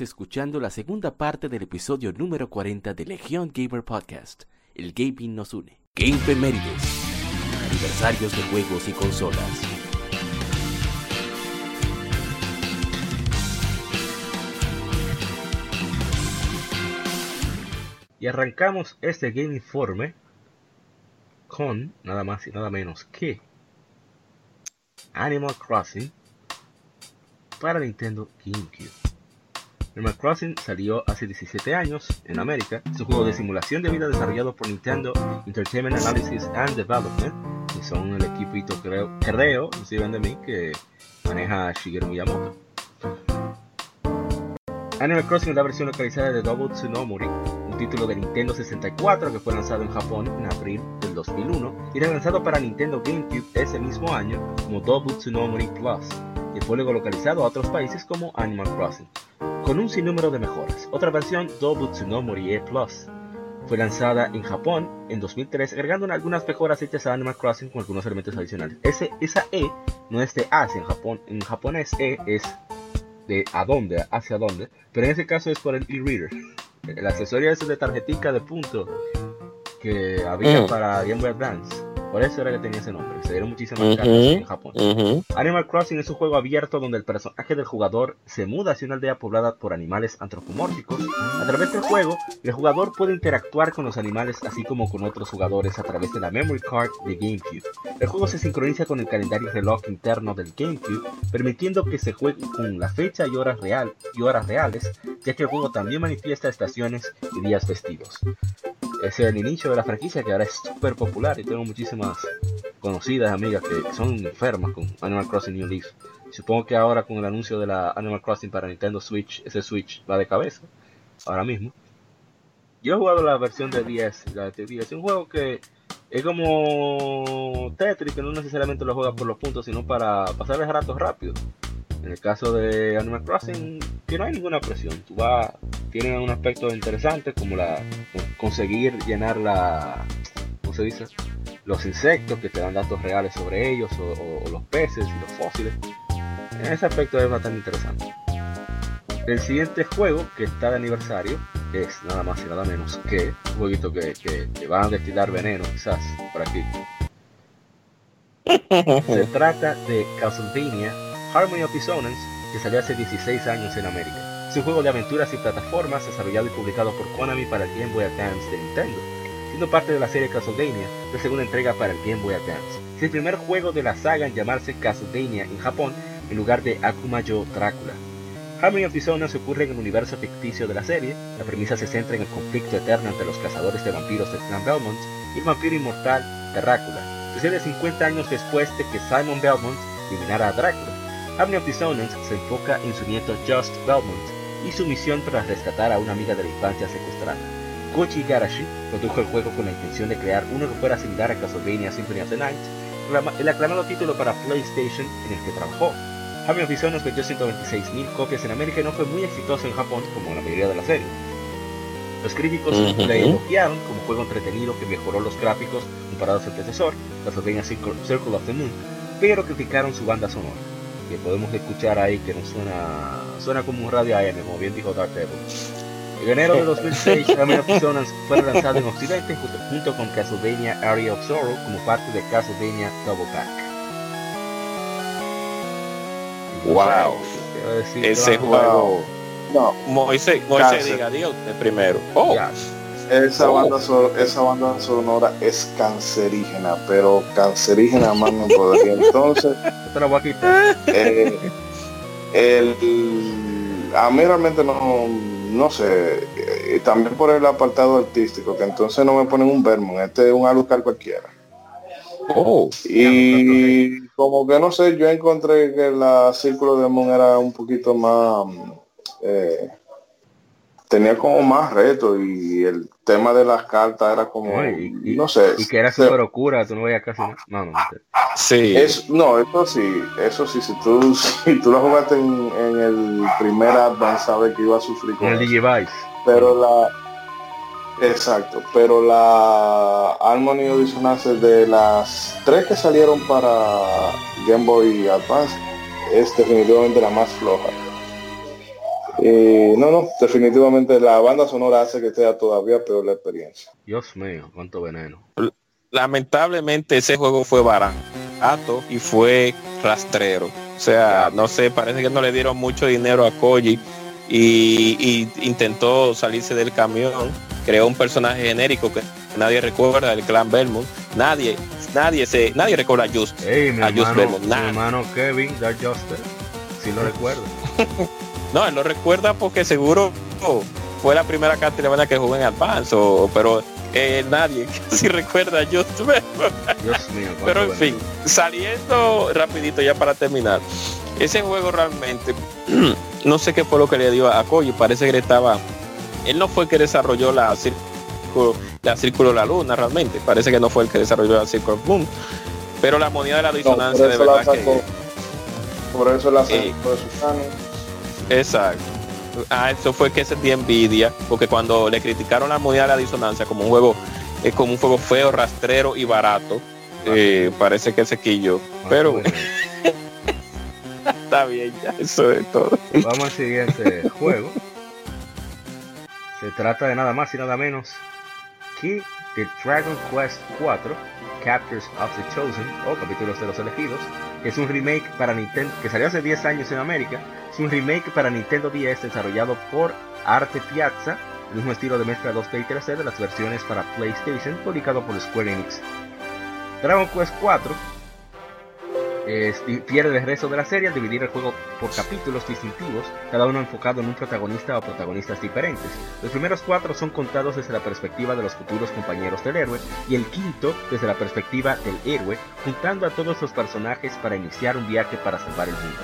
Escuchando la segunda parte del episodio número 40 de Legión Gamer Podcast. El gaming nos une. Game Femérides. Aniversarios de juegos y consolas. Y arrancamos este Game Informe con nada más y nada menos que Animal Crossing para Nintendo GameCube. Animal Crossing salió hace 17 años en América. Es un juego de simulación de vida desarrollado por Nintendo Entertainment Analysis and Development, que son el equipito, creo, creo, no se de mí, que maneja Shigeru Miyamoto. Animal Crossing es la versión localizada de Double Tsunomori, un título de Nintendo 64 que fue lanzado en Japón en abril del 2001 y era lanzado para Nintendo GameCube ese mismo año como Double Tsunomori Plus, fue luego localizado a otros países como Animal Crossing con un sinnúmero de mejoras. Otra versión, Dobutsu no Morie Plus, fue lanzada en Japón en 2003, agregando algunas mejoras hechas a Animal Crossing con algunos elementos adicionales. Ese, esa E no es de hacia en Japón, en japonés E es de a dónde, hacia dónde, pero en ese caso es por el e-reader. El accesorio es de tarjetica de punto que había mm. para Game Boy Advance por eso era que tenía ese nombre. Se dieron muchísimas cartas en Japón. Animal Crossing es un juego abierto donde el personaje del jugador se muda hacia una aldea poblada por animales antropomórficos. A través del juego, el jugador puede interactuar con los animales así como con otros jugadores a través de la memory card de GameCube. El juego se sincroniza con el calendario reloj interno del GameCube, permitiendo que se juegue con la fecha y horas, real, y horas reales, ya que el juego también manifiesta estaciones y días festivos. Ese es el inicio de la franquicia que ahora es súper popular y tengo muchísimas conocidas amigas que son enfermas con Animal Crossing New Leaf. Supongo que ahora con el anuncio de la Animal Crossing para Nintendo Switch, ese Switch va de cabeza, ahora mismo. Yo he jugado la versión de 10, la de 10. Es un juego que es como Tetris, que no necesariamente lo juega por los puntos, sino para pasar el rato rápido. En el caso de Animal Crossing, que no hay ninguna presión. Tú vas, tiene un aspecto interesante como la conseguir llenar la, ¿cómo se dice? Los insectos que te dan datos reales sobre ellos o, los peces y los fósiles. En ese aspecto es bastante interesante. El siguiente juego que está de aniversario es nada más y nada menos que un jueguito que, que, van a destilar veneno quizás por aquí. Se trata de Castlevania Harmony of Dissonance, que salió hace 16 años en América. Es un juego de aventuras y plataformas desarrollado y publicado por Konami para el Game Boy Advance de Nintendo, siendo parte de la serie Castlevania, la segunda entrega para el Game Boy Advance. Es el primer juego de la saga en llamarse Castlevania en Japón en lugar de Akumayo Drácula. Harmony of Dissonance ocurre en el universo ficticio de la serie. La premisa se centra en el conflicto eterno entre los cazadores de vampiros de Clan Belmont y el vampiro inmortal Drácula. Sucede 50 años después de que Simon Belmont eliminara a Drácula. Harmony of Dissonance se enfoca en su nieto Just Belmont y su misión para rescatar a una amiga de la infancia secuestrada. Kochi Garashi produjo el juego con la intención de crear uno que fuera similar a Castlevania Symphony of the Night, el aclamado título para PlayStation en el que trabajó. Harmony of Dissonance vendió 126.000 copias en América y no fue muy exitoso en Japón como la mayoría de la serie. Los críticos uh le elogiaron como juego entretenido que mejoró los gráficos comparados al antecesor, Castlevania Circle of the Moon, pero criticaron su banda sonora que podemos escuchar ahí que nos suena suena como un radio AM, como bien dijo Dark Devil. En enero de 2006, Harmony of Dissonance fue lanzado en Occidente junto, con Castlevania Area of Sorrow como parte de Castlevania Double Pack. Wow. Ese juego. No. Moisés, Moisés diga Dios primero. Oh. Esa, banda esa banda sonora es cancerígena, pero cancerígena más no podría. Entonces, eh, el, a mí realmente no, no sé, eh, también por el apartado artístico, que entonces no me ponen un Vermont, este es un Alucard cualquiera. Oh, y como que no sé, yo encontré que la Círculo de Moon era un poquito más eh, tenía como más reto y el tema de las cartas era como, no sé. Y que era súper oscura, tú no veías casi No, no, Sí. Es, no, eso sí, eso sí, si tú, si tú lo jugaste en, el primer Advance, sabes que iba a sufrir con el Digivice. Pero la... Exacto, pero la Harmony of Dissonance de las tres que salieron para Game Boy Advance es definitivamente la más floja no, no, definitivamente la banda sonora hace que sea todavía peor la experiencia. Dios mío, cuánto veneno. Lamentablemente ese juego fue barato y fue rastrero. O sea, no sé, parece que no le dieron mucho dinero a Koji y, intentó salirse del camión. Creó un personaje genérico que nadie recuerda, el clan Belmont. Nadie, nadie se, nadie recuerda a Just, a Just Belmont. Mi hermano Kevin, Dark Juster, si lo recuerdo. No, él lo recuerda porque seguro fue la primera Castlevania que jugó en Advance, pero eh, nadie casi recuerda a Just Dios mío, pero en fin, saliendo rapidito ya para terminar. Ese juego realmente, no sé qué fue lo que le dio a Koji, parece que él estaba, él no fue el que desarrolló la círculo, la círculo la luna realmente, parece que no fue el que desarrolló la círculo moon, pero la moneda de la disonancia de verdad que... Por eso la eh, Exacto. Ah, eso fue que sentí envidia, porque cuando le criticaron la armonía de la disonancia como un juego, es como un juego feo, rastrero y barato, eh, parece que se quilló. Ah, pero está bien, ya, eso es todo. Vamos al siguiente juego. Se trata de nada más y nada menos que de Dragon Quest 4 Captures of the Chosen o Capítulos de los Elegidos, es un remake para Nintendo que salió hace 10 años en América un remake para Nintendo DS desarrollado por Arte Piazza, el mismo estilo de mezcla 2D y 3D de las versiones para PlayStation, publicado por Square Enix. Dragon Quest 4 pierde el resto de la serie al dividir el juego por capítulos distintivos, cada uno enfocado en un protagonista o protagonistas diferentes. Los primeros cuatro son contados desde la perspectiva de los futuros compañeros del héroe y el quinto desde la perspectiva del héroe, juntando a todos los personajes para iniciar un viaje para salvar el mundo.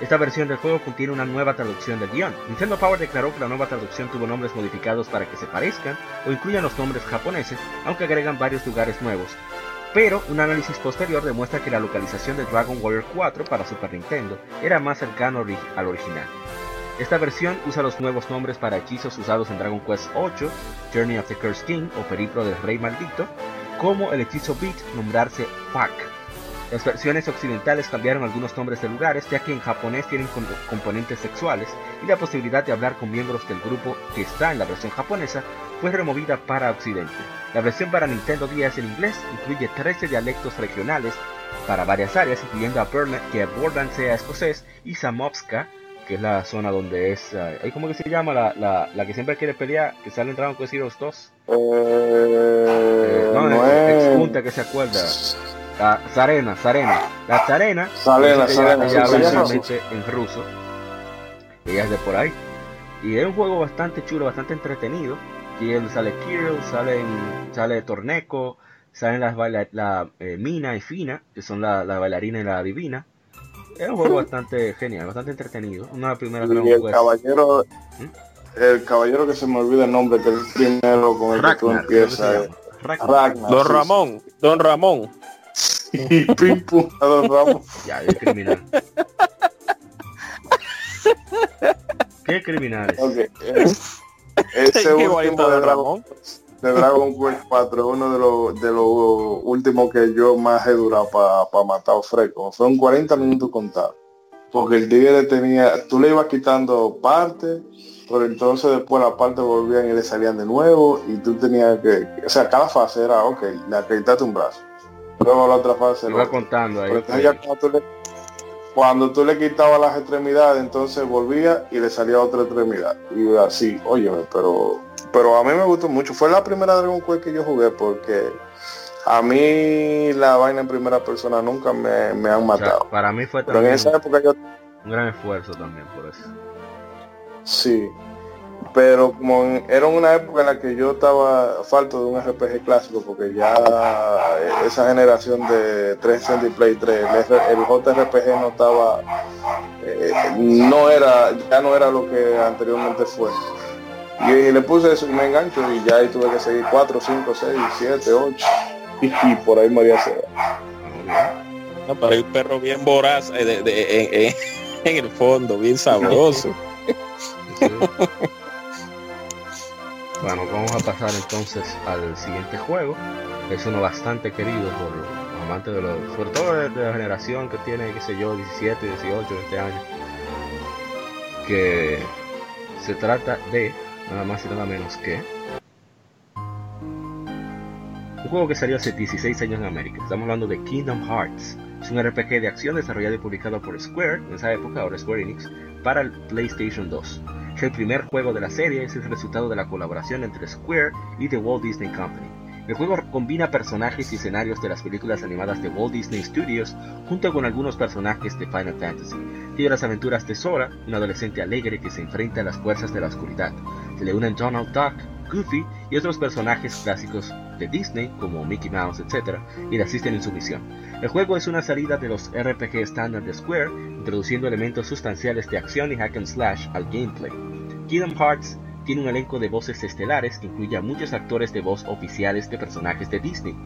Esta versión del juego contiene una nueva traducción del guion. Nintendo Power declaró que la nueva traducción tuvo nombres modificados para que se parezcan o incluyan los nombres japoneses, aunque agregan varios lugares nuevos. Pero un análisis posterior demuestra que la localización de Dragon Warrior 4 para Super Nintendo era más cercano al original. Esta versión usa los nuevos nombres para hechizos usados en Dragon Quest 8, Journey of the Cursed King o Periplo del Rey Maldito, como el hechizo Beat nombrarse Fuck las versiones occidentales cambiaron algunos nombres de lugares, ya que en japonés tienen componentes sexuales, y la posibilidad de hablar con miembros del grupo que está en la versión japonesa fue removida para Occidente. La versión para Nintendo DS en inglés incluye 13 dialectos regionales para varias áreas, incluyendo a Burnett, que abordan sea escocés, y Samovska, que es la zona donde es. Uh, ¿Cómo que se llama? La, la, que siempre quiere pelear, que sale en Dragon Quest Heroes 2. Eh, eh, no, no es, que se acuerda. La Sarena, Sarena. La Sarena. Sarena, Sarena. en ruso. Ella es de por ahí. Y es un juego bastante chulo, bastante entretenido. Y él sale Kirill, sale, sale Torneco, salen las la eh, Mina y Fina, que son la, la, bailarina y la divina. Es un juego bastante genial, bastante entretenido. Una primera y el caballero, ¿Mm? el caballero que se me olvida el nombre, que es el primero con el que tú empiezas. Don Ramón, Don Ramón. Y pim pum a Don Ramón. Ya, es criminal. ¿Qué criminales? Okay. Ese último de Dragon, de Dragon Quest 4 uno de los de los últimos que yo más he durado para matar a Freco. Fueron 40 minutos contados. Porque el tigre tenía, tú le ibas quitando parte, pero entonces después la parte volvían y le salían de nuevo y tú tenías que, o sea, cada fase era, ok, le acreditaste un brazo Luego la otra fase. Lo contando ahí. cuando, tú le, quitabas las extremidades, entonces volvía y le salía otra extremidad. Y así, oye, pero pero a mí me gustó mucho. Fue la primera Dragon Quest que yo jugué porque a mí la vaina en primera persona nunca me, me han matado. para mí fue también en esa época yo... un gran esfuerzo también por eso. Sí pero como era una época en la que yo estaba falto de un RPG clásico porque ya esa generación de 360 y Play 3 el, JRPG no estaba eh, no era ya no era lo que anteriormente fue. Y, le puse eso y me engancho y ya ahí tuve que seguir 4, 5, 6, 7, 8 y, por ahí María se No, pero hay un perro bien voraz eh, en el fondo, bien sabroso. Bueno, vamos a pasar entonces al siguiente juego. Es uno bastante querido por los amantes de los, sobre todo de, la generación que tiene, qué sé yo, 17, 18, 20 años. Que se trata de nada más y nada menos que un juego que salió hace 16 años en América. Estamos hablando de Kingdom Hearts. Es un RPG de acción desarrollado y publicado por Square, en esa época, ahora Square Enix, para el PlayStation 2. Es el primer juego de la serie, es el resultado de la colaboración entre Square y The Walt Disney Company. El juego combina personajes y escenarios de las películas animadas de Walt Disney Studios junto con algunos personajes de Final Fantasy. Tiene las aventuras de Sora, un adolescente alegre que se enfrenta a las fuerzas de la oscuridad. Se le unen Donald Duck, Goofy y otros personajes clásicos de Disney como Mickey Mouse, etc. y le asisten en su misión. El juego es una salida de los RPG estándar de Square, introduciendo elementos sustanciales de acción y hack and slash al gameplay. Kingdom Hearts tiene un elenco de voces estelares que incluye a muchos actores de voz oficiales de personajes de Disney.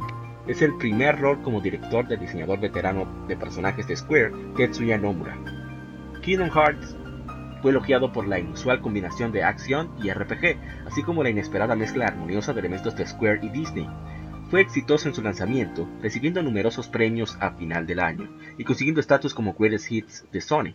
Es el primer rol como director del diseñador veterano de personajes de Square, Tetsuya Nomura. Kingdom Hearts fue elogiado por la inusual combinación de acción y RPG, así como la inesperada mezcla armoniosa de elementos de Square y Disney. Fue exitoso en su lanzamiento, recibiendo numerosos premios a final del año y consiguiendo estatus como Greatest Hits de Sony.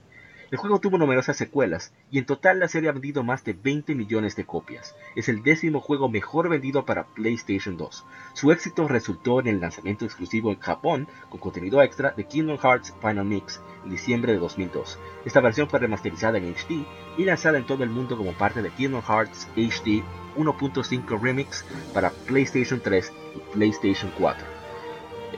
El juego tuvo numerosas secuelas y en total la serie ha vendido más de 20 millones de copias. Es el décimo juego mejor vendido para PlayStation 2. Su éxito resultó en el lanzamiento exclusivo en Japón con contenido extra de Kingdom Hearts Final Mix en diciembre de 2002. Esta versión fue remasterizada en HD y lanzada en todo el mundo como parte de Kingdom Hearts HD 1.5 Remix para PlayStation 3 y PlayStation 4.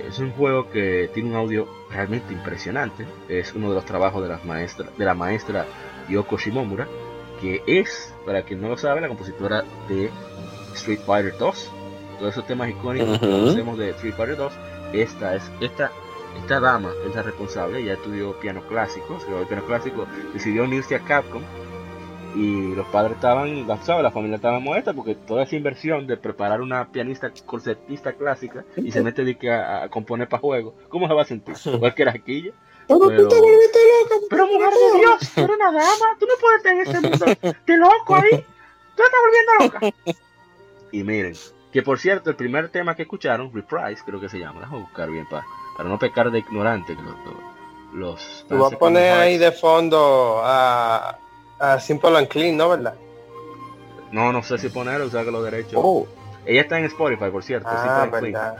Es un juego que tiene un audio realmente impresionante. Es uno de los trabajos de, las maestra, de la maestra Yoko Shimomura, que es, para quien no lo sabe, la compositora de Street Fighter 2. Todos esos temas icónicos que conocemos de Street Fighter 2. Esta es esta esta dama es la responsable, ella estudió piano clásico, se piano clásico, decidió unirse a Capcom y los padres estaban, ¿sabes? la familia estaba muerta porque toda esa inversión de preparar una pianista corsetista clásica y se mete a, componer para juego, ¿cómo se va a sentir? Cualquier raquilla. Pero, pero mujer de Dios, tú eres una dama, tú no puedes tener ese mundo de loco ahí, tú estás volviendo loca. Y miren, que por cierto, el primer tema que escucharon, Reprise, creo que se llama, déjame buscar bien para, para no pecar de ignorante. Los, los, Tú vas a poner ahí de fondo a a Simple and Clean, ¿no? ¿Verdad? No, no sé si ponerlo, o sea que los derechos. Oh. Ella está en Spotify, por cierto. Ah, verdad.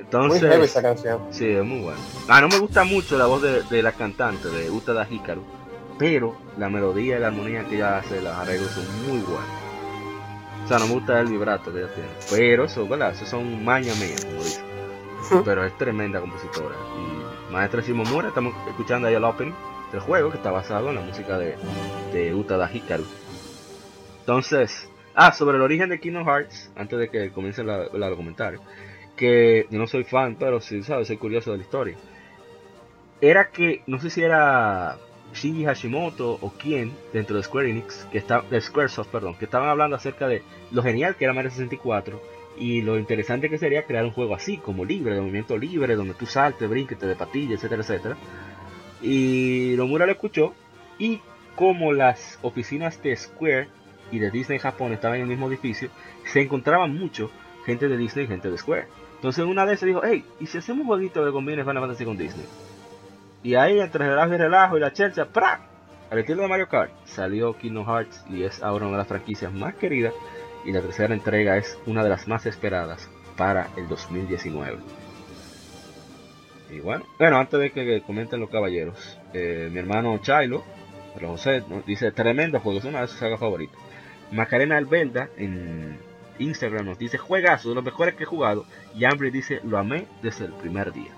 Entonces, muy heavy esa canción. Sí, es muy buena. Ah, no me gusta mucho la voz de, de la cantante, de Utada Hikaru, pero la melodía y la armonía que ella hace, los arreglos son muy buenos. O sea, no me gusta el vibrato que ella tiene. Pero eso, ¿verdad? Eso son maña mía, como dice. pero es tremenda compositora. Y Maestra Shimomura, estamos escuchando ahí el opening del juego que está basado en la música de, de Utada Hikaru. Entonces, ah, sobre el origen de Kingdom Hearts, antes de que comience la, la, comentario, que yo no soy fan, pero sí, ¿sabes? Soy curioso de la historia. Era que, no sé si era Shinji Hashimoto o quién dentro de Square Enix, que está, de Squaresoft, perdón, que estaban hablando acerca de lo genial que era Mario 64 y lo interesante que sería crear un juego así, como libre, de movimiento libre, donde tú saltes, brinques, te de patillas, etcétera, etcétera. Y Nomura lo escuchó y como las oficinas de Square y de Disney Japón estaban en el mismo edificio, se encontraban mucho gente de Disney y gente de Square. Entonces una vez se dijo, hey, ¿y si hacemos un jueguito de combines Final Fantasy con Disney? Y ahí entre el relajo y relajo y la chercha, ¡pra! Al estilo de Mario Kart, salió Kingdom Hearts y es ahora una de las franquicias más queridas y la tercera entrega es una de las más esperadas para el 2019. Y bueno, bueno, antes de que comenten los caballeros, eh, mi hermano Chailo, pero José, dice tremendo juego, es una de sus sagas favoritas. Macarena Albelda en Instagram nos dice juegazo, de los mejores que he jugado. Y Ambry dice lo amé desde el primer día.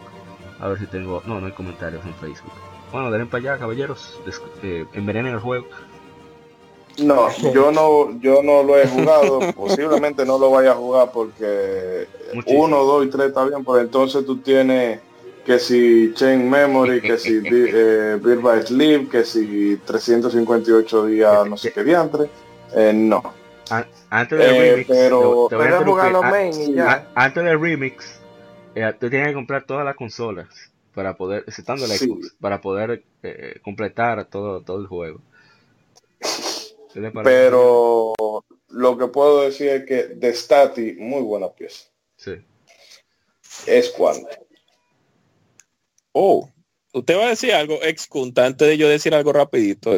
A ver si tengo. No, no hay comentarios en Facebook. Bueno, denle para allá, caballeros. Eh, envenenen el juego. No, yo no, yo no lo he jugado. Posiblemente no lo vaya a jugar porque uno, dos y tres está bien, pero entonces tú tienes que si Chain Memory, que si eh, Beer by Sleep, que si 358 días, no sé qué diantre. Eh, no. antes del Eh, remix, pero- te, te main y ya. a- antes del remix, eh, tú tienes que comprar todas las consolas para poder, exceptando la Sí. Xbox, para poder eh, completar todo, todo el juego. Pero lo que puedo decir es que de Stati, muy buena pieza. Sí. Es cuando. Oh, usted va a decir algo, ex Kunta, antes de yo decir algo rapidito.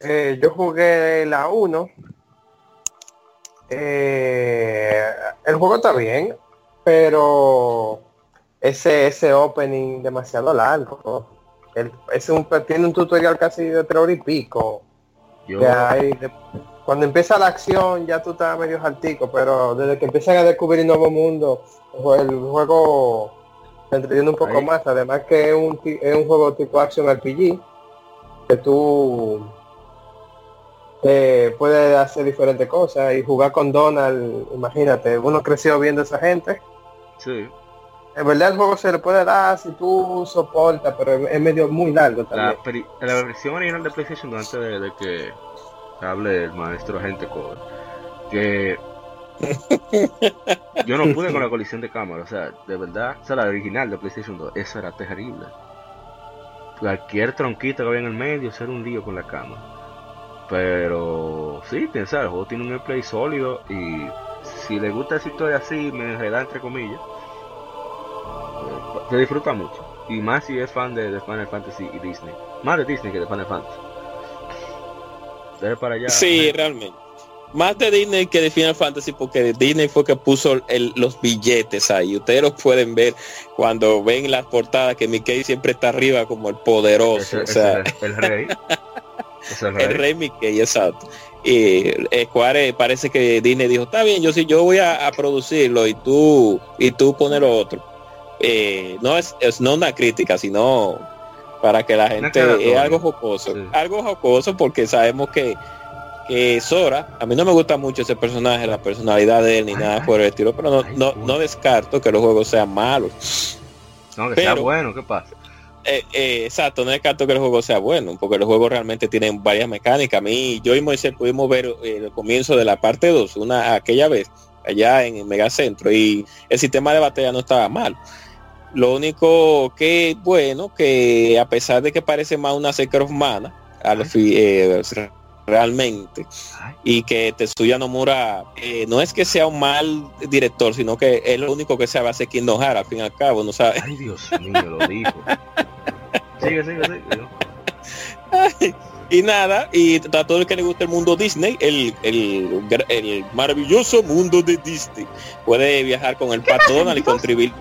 Eh, yo jugué la 1. Eh, el juego está bien, pero ese ese opening demasiado largo. El, es un, tiene un tutorial casi de tres horas y pico. Yo, que hay de- cuando empieza la acción ya tú estás medio jaltico, pero desde que empiezan a descubrir nuevo mundo, el juego te entretiene un poco Ahí. más. Además que es un, es un juego tipo Action RPG, que tú eh, puedes hacer diferentes cosas y jugar con Donald, imagínate, uno creció viendo a esa gente. sí. En verdad el juego se le puede dar si tú soportas, pero es medio muy largo también. La, versión original de PlayStation 2, antes de, de que hable el maestro agente Cover, que yo no pude con la colisión de cámara, o sea, de verdad, o sea, la original de PlayStation 2, eso era terrible. Cualquier tronquito que había en el medio, eso era un lío con la cámara. Pero sí, pensar, el juego tiene un gameplay sólido y si le gusta esa historia así, me enreda entre comillas, se disfruta mucho. Y más si es fan de, de Final Fantasy y Disney. Más de Disney que de Final Fantasy. Dale para allá. Sí, realmente. Más de Disney que de Final Fantasy, porque Disney fue que puso el- los billetes ahí. Ustedes los pueden ver cuando ven las portadas que Mickey siempre está arriba como el poderoso. Ese- o ese sea, es el rey. Es el rey. el rey Mickey, exacto. Y eh, Square parece que Disney dijo, está bien, yo sí, yo voy a, a producirlo y tú, y tú pones lo otro. Eh, no es, es no una crítica, sino para que la gente es algo jocoso. Sí. Algo jocoso porque sabemos que, que Sora, a mí no me gusta mucho ese personaje, la personalidad de él ni nada por el estilo, pero no, no, no descarto que los juegos sean malos. No, que sea pero- bueno, ¿qué pasa? Eh, eh, exacto, no descarto que el juego sea bueno, porque los juegos realmente tienen varias mecánicas. A mí, yo y Moisés pudimos ver eh, el comienzo de la parte 2, una aquella vez, allá en el Megacentro, y el sistema de batalla no estaba mal. Lo único que, bueno, que a pesar de que parece más una Secret of Mana, al eh, realmente, y que Tetsuya Nomura eh, no es que sea un mal director, sino que es lo único que sabe hacer Kingdom Hearts, al fin y al cabo, no sabe. ay, Dios mío, lo dijo. Sigue, sigue, sigue. Y nada, y a todo el que le gusta el mundo Disney, el, el, el maravilloso mundo de Disney, puede viajar con el Pato Donald y con Tribilín,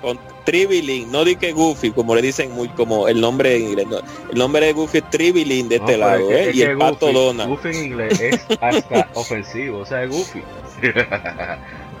con Tribilín, no di que Goofy, como le dicen muy como el nombre en inglés, no, el nombre de Goofy es Tribilín de este lado, es ¿eh? es y el Pato Goofy- Donald. Goofy en inglés es hasta ofensivo, o sea, es Goofy.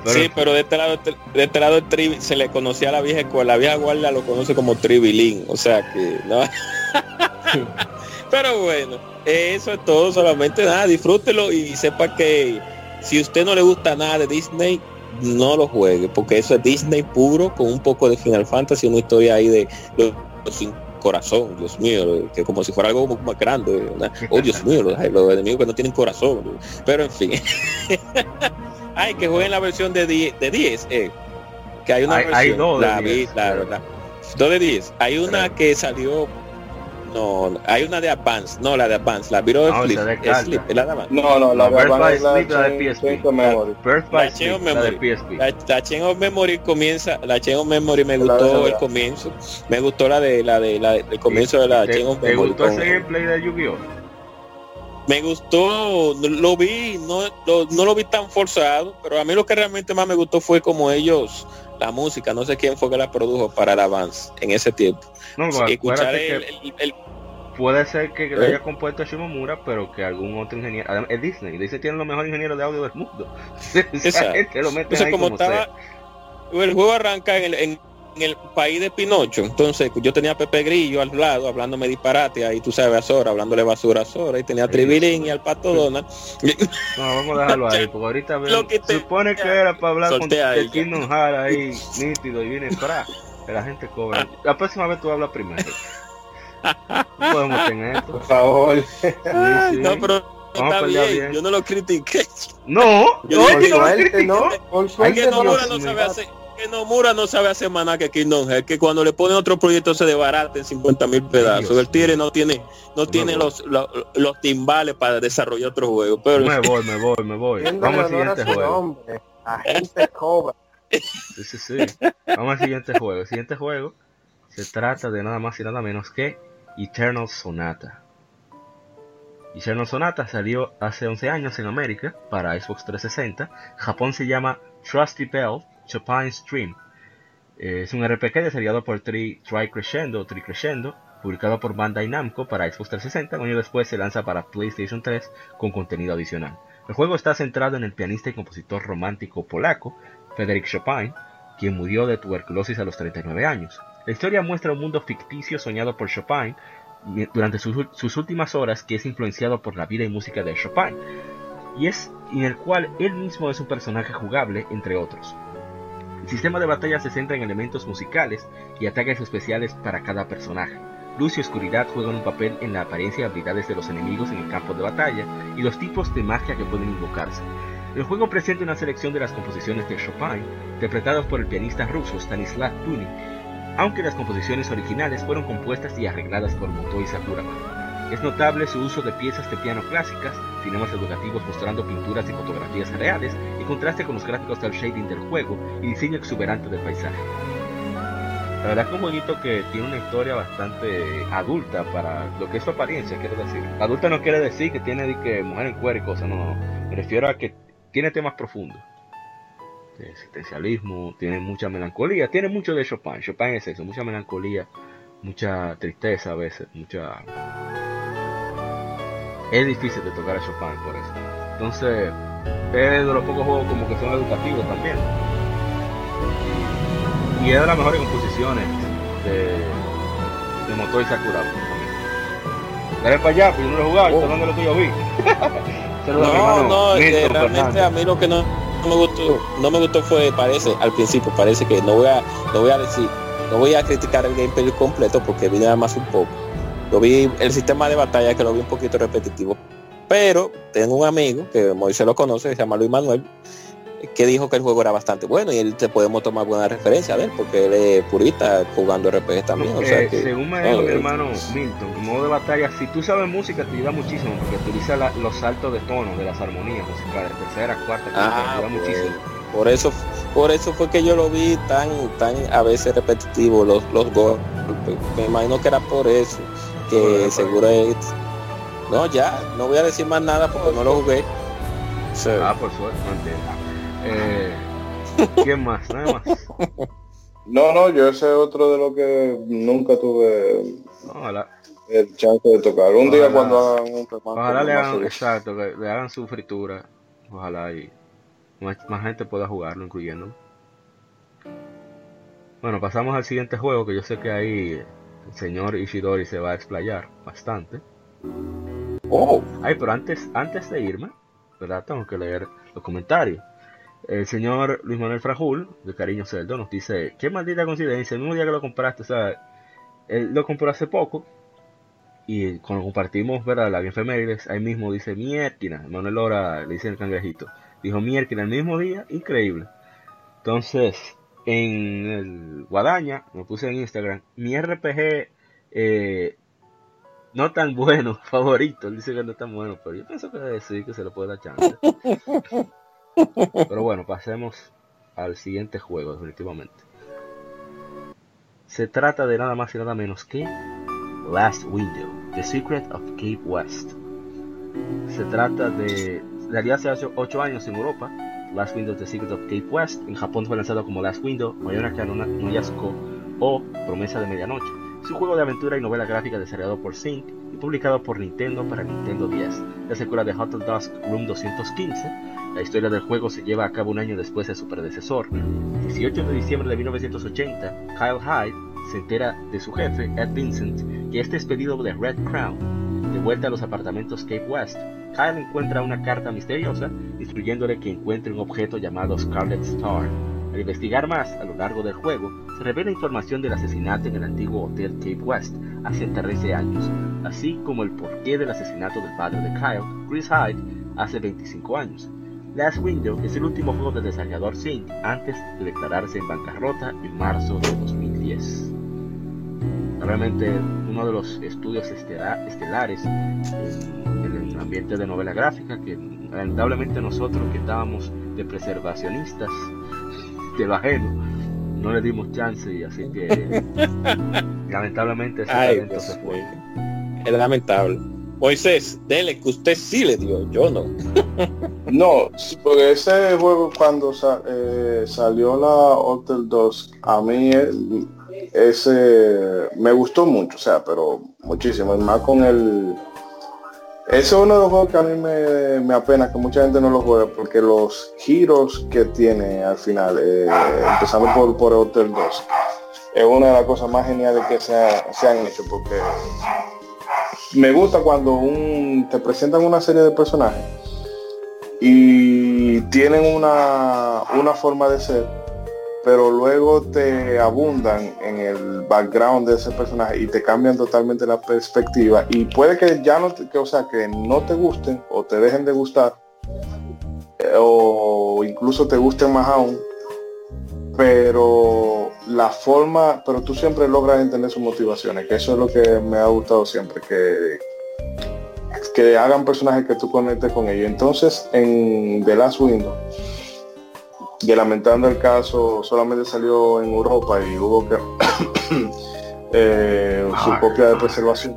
Pero- sí, pero de este lado, de este lado tri- se le conocía a la vieja escuela, la vieja guardia lo conoce como Tribilín, o sea que no. pero bueno, eso es todo, solamente nada, disfrútelo y sepa que si usted no le gusta nada de Disney, no lo juegue, porque eso es Disney puro con un poco de Final Fantasy, una historia ahí de los, los sin corazón, Dios mío, que como si fuera algo más grande, ¿verdad? oh Dios mío, los, los enemigos que no tienen corazón, pero en fin. Ay, que jueguen la versión de 10, de 10 eh, que hay una Hay- versión, hay dos de la vi, 10, la. Dos de 10. Hay una que salió, no, no, hay una de Advance, no, la de Advance, la Viro No, Flip, de es la de Advance. No, no, la La Birth verdad by es la Sleep, la de PSP. Birth La Sleep, Chain of la de Memory. PSP. La, la Chain of Memory comienza, la Chain of Memory me La de gustó el comienzo, me gustó la de la de la el comienzo de la ¿Te, Chain of te Memory. gustó con- ese gameplay de Yu-Gi-Oh? Me gustó, no- lo vi, no lo, no lo vi tan forzado, pero a mí lo que realmente más me gustó fue como ellos, la música, no sé quién fue que la produjo para el avance en ese tiempo. No, Escuchar el, que el- el- puede ser que lo ¿Eh? haya compuesto Shimomura, pero que algún otro ingeniero. Además, es Disney. Disney tiene los mejores ingenieros de audio del mundo. Gente lo mete entonces ahí como como sea. el juego arranca en el, en, en el país de Pinocho, entonces yo tenía a Pepe Grillo al lado hablándome disparate, ahí tú sabes a Sora, hablándole basura a Sora, y tenía a Tribilín y al Pato Donald. No, vamos a dejarlo ahí, porque ahorita Lo ven, que te- supone que era para hablar con el. Kingdom Hearts ahí nítido y viene para que la gente cobra. La próxima vez tú hablas primero. No podemos tener esto. Por favor. Sí. No, pero está bien. Yo no lo critiqué. No, yo no, no, lo critiqué. No, por suerte, Nomura no sabe hacer que Nomura no sabe hacer nada que Kingdom Hearts, que cuando le pone otro proyecto se desbarata en 50 mil pedazos. el Tigre no tiene, no tiene los, los, los, timbales para desarrollar otro juego. Pero... Me voy, me voy, me voy. Vamos al siguiente juego. Agente Cobra. Sí, sí, sí. Vamos al siguiente juego. El siguiente juego se trata de nada más y nada menos que Eternal Sonata. Eternal Sonata salió hace 11 años en América para Xbox 360. Japón se llama Trusty Bell Chopin Stream. es un RPG desarrollado por Tri, Tri Crescendo, Crescendo, publicado por Bandai Namco para Xbox 360. Un año después se lanza para PlayStation 3 con contenido adicional. El juego está centrado en el pianista y compositor romántico polaco Frédéric Chopin, quien murió de tuberculosis a los 39 años. La historia muestra un mundo ficticio soñado por Chopin durante sus, últimas horas que es influenciado por la vida y música de Chopin, y es en el cual él mismo es un personaje jugable, entre otros. El sistema de batalla se centra en elementos musicales y ataques especiales para cada personaje. Luz y oscuridad juegan un papel en la apariencia y habilidades de los enemigos en el campo de batalla y los tipos de magia que pueden invocarse. El juego presenta una selección de las composiciones de Chopin, interpretadas por el pianista ruso Stanislav Tunin, aunque las composiciones originales fueron compuestas y arregladas por Motoi Sakuraba. Es notable su uso de piezas de piano clásicas, cinemas educativos mostrando pinturas y fotografías reales, y contraste con los gráficos del shading del juego y diseño exuberante del paisaje. La verdad que bonito que tiene una historia bastante adulta para lo que es su apariencia, quiero decir. Adulta no quiere decir que tiene que mujer en cuero y no, no. Me refiero a que tiene temas profundos. De existencialismo, tiene mucha melancolía, tiene mucho de Chopin. Chopin es eso, mucha melancolía, mucha tristeza a veces, mucha es difícil de tocar a Chopin por eso. Entonces, es de los pocos juegos como que son educativos también. Y es de las mejores composiciones de, de Motor y Sakura Dale para allá, pero yo no lo he jugado, oh. ¿dónde lo que yo vi? no, no, realmente a mí lo que no, me gustó, no me gustó fue, parece, al principio, parece que no voy a, no voy a decir, no voy a criticar el gameplay completo porque vi nada más un poco yo vi el sistema de batalla que lo vi un poquito repetitivo. Pero tengo un amigo que Moisés lo conoce, se llama Luis Manuel, que dijo que el juego era bastante bueno y él te podemos tomar buena referencia de él porque él es purista jugando RPG también. según me dijo mi hermano Milton, modo de batalla, si tú sabes música te ayuda muchísimo porque utiliza los saltos de tono de las armonías musicales, tercera, cuarta, quinta, te ayuda ah, muchísimo. Por eso, por eso fue que yo lo vi tan, tan a veces repetitivo los, los golpes. Me imagino que era por eso que seguro es... No, ya, no voy a decir más nada porque no lo jugué. Ah, por suerte, no eh, ¿Quién más? Nada más. No, no, yo ese otro de lo que nunca tuve el chance de tocar. Un día cuando hagan un Ojalá le hagan, exacto, le hagan su fritura. Ojalá y más, más gente pueda jugarlo, incluyendo. Bueno, pasamos al siguiente juego que yo sé que ahí el señor Ishidori se va a explayar bastante. Oh, ay, pero antes, antes de irme, ¿verdad? Tengo que leer los comentarios. El señor Luis Manuel Frajul, de Cariño Celdo, nos dice, qué maldita coincidencia, el mismo día que lo compraste, o sea, él lo compró hace poco, y cuando compartimos, ¿verdad? La efemérides, ahí mismo dice, mierda, Manuel Lora le dice el cangrejito, dijo mierda el mismo día, increíble. Entonces, en el Guadaña, me puse en Instagram, mi RPG eh, no tan bueno, favorito. Él dice que no tan bueno, pero yo pienso que decir que se le puede dar chance. Pero bueno, pasemos al siguiente juego, definitivamente. Se trata de nada más y nada menos que Last Window, The Secret of Cape West. Se trata de. Daría hace 8 años en Europa, Last Window The Secret of Cape West. En Japón fue lanzado como Last Window, Mayonaka no Yasuko o Promesa de Medianoche. Es un juego de aventura y novela gráfica desarrollado por Sync y publicado por Nintendo para Nintendo 10. La secuela de Hotel Dusk Room 215. La historia del juego se lleva a cabo un año después de su predecesor. El 18 de diciembre de 1980, Kyle Hyde se entera de su jefe, Ed Vincent, que es despedido de Red Crown. De vuelta a los apartamentos Cape West, Kyle encuentra una carta misteriosa instruyéndole que encuentre un objeto llamado Scarlet Star. Al investigar más a lo largo del juego, se revela información del asesinato en el antiguo Hotel Cape West hace 13 años, así como el porqué del asesinato del padre de Kyle, Chris Hyde, hace 25 años. Last Window es el último juego del desarrollador Sync antes de declararse en bancarrota en marzo de 2010. Realmente uno de los estudios estelares en el ambiente de novela gráfica que lamentablemente nosotros que estábamos de preservacionistas de lo ajeno no le dimos chance y así que lamentablemente ese talento se fue. Es lamentable. Moisés, dele que usted sí le dio, yo no. no, porque ese juego cuando eh, salió la Hotel 2, a mí ese me gustó mucho, o sea, pero muchísimo, más con el... Ese es uno de los juegos que a mí me, apena que mucha gente no lo juegue porque los giros que tiene al final, eh, empezando por, por Hotel 2, es una de las cosas más geniales que se, se han hecho porque me gusta cuando un, te presentan una serie de personajes y tienen una, una forma de ser, pero luego te abundan en el background de ese personaje y te cambian totalmente la perspectiva y puede que ya no te, que, o sea, que no te gusten o te dejen de gustar eh, o incluso te gusten más aún, pero la forma, pero tú siempre logras entender sus motivaciones, que eso es lo que me ha gustado siempre, que, que hagan personajes que tú conectes con ellos. Entonces, en The Last Window, que lamentando el caso, solamente salió en Europa y hubo que eh, su copia de preservación.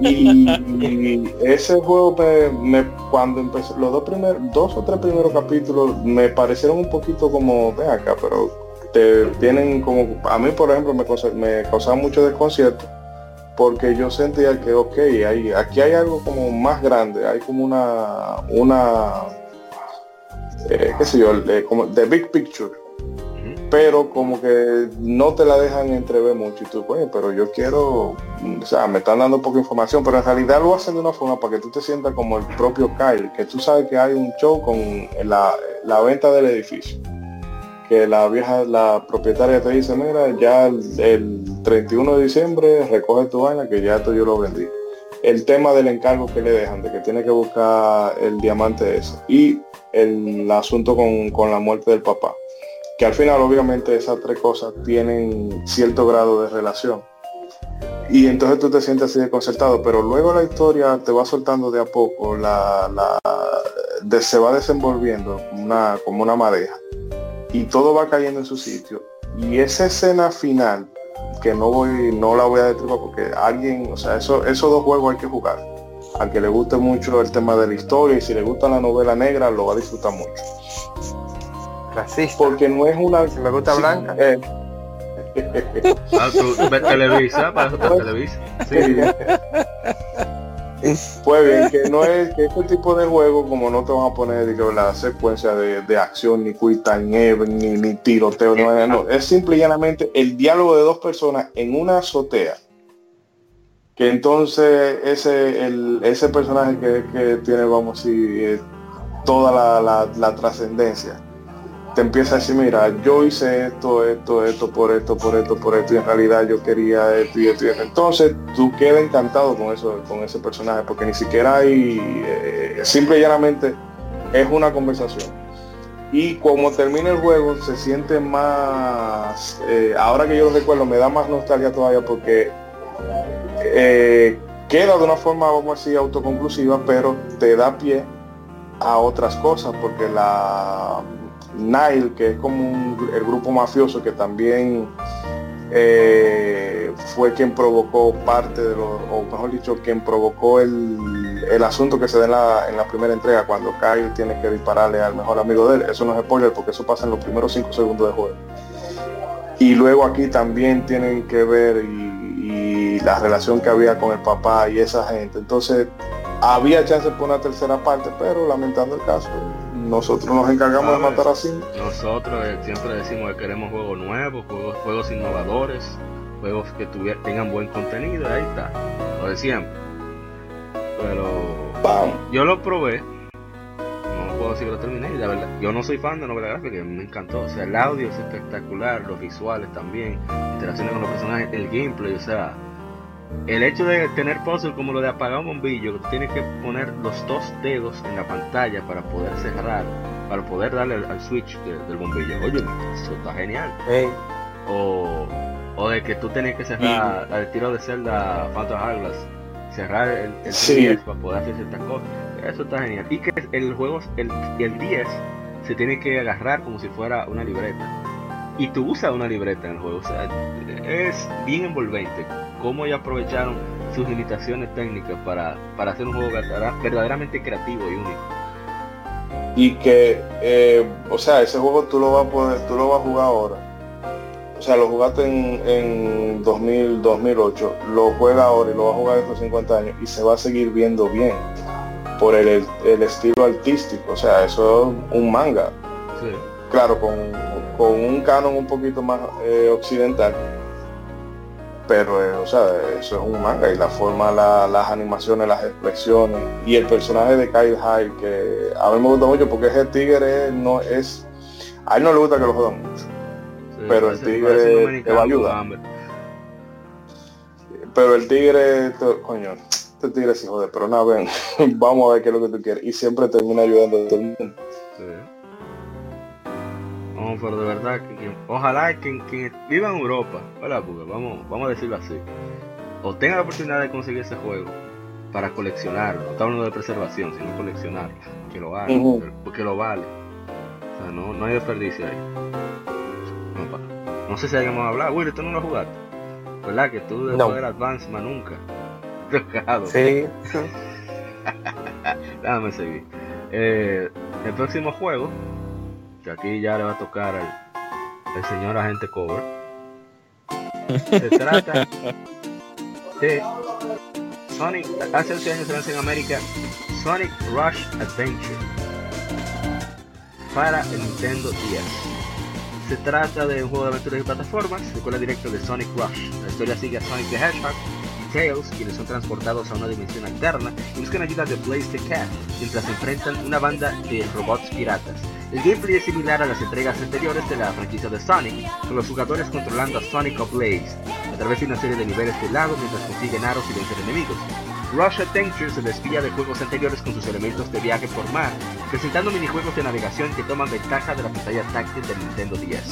Y, ese juego me, cuando empecé, los dos primeros, dos o tres primeros capítulos me parecieron un poquito como, de acá, pero te tienen como, a mí por ejemplo me, me causaba mucho desconcierto porque yo sentía que, ok, hay, aquí hay algo como más grande, hay como una, una, eh, qué sé yo, eh, como the big picture pero como que no te la dejan entrever mucho y tú, pues, pero yo quiero, o sea, me están dando poca información, pero en realidad lo hacen de una forma para que tú te sientas como el propio Kyle, que tú sabes que hay un show con la, venta del edificio. Que la vieja, la propietaria te dice, mira, ya el, 31 de diciembre recoge tu vaina, que ya esto yo lo vendí. El tema del encargo que le dejan, de que tiene que buscar el diamante ese. Y el asunto con, con la muerte del papá que al final obviamente esas tres cosas tienen cierto grado de relación. Y entonces tú te sientes así desconcertado, pero luego la historia te va soltando de a poco, la, se va desenvolviendo una, como una madeja y todo va cayendo en su sitio. Y esa escena final, que no voy, no la voy a destripar porque alguien, o sea, eso, esos dos juegos hay que jugar. Al que le guste mucho el tema de la historia y si le gusta la novela negra, lo va a disfrutar mucho. Porque no es una. Si me gusta blanca. Eh. ah, tú televisa, para eso televisa. Sí. Pues bien, que no es que este tipo de juego, como no te van a poner la secuencia de, de, acción, ni time ni, ni tiroteo, no, no, es simple y llanamente el diálogo de dos personas en una azotea. Que entonces ese, el, ese personaje que, que tiene, vamos a decir, toda la, la, la trascendencia te empieza a decir, mira, yo hice esto, esto, esto, por esto, por esto, por esto, y en realidad yo quería esto y esto y esto. Entonces tú quedas encantado con eso, con ese personaje, porque ni siquiera hay, eh, simple y llanamente es una conversación. Y como termina el juego, se siente más, eh, ahora que yo lo recuerdo, me da más nostalgia todavía porque eh, queda de una forma, vamos a decir, autoconclusiva, pero te da pie a otras cosas, porque la Nile, que es como el grupo mafioso que también eh, fue quien provocó parte de lo, o mejor dicho, quien provocó el, el asunto que se da en la, en la, primera entrega cuando Kyle tiene que dispararle al mejor amigo de él. Eso no es spoiler porque eso pasa en los primeros cinco segundos de juego. Y luego aquí también tienen que ver y, la relación que había con el papá y esa gente. Entonces había chance por una tercera parte, pero lamentando el caso, nosotros nos encargamos de matar así. Nosotros eh, siempre decimos que queremos juegos nuevos, juegos, juegos innovadores, juegos que tengan buen contenido, ahí está, lo de siempre. Pero yo lo probé, no puedo sí que lo terminé la verdad, yo no soy fan de novela gráfica, me encantó. O sea, el audio es espectacular, los visuales también, interacciones con los personajes, el gameplay, o sea, el hecho de tener puzzles como lo de apagar un bombillo, que tú tienes que poner los dos dedos en la pantalla para poder cerrar, para poder darle al, switch del bombillo. Oye, eso está genial. O, o, de que tú tienes que cerrar al tiro de celda Phantom Hourglass, cerrar el, el para poder hacer ciertas cosas. Eso está genial. Y que el juego, el, el 10 se tiene que agarrar como si fuera una libreta. Y tú usas una libreta en el juego. O sea, es bien envolvente cómo ya aprovecharon sus limitaciones técnicas para, para hacer un juego verdaderamente creativo y único. Y que, eh, o sea, ese juego tú lo vas a poder, tú lo vas a jugar ahora. O sea, lo jugaste en, en 2000, 2008, lo juega ahora y lo vas a jugar estos 50 años y se va a seguir viendo bien por el, el estilo artístico. O sea, eso es un manga. Claro, con, con, un canon un poquito más eh, occidental pero eh, o sea, eso es un manga y la forma, las animaciones, las expresiones y el personaje de Kyle Hyde que a mí me gusta mucho porque ese tigre no es, a él no le gusta que lo jodan mucho, pero el tigre te va a ayudar. Pero el tigre, coño, este tigre se jode, pero nada, ven, vamos a ver qué es lo que tú quieres. Y siempre termina ayudando a todo el mundo pero de verdad, que, ojalá que quien viva en Europa, vamos, vamos a decirlo así, o tenga la oportunidad de conseguir ese juego para coleccionarlo, no está hablando de preservación, sino coleccionarlo, que lo haga, porque lo vale. O sea, no, no hay desperdicio ahí. No, sé si hayamos hablado, Willy, tú no lo jugaste. ¿Verdad? Que tú después no. del Advance más nunca. Sí. Déjame seguir. Eh, el próximo juego aquí ya le va a tocar al, señor agente Cover. Se trata de Sonic, hace 11 años se lanzó en América Sonic Rush Adventure para el Nintendo 10. Se trata de un juego de aventuras y plataformas, secuela directa de Sonic Rush. La historia sigue a Sonic the Hedgehog Tails, quienes son transportados a una dimensión alterna y buscan ayuda de Blaze the Cat, mientras enfrentan una banda de robots piratas. El gameplay es similar a las entregas anteriores de la franquicia de Sonic, con los jugadores controlando a Sonic o Blaze, a través de una serie de niveles de lago mientras consiguen aros y vencer enemigos. Rush Adventure se despilla de juegos anteriores con sus elementos de viaje por mar, presentando minijuegos de navegación que toman ventaja de la pantalla táctil del Nintendo 10.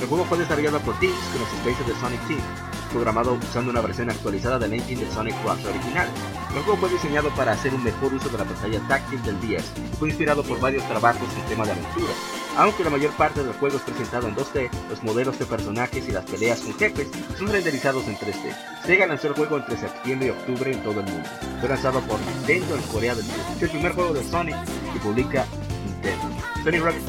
El juego fue desarrollado por Teams con spaces de Sonic Team, programado usando una versión actualizada del engine de Sonic Rush original. El juego fue diseñado para hacer un mejor uso de la pantalla táctil del 10 y fue inspirado por varios trabajos en tema de aventura. Aunque la mayor parte del juego es presentado en 2D, los modelos de personajes y las peleas con jefes son renderizados en 3D. Sega lanzó el juego entre septiembre y octubre en todo el mundo. Fue lanzado por Nintendo en Corea del Sur. Es el primer juego de Sonic que publica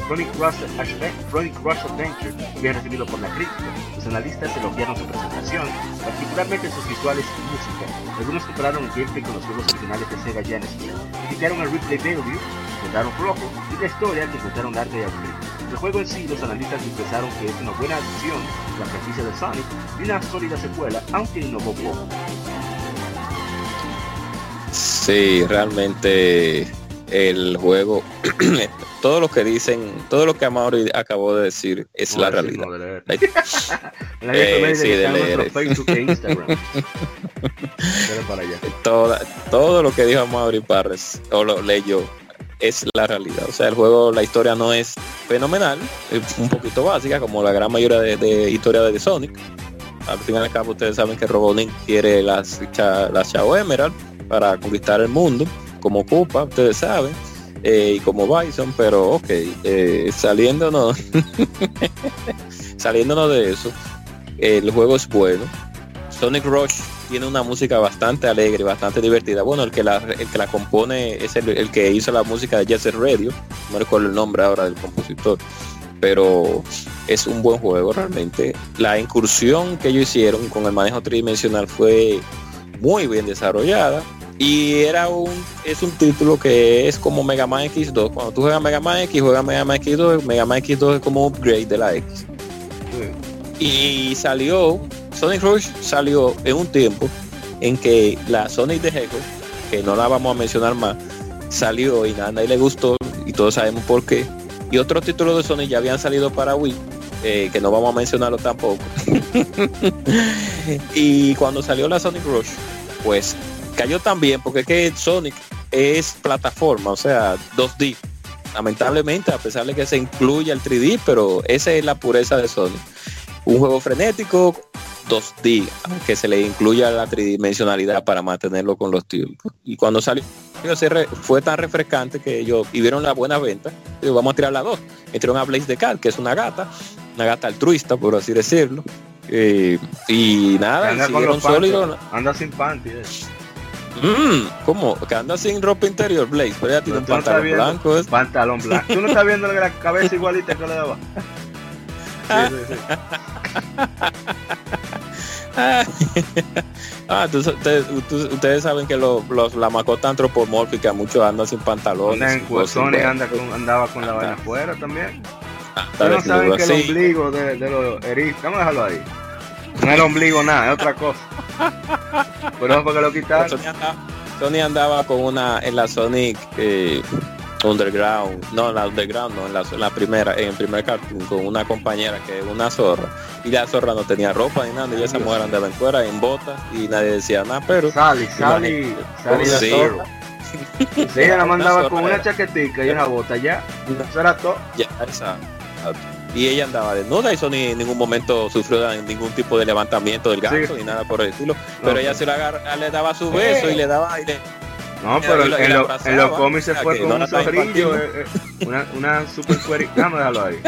Sonic, Rush, Adventure fue recibido por la crítica. Los analistas elogiaron su presentación, particularmente sus visuales y música. Algunos compararon el gameplay con los juegos originales de Sega Genesis. Criticaron el replay value, encontraron flojo, y la historia que encontraron larga y aburrida. El juego en sí, los analistas expresaron que es una buena adición a la franquicia de Sonic y una sólida secuela, aunque innovó poco. Sí, realmente el juego, todo lo que dicen, todo lo que Amaury acabó de decir es la realidad. todo lo que dijo Amaury Parres, o lo leyó, es la realidad. O sea, el juego, la historia no es fenomenal, es un poquito básica, como la gran mayoría de, de historia de Sonic. Al fin y al cabo, ustedes saben que Robotnik quiere las, las Chao Emerald para conquistar el mundo como Koopa, ustedes saben, eh, y como Bison, pero ok, eh, saliéndonos, saliéndonos de eso, el juego es bueno. Sonic Rush tiene una música bastante alegre, bastante divertida. Bueno, el que la, el que la compone es el, que hizo la música de Jet Radio, no recuerdo el nombre ahora del compositor, pero es un buen juego realmente. La incursión que ellos hicieron con el manejo tridimensional fue muy bien desarrollada y era un, es un título que es como Mega Man X2. Cuando tú juegas Mega Man X, juegas Mega Man X2, Mega Man X2 es como un upgrade de la X. Y salió, Sonic Rush salió en un tiempo en que la Sonic de Hedgehog, que no la vamos a mencionar más, salió y nada, y le gustó y todos sabemos por qué. Y otros títulos de Sony ya habían salido para Wii, eh, que no vamos a mencionarlo tampoco. y cuando salió la Sonic Rush, pues cayó también, porque es que Sonic es plataforma, o sea, 2D. Lamentablemente, a pesar de que se incluya el 3D, pero esa es la pureza de Sonic. Un juego frenético, 2D, aunque se le incluya la tridimensionalidad para mantenerlo con los tiempos. Y cuando salió fue tan refrescante que ellos y vieron la buena venta, y vamos a tirar la dos. Entraron a Blaze de Cal, que es una gata, una gata altruista, por así decirlo. Eh, y nada, anda siguieron sólidos. Anda sin panty. Eh. Mm, ¿Cómo? Que anda sin ropa interior, Blaze, pero ya tiene un pantalón blanco. Pantalón blanco. Tú no estás viendo la cabeza igualita que le daba. Sí, sí, sí. ah, ustedes, saben que los, la mascota antropomórfica muchos andan sin pantalones. Sony anda con, andaba con la vaina afuera también. Ah, no saben que el ombligo de, de los eristas, vamos a dejarlo ahí. No es el ombligo nada, es otra cosa. Pero es porque lo quitaron. Sony andaba, con una en la Sonic eh, Underground, no, en la Underground, no, en la, primera, en el primer cartoon, con una compañera que es una zorra, y la zorra no tenía ropa ni nada, y esa mujer andaba en fuera, en botas, y nadie decía nada, pero... Sally, Sally, Sally sí. Sí, ella la mandaba con una chaquetica y una bota, ya, eso era todo. Ya, exacto. Y ella andaba desnuda, y eso ni en ningún momento sufrió ningún tipo de levantamiento del gato ni nada por el estilo. Pero ella se la agarra, le daba su beso y le daba aire no, pero en, los cómics se fue con un zorrillo, eh, eh, una, una super query. Déjame dejarlo ahí.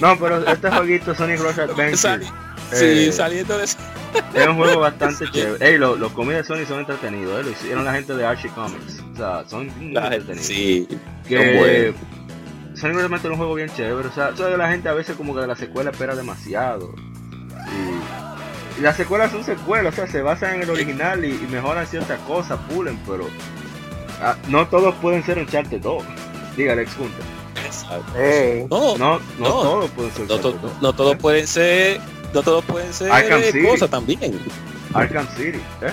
No, pero este jueguito Sonic Rush Adventure. sí, eh, saliendo de Es un juego bastante chévere. Ey, los, los cómics de Sonic son entretenidos, ¿eh? Lo hicieron la gente de Archie Comics. O sea, son entretenidos. Sí, que Sonic Adventure es un juego bien chévere. O sea, la gente a veces como que de la secuela espera demasiado. Y, las secuelas son secuelas, o sea, se basan en el original y, y mejoran ciertas cosas, pulen, pero Ah, no todos pueden ser Uncharted 2. Dígale, ex Junta. No, no, no, todos pueden ser no, no, todos pueden ser no todos pueden ser cosas también Arkham City ¿eh?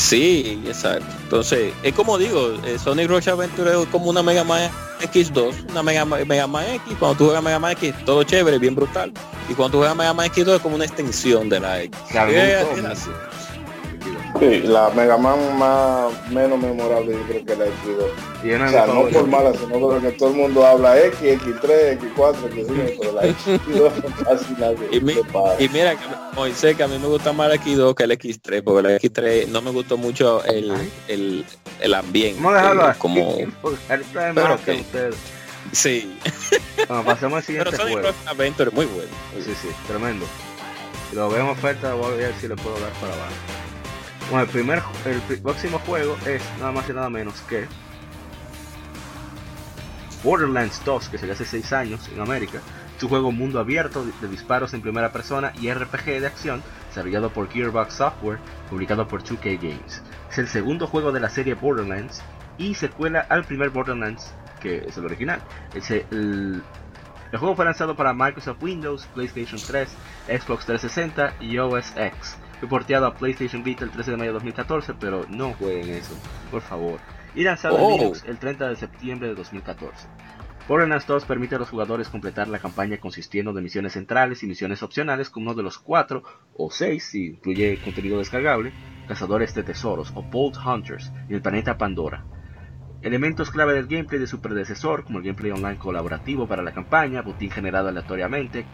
Sí exacto. Entonces es como digo eh, Sonic Rush Adventure es como una Mega Man X2 una Mega, Mega Man X. Cuando tú juegas Mega Man X todo chévere bien brutal. Y cuando tú juegas Mega Man X2 es como una extensión de la X Sí, la Mega Man más menos memorable yo creo que la X2. o sea, no por mala, sino porque todo el mundo habla X, X3, X4, X5, pero la X2 casi nadie y, mi, y mira, Moisés, que a mí me gusta más la X2 que el X3, porque la X3 no me gustó mucho el, el, el ambiente. Vamos a dejarlo como... Pero que ustedes. Sí. Bueno, pasemos al siguiente Pero juego. Adventure muy bueno. Sí, sí, tremendo. Si lo vemos oferta, voy a ver si le puedo dar para abajo. Bueno, el, primer, el próximo juego es nada más y nada menos que Borderlands 2, que salió hace 6 años en América. Es un juego mundo abierto de disparos en primera persona y RPG de acción, desarrollado por Gearbox Software, publicado por 2K Games. Es el segundo juego de la serie Borderlands y secuela al primer Borderlands, que es el original. el, el juego fue lanzado para Microsoft Windows, PlayStation 3, Xbox 360 y OS X fue porteado a PlayStation Vita el 13 de mayo de 2014, pero no jueguen eso, por favor. Y lanzado en oh. Linux el 30 de septiembre de 2014. Borderlands 2 permite a los jugadores completar la campaña consistiendo de misiones centrales y misiones opcionales con uno de los cuatro o seis, si incluye contenido descargable, cazadores de tesoros o Bolt Hunters en el planeta Pandora. Elementos clave del gameplay de su predecesor, como el gameplay online colaborativo para la campaña, botín generado aleatoriamente,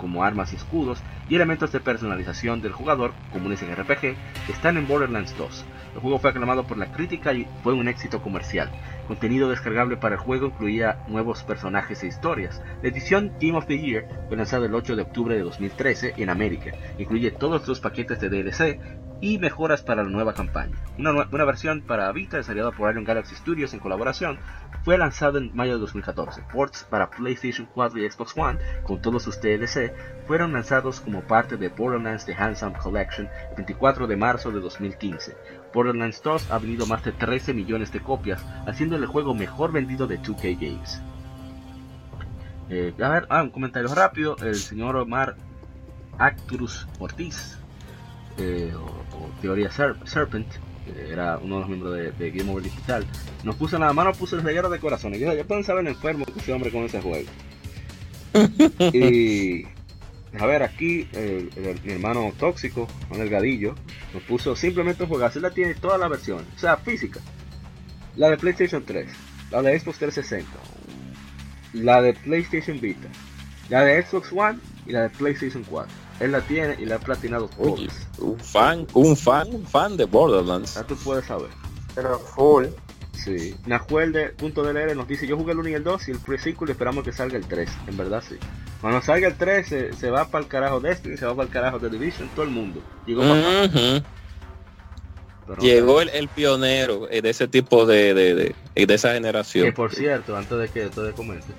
como armas y escudos, y elementos de personalización del jugador, comunes en RPG, están en Borderlands 2. El juego fue aclamado por la crítica y fue un éxito comercial. Contenido descargable para el juego incluía nuevos personajes e historias. La edición Team of the Year fue lanzada el 8 de octubre de 2013 en América. Incluye todos los paquetes de DLC y mejoras para la nueva campaña. Una, una versión para Vita desarrollada por Iron Galaxy Studios en colaboración fue lanzado en mayo de 2014. Ports para PlayStation 4 y Xbox One, con todos sus DLC, fueron lanzados como parte de Borderlands The Handsome Collection el 24 de marzo de 2015. Borderlands 2 ha vendido más de 13 millones de copias, haciendo el juego mejor vendido de 2K Games. Eh, a ver, ah, un comentario rápido. El señor Omar Actrus Ortiz, eh, o, Teoría Serpent, era uno de los miembros de, de Game Over Digital, nos puso nada más, nos puso el reguero de corazones. Y yo, ya pueden saber enfermo que ese hombre con ese juego. y a ver, aquí mi hermano tóxico, con el gadillo, nos puso simplemente un juego. la tiene todas las versiones, o sea, física. La de PlayStation 3, la de Xbox 360, la de PlayStation Vita, la de Xbox One y la de PlayStation 4. Él la tiene y la ha platinado. Un fan, un fan, un fan de Borderlands. Ya tú puedes saber. Pero full. Sí. Nahuel de punto de nos dice, yo jugué el 1 y el 2 y el pre-sequel y esperamos que salga el 3. En verdad sí. Cuando salga el 3 se, va para el carajo Destiny, se va para el carajo de Division, todo el mundo. Llegó, Llegó el, pionero de ese tipo de, de, de, de, esa generación. Que por cierto, antes de que todo comience,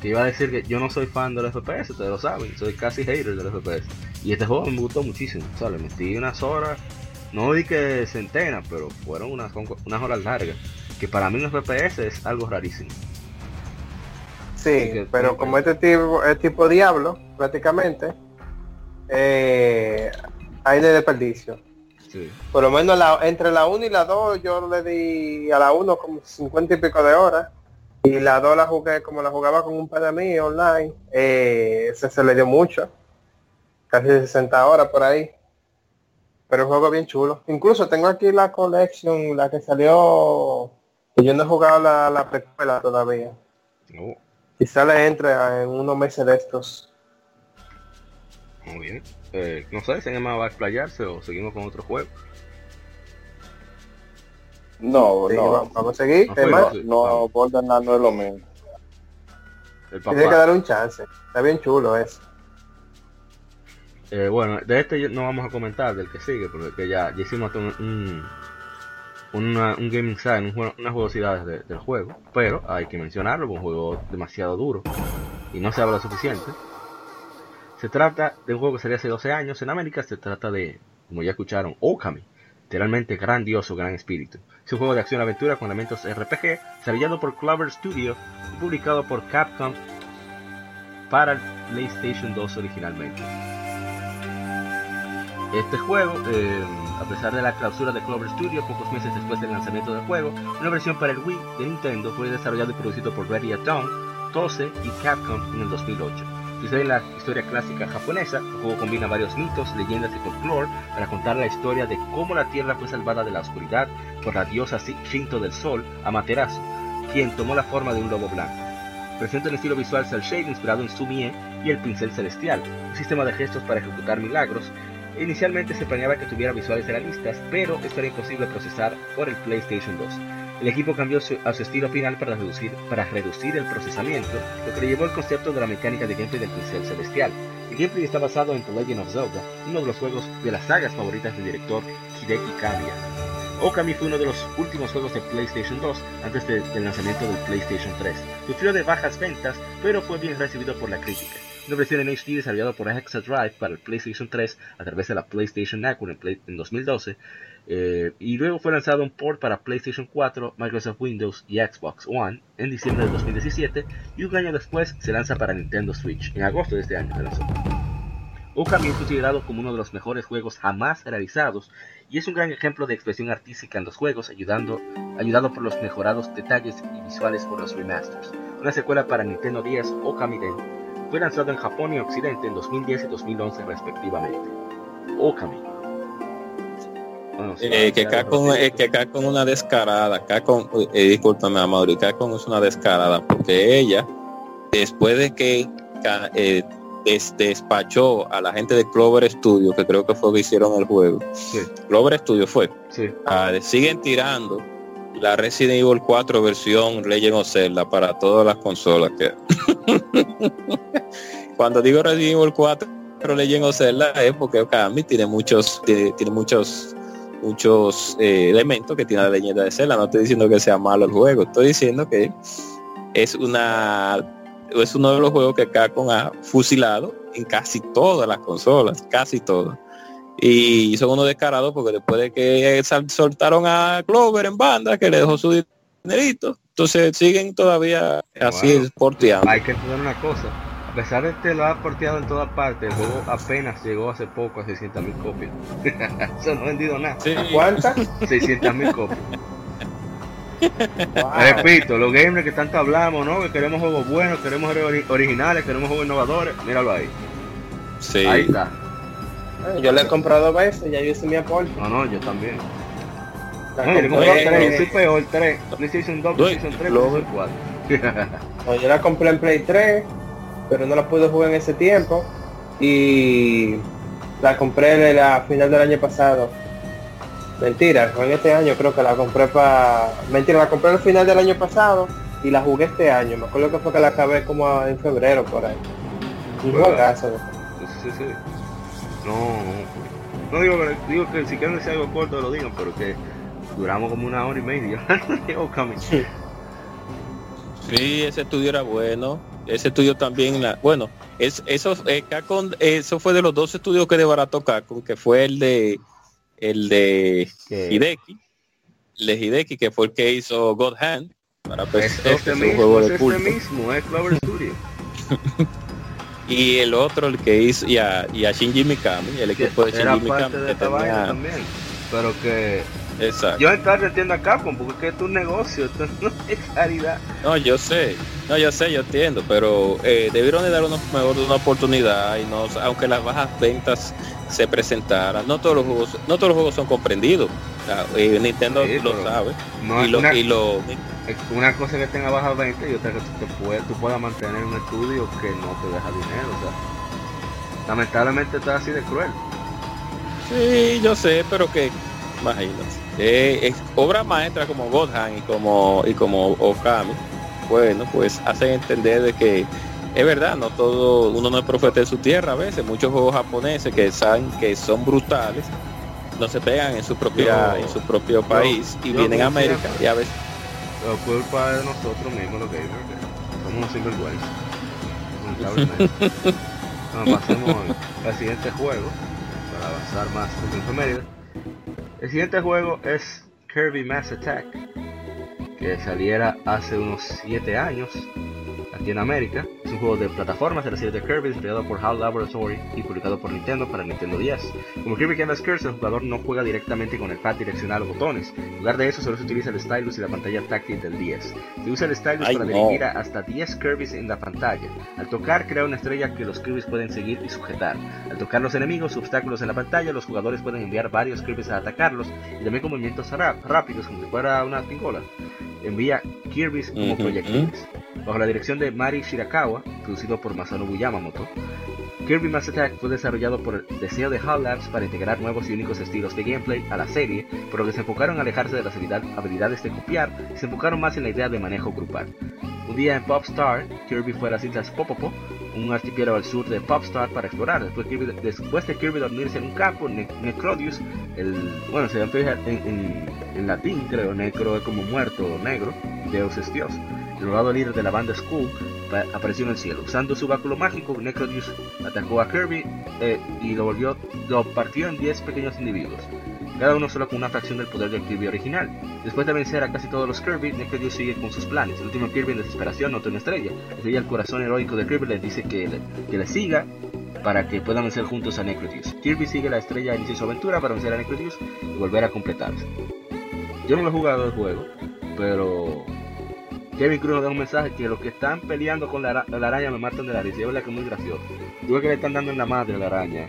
te iba a decir que yo no soy fan de los FPS, ustedes lo saben, soy casi hater de los FPS. Y este juego me gustó muchísimo, le metí unas horas, no di que centenas, pero fueron unas, unas horas largas, que para mí los FPS es algo rarísimo. Sí, pero como este tipo, es tipo Diablo, prácticamente, eh, hay de desperdicio. Sí. Por lo menos entre la 1 y la 2 yo le di a la 1 como 50 y pico de horas y la 2 la jugué como la jugaba con un par de mí online, eh, se, le dio mucho, casi 60 horas por ahí. Pero el juego bien chulo. Incluso tengo aquí la collection, la que salió, y yo no he jugado la, la precuela todavía. Oh. Quizá le entre en unos meses de estos. Muy bien. Eh, no sé, ¿se llama va a explayarse o seguimos con otro juego? No, no. Vamos a seguir. No, no, Borderlands no es lo mismo. Tiene que dar un chance. Está bien chulo eso. Eh, bueno, de este no vamos a comentar, del que sigue, porque ya, ya hicimos un, una, un gaming side, unas jugosidades del juego, pero hay que mencionarlo, un juego demasiado duro y no se habla suficiente. Se trata de un juego que salió hace 12 años en América, se trata de, como ya escucharon, Okami, literalmente grandioso, gran espíritu. Es un juego de acción-aventura con elementos RPG, desarrollado por Clover Studio y publicado por Capcom para el PlayStation 2 originalmente. Este juego, eh, a pesar de la clausura de Clover Studio pocos meses después del lanzamiento del juego, una versión para el Wii de Nintendo fue desarrollado y producido por Ready at Dawn, Tose y Capcom en el 2008. Si en la historia clásica japonesa, el juego combina varios mitos, leyendas y folclore para contar la historia de cómo la Tierra fue salvada de la oscuridad por la diosa Shinto del Sol, Amaterasu, quien tomó la forma de un lobo blanco. Presenta el estilo visual cel inspirado en Sumie y el pincel celestial, un sistema de gestos para ejecutar milagros. Inicialmente se planeaba que tuviera visuales realistas, pero esto era imposible procesar por el PlayStation 2. El equipo cambió a su estilo final para reducir, para reducir el procesamiento, lo que le llevó al concepto de la mecánica de gameplay del pincel celestial. El gameplay está basado en The Legend of Zelda, uno de los juegos de las sagas favoritas del director Hideki Kamiya. Okami fue uno de los últimos juegos de PlayStation 2 antes del lanzamiento del PlayStation 3. Sufrió de bajas ventas, pero fue bien recibido por la crítica. Una versión en HD desarrollada por Hexa Drive para el PlayStation 3 a través de la PlayStation Network en 2012 eh, y luego fue lanzado un port para PlayStation 4, Microsoft Windows y Xbox One en diciembre de 2017 y un año después se lanza para Nintendo Switch. En agosto de este año se lanzó. Okami es considerado como uno de los mejores juegos jamás realizados y es un gran ejemplo de expresión artística en los juegos, ayudando, ayudado por los mejorados detalles y visuales por los remasters. Una secuela para Nintendo 10, Okami Den, fue lanzado en Japón y Occidente en 2010 y 2011 respectivamente. Okami eh, que Capcom, eh, que con una descarada, Capcom, eh, discúlpame Amaury, Capcom es una descarada porque ella, después de que eh, despachó a la gente de Clover Studio, que creo que fue que hicieron el juego, Clover Studio fue, ah, siguen tirando la Resident Evil 4 versión Legend of Zelda para todas las consolas que cuando digo Resident Evil 4 Legend of Zelda es porque Okami tiene muchos tiene muchos muchos eh, elementos que tiene la leyenda de Zelda. No estoy diciendo que sea malo el juego, estoy diciendo que es una es uno de los juegos que Capcom ha fusilado en casi todas las consolas, casi todas. Y son unos descarados porque después de que soltaron a Clover en banda, que le dejó su dinerito, entonces siguen todavía así porteando. Hay que entender una cosa, A pesar de que lo ha porteado en todas partes, el juego apenas llegó hace poco a 600.000 copias. Eso no ha vendido nada. ¿Cuántas? 600.000 copias. Repito, los gamers que tanto hablamos, ¿no? Que queremos juegos buenos, queremos originales, queremos juegos innovadores. Míralo ahí. Sí. Ahí está. Yo le he comprado veces, ya yo hice mi aporte. No, no, yo también. No, yo le compré tres, yo soy peor, 3. PlayStation 2, PlayStation 3, PlayStation 4. no, yo la compré en Play 3, pero no la pude jugar en ese tiempo. Y la compré en la final del año pasado. Mentira, fue en este año creo que la compré para... Mentira, la compré al final del año pasado y la jugué este año. Me acuerdo que fue que la acabé como en febrero por ahí. Un juegazo. Sí, sí. No, no digo que, digo que si quieren decir algo corto lo digan, pero que duramos como una hora y media. sí, ese estudio era bueno. Ese estudio también, la, bueno, es, eso, eh, eso fue de los dos estudios que desbarató Capcom, que fue el de el de Hideki, el de Hideki, que fue el que hizo God Hand para PC, este, mismo, juego de este mismo, es Clover Studio. y el otro el que hizo y a, y a Shinji Mikami el equipo de Shinji Mikami que tenía... también pero que Exacto. yo estar entiendo a Capcom porque es que tu negocio esto no es caridad no yo sé no yo sé yo entiendo pero eh, debieron de dar una mejor una oportunidad y no aunque las bajas ventas se presentaran no todos los juegos no todos los juegos son comprendidos eh, Nintendo lo sabe y, lo, y lo una cosa que tenga baja venta y otra que tú, puedas mantener un estudio que no te deja dinero. O sea, lamentablemente está así de cruel. Sí, yo sé, pero que, imagínate. Eh, es obra maestra como Godhan y como y como Okami, bueno, pues hacen entender de que es verdad, no todo, uno no es profeta de su tierra a veces, muchos juegos japoneses que saben que son brutales, no se pegan en su propia, en su propio país y vienen a América y a veces la culpa de nosotros mismos los gamers, somos sinvergüenza. Bueno, pasemos al siguiente juego, para avanzar más en el El siguiente juego es Kirby Mass Attack, que saliera hace unos 7 años aquí en América. Es un juego de plataformas de la serie de Kirby, desarrollado por HAL Laboratory y publicado por Nintendo para Nintendo 10. Como Kirby Canvas Curse, el jugador no juega directamente con el pad direccional o botones. En lugar de eso, solo se utiliza el stylus y la pantalla táctil del 10. Se usa el stylus para dirigir a hasta 10 Kirby's en la pantalla. Al tocar, crea una estrella que los Kirby's pueden seguir y sujetar. Al tocar los enemigos, obstáculos en la pantalla, los jugadores pueden enviar varios Kirby's a atacarlos y también con movimientos rápidos, como si fuera una pingola envía Kirby's como proyectiles. Bajo la dirección de Mari Shirakawa, producido por Masanobu Yamamoto, Kirby Mass Attack fue desarrollado por el deseo de HAL Labs para integrar nuevos y únicos estilos de gameplay a la serie, por lo que se enfocaron en alejarse de las habilidades de copiar y se enfocaron más en la idea de manejo grupal. Un día en Popstar, Kirby fue a las islas Popopo, un archipiélago al sur de Popstar para explorar. Después, después de Kirby dormirse en un campo, Necrodius, el, bueno, se llama en, en, latín, creo, Necro es como muerto o negro, Deus es Dios. El líder de la banda Skull apareció en el cielo. Usando su báculo mágico, Necrodius atacó a Kirby eh, y lo volvió, lo partió en 10 pequeños individuos cada uno solo con una fracción del poder del Kirby original. Después de vencer a casi todos los Kirby, Necrodius sigue con sus planes. El último Kirby en desesperación nota una estrella. Estrella el corazón heroico de Kirby le dice que le, que le siga para que puedan vencer juntos a Necrodius. Kirby sigue la estrella inicia su aventura para vencer a Necrodius y volver a completarse. Yo no lo he jugado el juego, pero Kevin Cruz nos da un mensaje que los que están peleando con la, araña me matan de la risa. Es verdad que es muy gracioso. Yo que le están dando en la madre a la araña.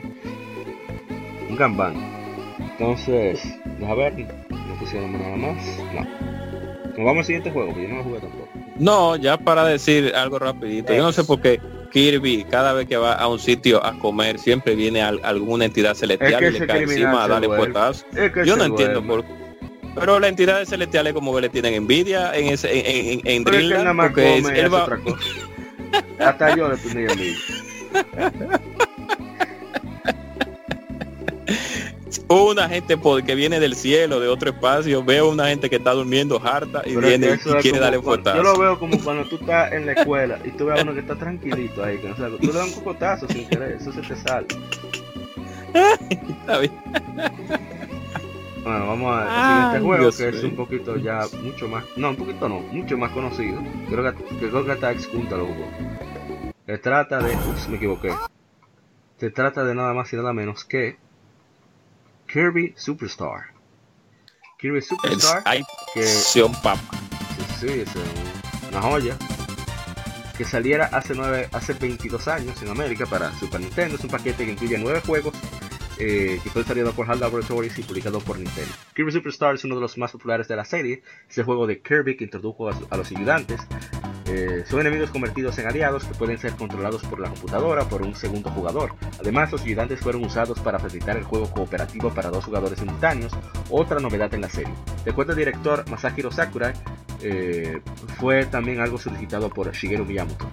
Un gambán. Entonces, a ver, no pusieron nada más. No. Nos vamos al siguiente juego, que yo no lo jugué tampoco. No, ya para decir algo rapidito. Yo no sé por qué Kirby, cada vez que va a un sitio a comer, siempre viene alguna entidad celestial y le cae encima a darle puertas. yo no entiendo por qué. Pero la entidad celestiales como que le tienen envidia en ese en, en, en Dreamland, porque es, él va... otra cosa. Hasta yo le tenía envidia. una gente que viene del cielo, de otro espacio, veo una gente que está durmiendo harta y viene y quiere darle cocotazo. Yo lo veo como cuando tú estás en la escuela y tú ves a uno que está tranquilito ahí, que no sabe, tú le das un cocotazo sin querer, eso se te sale. está bien. Bueno, vamos a este juego que es un poquito ya mucho más, no, un poquito no, mucho más conocido. Creo que, creo que hasta junta lo jugó. Se trata de... Ups, me equivoqué. Se trata de nada más y nada menos que Kirby Superstar. Kirby Superstar. que, sí, sí, es una joya. Que saliera hace, nueve, hace 22 años en América para Super Nintendo. Es un paquete que incluye nueve juegos eh, que fue desarrollado por HAL Laboratories y publicado por Nintendo. Kirby Superstar es uno de los más populares de la serie, es el juego de Kirby que introdujo a, los ayudantes. Eh, son enemigos convertidos en aliados que pueden ser controlados por la computadora por un segundo jugador. Además, los ayudantes fueron usados para facilitar el juego cooperativo para dos jugadores simultáneos, otra novedad en la serie. De acuerdo al director Masahiro Sakurai, eh, fue también algo solicitado por Shigeru Miyamoto.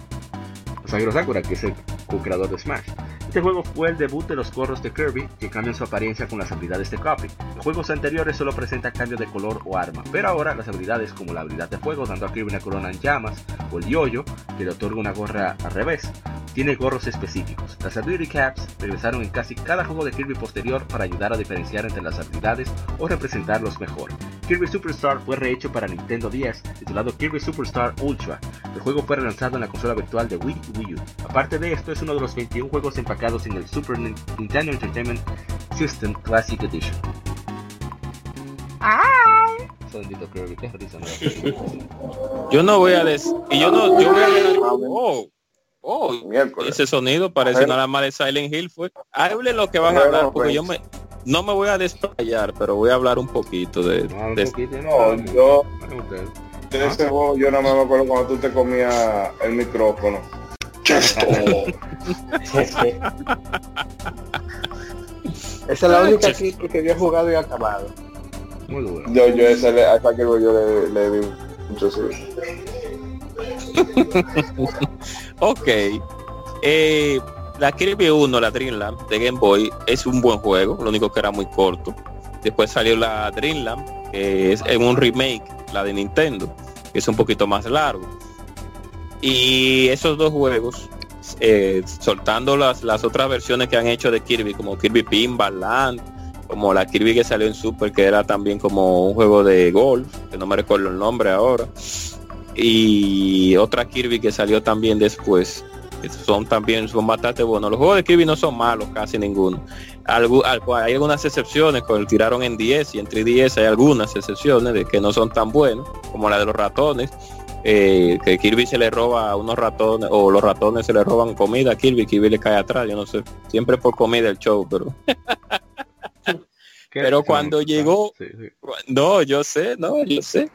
Masahiro Sakurai, que es el co-creador de Smash. Este juego fue el debut de los gorros de Kirby, que cambian su apariencia con las habilidades de Copy. En juegos anteriores solo presenta cambio de color o arma, pero ahora las habilidades como la habilidad de fuego dando a Kirby una corona en llamas, o el yoyo, que le otorga una gorra al revés, tiene gorros específicos. Las Ability Caps regresaron en casi cada juego de Kirby posterior para ayudar a diferenciar entre las habilidades o representarlos mejor. Kirby Superstar fue rehecho para Nintendo 10, titulado Kirby Superstar Ultra. El juego fue relanzado en la consola virtual de Wii Wii U. Aparte de esto, es uno de los 21 juegos empacados en el Super Nintendo Entertainment System Classic Edition. Yo no voy a decir. Y yo no. Yo voy a. Oh. Oh, ese sonido parece nada más de Silent Hill fue. Hable lo que van a hablar porque yo me no me voy a desplayar, pero voy a hablar un poquito de, no, de... Poquito, no, yo de ese juego yo no me acuerdo cuando tú te comías el micrófono. Esa es la única que, que había jugado y acabado. Muy duro. Yo, yo esa, esa que yo le, le di mucho sí. ok. Eh, la Kirby 1, la Dreamland de Game Boy, es un buen juego, lo único que era muy corto. Después salió la Dreamland, que es en un remake, la de Nintendo, que es un poquito más largo. Y esos dos juegos, eh, soltando las, las otras versiones que han hecho de Kirby, como Kirby Pinball Land, como la Kirby que salió en Super, que era también como un juego de golf, que no me recuerdo el nombre ahora y otra Kirby que salió también después son también son bastante buenos. Los juegos de Kirby no son malos casi ninguno. Hay algunas excepciones cuando tiraron en 10 y en 3DS hay algunas excepciones de que no son tan buenos como la de los ratones eh, que Kirby se le roba a unos ratones o los ratones se le roban comida a Kirby Kirby le cae atrás yo no sé siempre por comida el show pero pero cuando llegó no yo sé no yo sé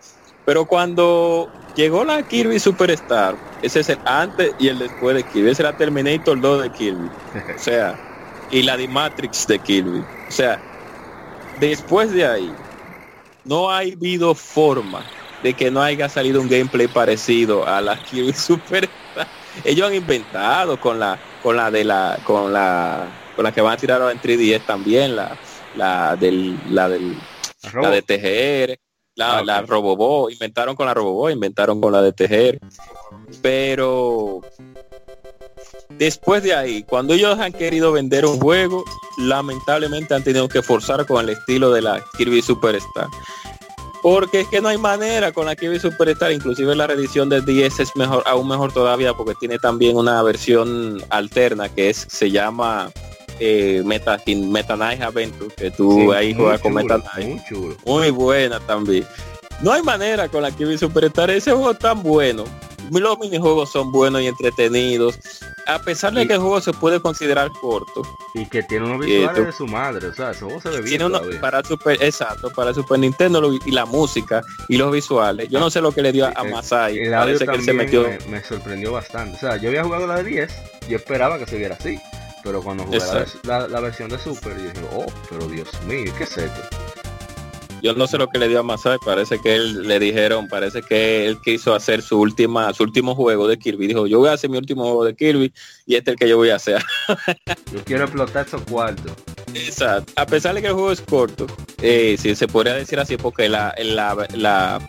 pero cuando llegó la Kirby Superstar, ese es el antes y el después de Kirby. Ese era Terminator 2 de Kirby. O sea, y la de Matrix de Kirby. O sea, después de ahí, no ha habido forma de que no haya salido un gameplay parecido a la Kirby Superstar. Ellos han inventado con la, con la de la, con la, con la que van a tirar en 3DS también, la, la del, la del, la de TGR la, ah, la Robobo, inventaron con la Robobo, inventaron con la de tejer. Pero después de ahí, cuando ellos han querido vender un juego, lamentablemente han tenido que forzar con el estilo de la Kirby Superstar. Porque es que no hay manera con la Kirby Superstar, inclusive la reedición de 10 es mejor, aún mejor todavía porque tiene también una versión alterna que es, se llama eh, Meta, Meta Knight Adventure, que tú ahí juegas con Meta Knight. Muy, buena también. No hay manera con la que Superstar ese juego tan bueno. Los minijuegos son buenos y entretenidos. A pesar de que el juego se puede considerar corto. Y que tiene unos visuales de su madre. O sea, ese juego se ve bien para Super, exacto, para Super Nintendo y la música y los visuales. Yo no sé lo que le dio a Masai. El, Parece que se metió. Me, me, sorprendió bastante. O sea, yo había jugado la de 10. Yo esperaba que se viera así. Pero cuando jugué la, versión de Super, y dije, oh, pero Dios mío, ¿qué es esto? Yo no sé lo que le dio a Masai, parece que él le dijeron, parece que él quiso hacer su última, su último juego de Kirby. Dijo, yo voy a hacer mi último juego de Kirby y este es el que yo voy a hacer. yo quiero explotar esos cuartos. Exacto. A pesar de que el juego es corto, eh, si se podría decir así, porque la,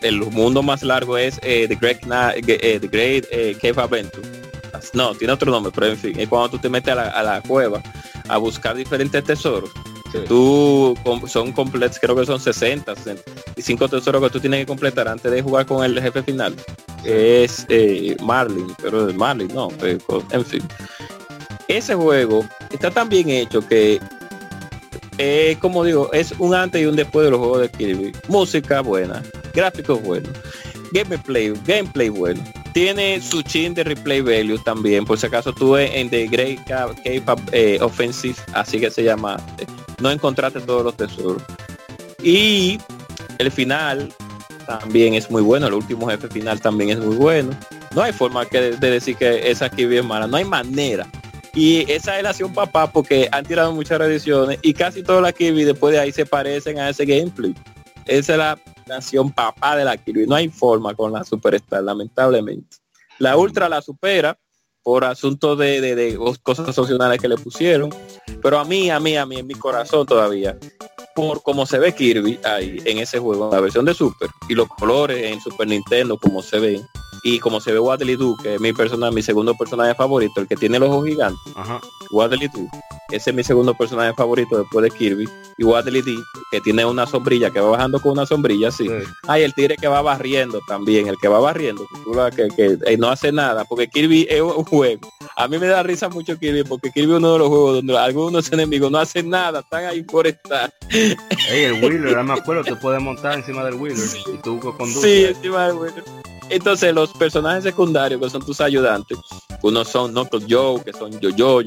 el mundo más largo es eh, The Great, eh, The Great eh, Cave Adventure no, tiene otro nombre, pero en fin, es cuando tú te metes a la, cueva a buscar diferentes tesoros. Tú son completos, creo que son 60, 65 tesoros que tú tienes que completar antes de jugar con el jefe final. es eh, Marlin, pero es Marlin, no, en fin. Ese juego está tan bien hecho que eh, como digo, es un antes y un después de los juegos de Kirby. Música buena, gráficos buenos, gameplay, gameplay bueno. Tiene su chin de replay value también, por si acaso tuve en The Great K-Pop eh, Offensive, así que se llama, no encontraste todos los tesoros. Y el final también es muy bueno, el último jefe final también es muy bueno. No hay forma que de, decir que esa Kirby es mala, no hay manera y esa es la acción papá porque han tirado muchas reediciones y casi todas las Kirby después de ahí se parecen a ese gameplay. Esa es la nación papá de la Kirby. No hay forma con la Superstar, lamentablemente. La Ultra la supera por asuntos de, de, cosas opcionales que le pusieron. Pero a mí, a mí, a mí, en mi corazón todavía, por cómo se ve Kirby ahí en ese juego, la versión de Super, y los colores en Super Nintendo, como se ven, y como se ve Waddle Doo, que es mi persona, mi segundo personaje favorito, el que tiene el ojo gigante, Ajá. Waddle Doo, ese es mi segundo personaje favorito después de Kirby, y Waddle Dee, que tiene una sombrilla, que va bajando con una sombrilla así. hay el tigre que va barriendo también, el que va barriendo, que, que, eh, no hace nada, porque Kirby es un juego. A mí me da risa mucho Kirby, porque Kirby es uno de los juegos donde algunos enemigos no hacen nada, están ahí por estar. el Wheeler, me acuerdo, te puedes montar encima del Wheeler y tú conduces. Sí, encima del Wheeler. Entonces los personajes secundarios que son tus ayudantes, unos son Knuckles Joe, que son Yo-Yo,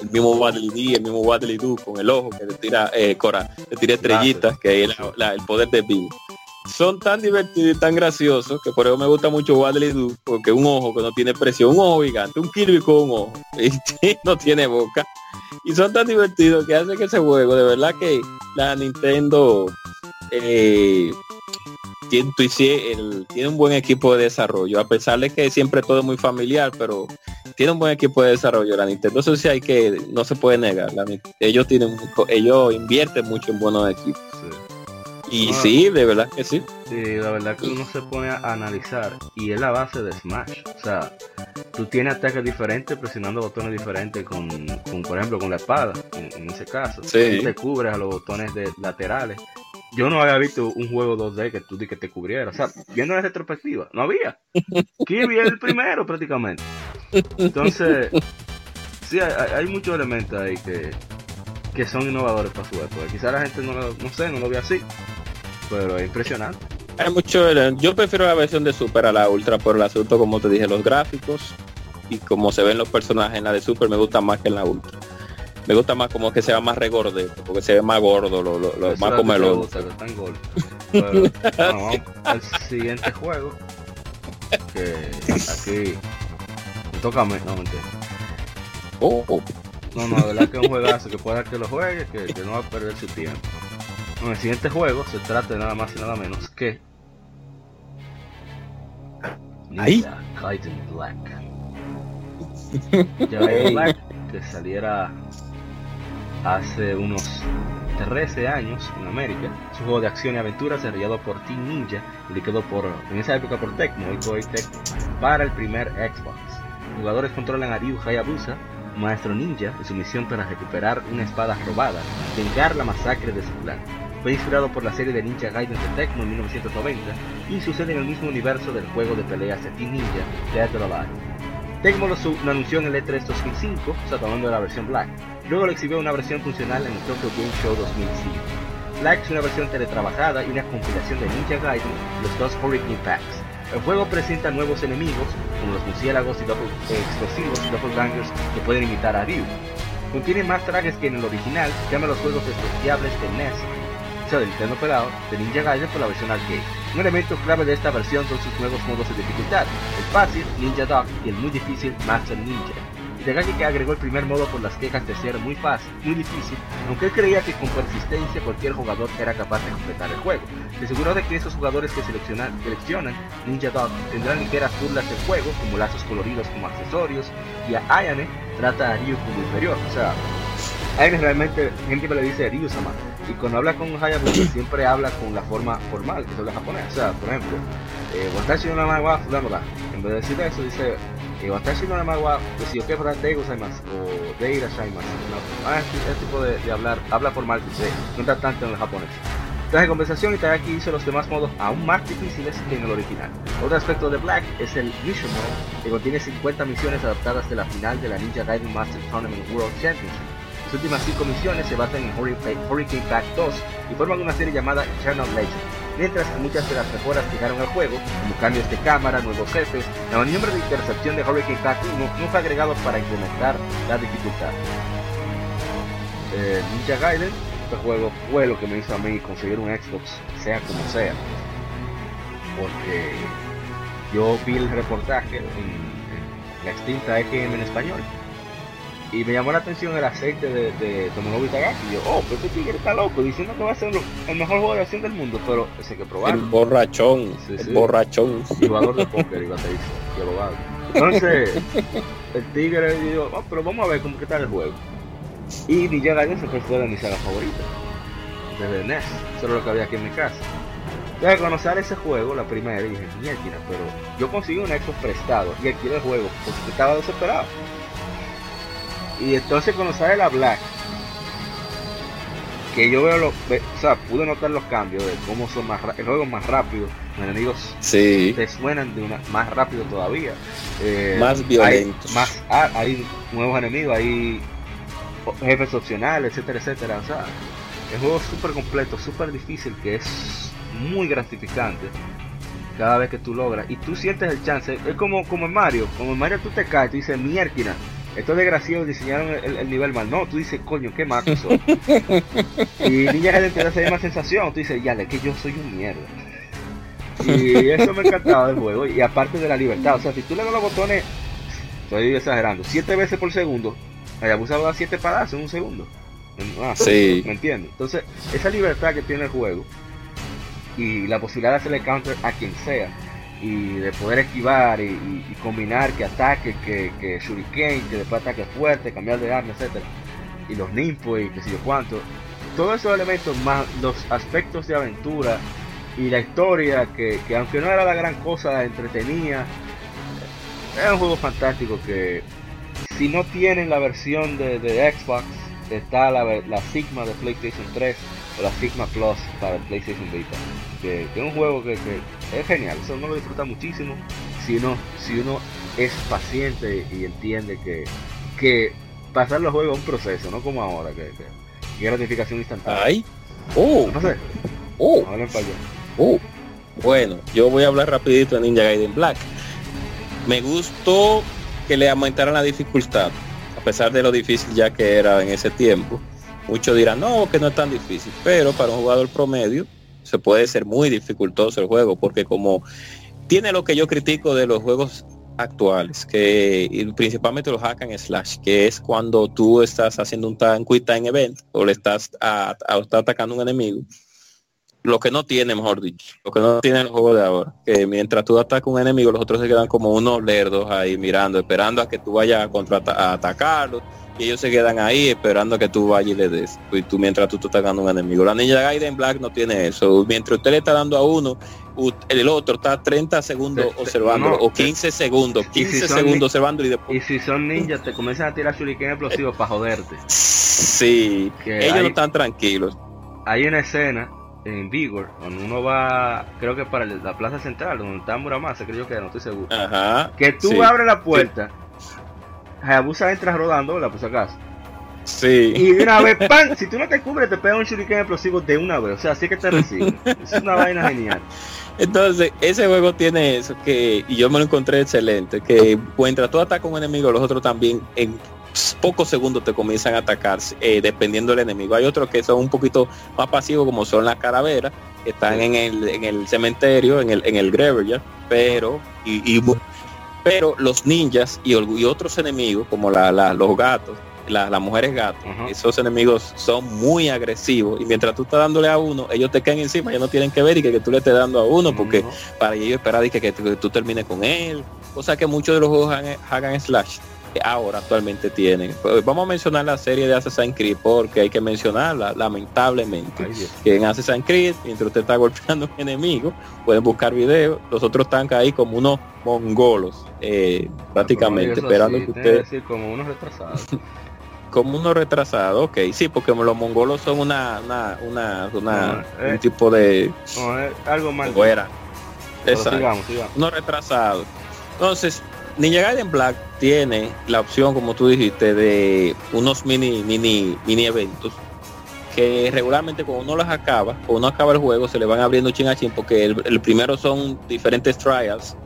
el mismo Waddle Dee, el mismo Waddle Doo con el ojo que te tira eh, Cora, te tira estrellitas, que es el poder de vivo. Son tan divertidos y tan graciosos que por eso me gusta mucho Waddle Doo, porque un ojo que no tiene presión, un ojo gigante, un Kirby con un ojo, y no tiene boca. Y son tan divertidos que hace que ese juego, de verdad que la Nintendo eh, tiene, tiene un buen equipo de desarrollo, a pesar de que siempre todo es muy familiar, pero tiene un buen equipo de desarrollo la Nintendo. Eso sí hay que, no se puede negar. ellos tienen ellos invierten mucho en buenos equipos. Y ah. sí, de verdad que sí. Sí, la verdad que uno se pone a analizar y es la base de Smash. O sea, tú tienes ataques diferentes presionando botones diferentes con, por ejemplo, con la espada, en, ese caso. Sí. Tú te cubres a los botones de laterales yo no había visto un juego 2D que tú que te cubriera. O sea, viendo la retrospectiva, no había. Kirby es el primero prácticamente. Entonces, sí, hay, muchos elementos ahí que, que son innovadores para su época. Quizá la gente no lo, no sé, no lo ve así, pero es impresionante. Hay mucho, yo prefiero la versión de Super a la Ultra por el asunto, como te dije, los gráficos y como se ven los personajes en la de Super me gusta más que en la Ultra me gusta más como que sea más regorde, porque se ve más gordo, lo, lo, lo más comelón. vamos al siguiente juego. Que aquí me toca a mí, no mentira. Oh. No, no, de verdad que es un juegazo que pueda que lo juegue, que, que, no va a perder su tiempo. En el siguiente juego se trata de nada más y nada menos que Ninja Gaiden Black. Ya Black que saliera hace unos 13 años en América. Es un juego de acción y aventura desarrollado por Team Ninja, publicado por, en esa época por Tecmo, hoy Tecmo, para el primer Xbox. Los jugadores controlan a Ryu Hayabusa, maestro ninja, y su misión para recuperar una espada robada, vengar la masacre de su clan. Fue inspirado por la serie de Ninja Gaiden de Tecmo en 1990 y sucede en el mismo universo del juego de peleas de Team Ninja, Dead or Alive. Tecmo lo, anunció en el E3 2005, o la versión Black. Luego lo exhibió una versión funcional en el Tokyo Game Show 2005. Black una versión teletrabajada y una compilación de Ninja Gaiden los dos Hurricane Packs. El juego presenta nuevos enemigos, como los murciélagos y eh, explosivos y doppelgangers que pueden imitar a Ryu. Contiene más trajes que en el original, llama los juegos despreciables de NES del Nintendo pelado de Ninja Gaiden por la versión arcade. Un elemento clave de esta versión son sus nuevos modos de dificultad, el fácil Ninja Dog y el muy difícil Master Ninja. Itagaki que agregó el primer modo por las quejas de ser muy fácil, muy difícil, aunque él creía que con persistencia cualquier jugador era capaz de completar el juego. Se aseguró de que esos jugadores que seleccionan, seleccionan Ninja Dog tendrán ligeras burlas del juego, como lazos coloridos como accesorios, y a Ayane trata a Ryu como inferior, o sea, Ayane realmente, gente que le dice Ryu-sama, y cuando habla con Hayabusa siempre habla con la forma formal que se habla japonés. O sea, por ejemplo, eh, En vez de decir eso, dice eh, Watashi no nama wa Yoke para Dei gozaimasu o Dei irashaimasu. No, ah, este, tipo de, de, hablar, habla formal que se nota tanto en el japonés. Traje compensación, Itagaki hizo los demás modos aún más difíciles que en el original. Otro aspecto de Black es el Mission Mode, que contiene 50 misiones adaptadas de la final de la Ninja Gaiden Master Tournament World Championship. Las últimas 5 misiones se basan en Hurricane Pack 2 y forman una serie llamada Eternal Legend. Mientras que muchas de las mejoras llegaron al juego, como cambios de cámara, nuevos jefes, la maniobra de intercepción de Hurricane Pack 1 no fue agregado para incrementar la dificultad. Eh, Ninja Gaiden este juego fue lo que me hizo a mí conseguir un Xbox, sea como sea. Porque yo vi el reportaje en, la extinta XM en español. Y me llamó la atención el aceite de, de Tomonobu Itagaki. Y yo, oh, pero este tigre está loco, diciendo que va a ser el mejor juego de acción del mundo, pero ese que probar. El borrachón, el borrachón. Jugador de póker y baterista y abogado. Entonces, el tigre dijo, oh, pero vamos a ver cómo que está el juego. Y Ninja Gaiden siempre fue de mis sagas favoritas. Desde NES. Eso era lo que había aquí en mi casa. Entonces, conocer ese juego, la primera, dije, mierda, pero yo conseguí un Xbox prestado y adquirí el juego porque estaba desesperado. Y entonces conocer la Black, que yo veo los, o sea, pude notar los cambios de cómo son más el juego más rápido, los enemigos sí. te suenan de una más rápido todavía, eh, más violentos, más ah, hay nuevos enemigos, hay jefes opcionales, etcétera, etcétera. O sea, es un juego súper completo, súper difícil, que es muy gratificante cada vez que tú logras. Y tú sientes el chance, es como, como en Mario, como en Mario tú te caes, tú dices, mierda, estos desgraciados diseñaron el, nivel mal. No, tú dices, coño, qué mato soy. y Ninja Gaiden te da esa misma sensación, tú dices, ya, es que yo soy un mierda. Y eso me encantaba del juego. Y aparte de la libertad, o sea, si tú le das los botones, estoy exagerando, siete veces por segundo, Hayabusa va a 7 padazos en un segundo. Ah, sí. ¿Me entiendes? Entonces, esa libertad que tiene el juego y la posibilidad de hacerle counter a quien sea y de poder esquivar y, combinar que ataque, que, que shuriken, que después ataque fuerte, cambiar de arma, etcétera y los ninfos y qué sé yo cuánto. Todos esos elementos más los aspectos de aventura y la historia que, que aunque no era la gran cosa, entretenía. Era un juego fantástico que si no tienen la versión de, Xbox, está la, Sigma de PlayStation 3 o la Sigma Plus para el PlayStation Vita. Que, es un juego que, es genial, eso uno lo disfruta muchísimo si uno, si uno es paciente y entiende que, que pasar los juegos es un proceso, no como ahora, que, que, gratificación instantánea. ¡Ay! ¡Oh! No sé. ¡Oh! ¡Oh! Bueno, yo voy a hablar rapidito de Ninja Gaiden Black. Me gustó que le aumentaran la dificultad, a pesar de lo difícil ya que era en ese tiempo. Muchos dirán, no, que no es tan difícil, pero para un jugador promedio se puede ser muy dificultoso el juego, porque como tiene lo que yo critico de los juegos actuales, que principalmente los hack and slash, que es cuando tú estás haciendo un tan quick time event o le estás, a, atacando un enemigo lo que no tiene, mejor dicho, lo que no tiene el juego de ahora, que mientras tú atacas un enemigo, los otros se quedan como unos lerdos ahí mirando, esperando a que tú vayas a, contra a atacarlos, y ellos se quedan ahí esperando a que tú vayas y le des, y tú mientras tú estás atacando un enemigo. La Ninja Gaiden Black no tiene eso, mientras usted le está dando a uno, el otro está 30 segundos observando o 15 segundos, 15 segundos observando y después... Y si son ninjas te comienzan a tirar shuriken explosivos para joderte. Sí, ellos no están tranquilos. Hay una escena en Vigor, cuando uno va, creo que para la plaza central, donde está Muramasa, creo que no estoy seguro. Ajá, que tú abres la puerta, Hayabusa entra rodando, la puse acaso. Sí. Y de una vez, ¡pam! Si tú no te cubres, te pega un shuriken explosivo de una vez. O sea, así que te recibe. es una vaina genial. Entonces, ese juego tiene eso que, y yo me lo encontré excelente, que mientras tú atacas un enemigo, los otros también en pocos segundos te comienzan a atacar, eh, dependiendo del enemigo. Hay otros que son un poquito más pasivos, como son las calaveras, que están en, el, en el cementerio, en el, en el graveyard, pero, y, pero los ninjas y, otros enemigos, como la, los gatos, las mujeres gatos, esos enemigos son muy agresivos y mientras tú estás dándole a uno, ellos te caen encima, ellos no tienen que ver y que, tú le estés dando a uno porque para ellos esperar y que, tú termines con él, cosa que muchos de los juegos hagan slash ahora actualmente tienen. Pues, vamos a mencionar la serie de Assassin's Creed porque hay que mencionarla, lamentablemente. que en Assassin's Creed, mientras usted está golpeando un enemigo, pueden buscar videos, los otros están ahí como unos mongolos, eh, prácticamente, esperando que usted... como unos retrasados. como uno retrasado, ok, sí, porque los mongolos son una, una, una, una un tipo de algo más fuera. Exacto. Uno retrasado. Entonces, Ninja Gaiden Black tiene la opción, como tú dijiste, de unos mini, mini, mini eventos que regularmente cuando uno las acaba, cuando uno acaba el juego, se le van abriendo chin a chin, porque el, primero son diferentes trials,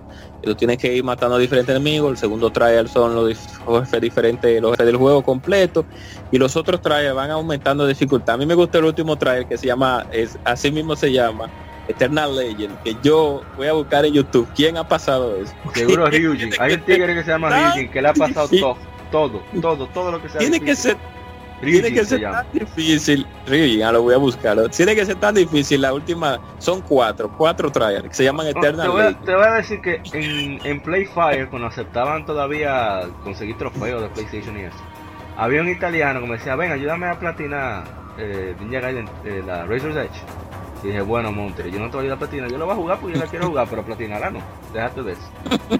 tú tienes que ir matando a diferentes enemigos, el segundo trial son los, jefes diferentes, los jefes del juego completo, y los otros trials van aumentando dificultad. A mí me gusta el último trial que se llama, es, así mismo se llama, Eternal Legend, que yo voy a buscar en YouTube quién ha pasado eso. Seguro Ryujin. Hay un tigre que se llama Ryujin que le ha pasado todo, todo, todo, todo lo que sea. Tiene que ser tiene que ser tan difícil, Ryujin, ya lo voy a buscar. Tiene que ser tan difícil. La última son cuatro, cuatro trials que se llaman Eternal. te, voy a, te, voy a, decir que en, en Playfire, cuando aceptaban todavía conseguir trofeos de PlayStation y eso, había un italiano que me decía: Ven, ayúdame a platinar eh, Ninja Gaiden, eh, la Razor's Edge. Y dije, bueno, Montre, yo no te voy a ayudar a platinar, yo lo voy a jugar porque yo la quiero jugar, pero platinarla no, déjate de eso.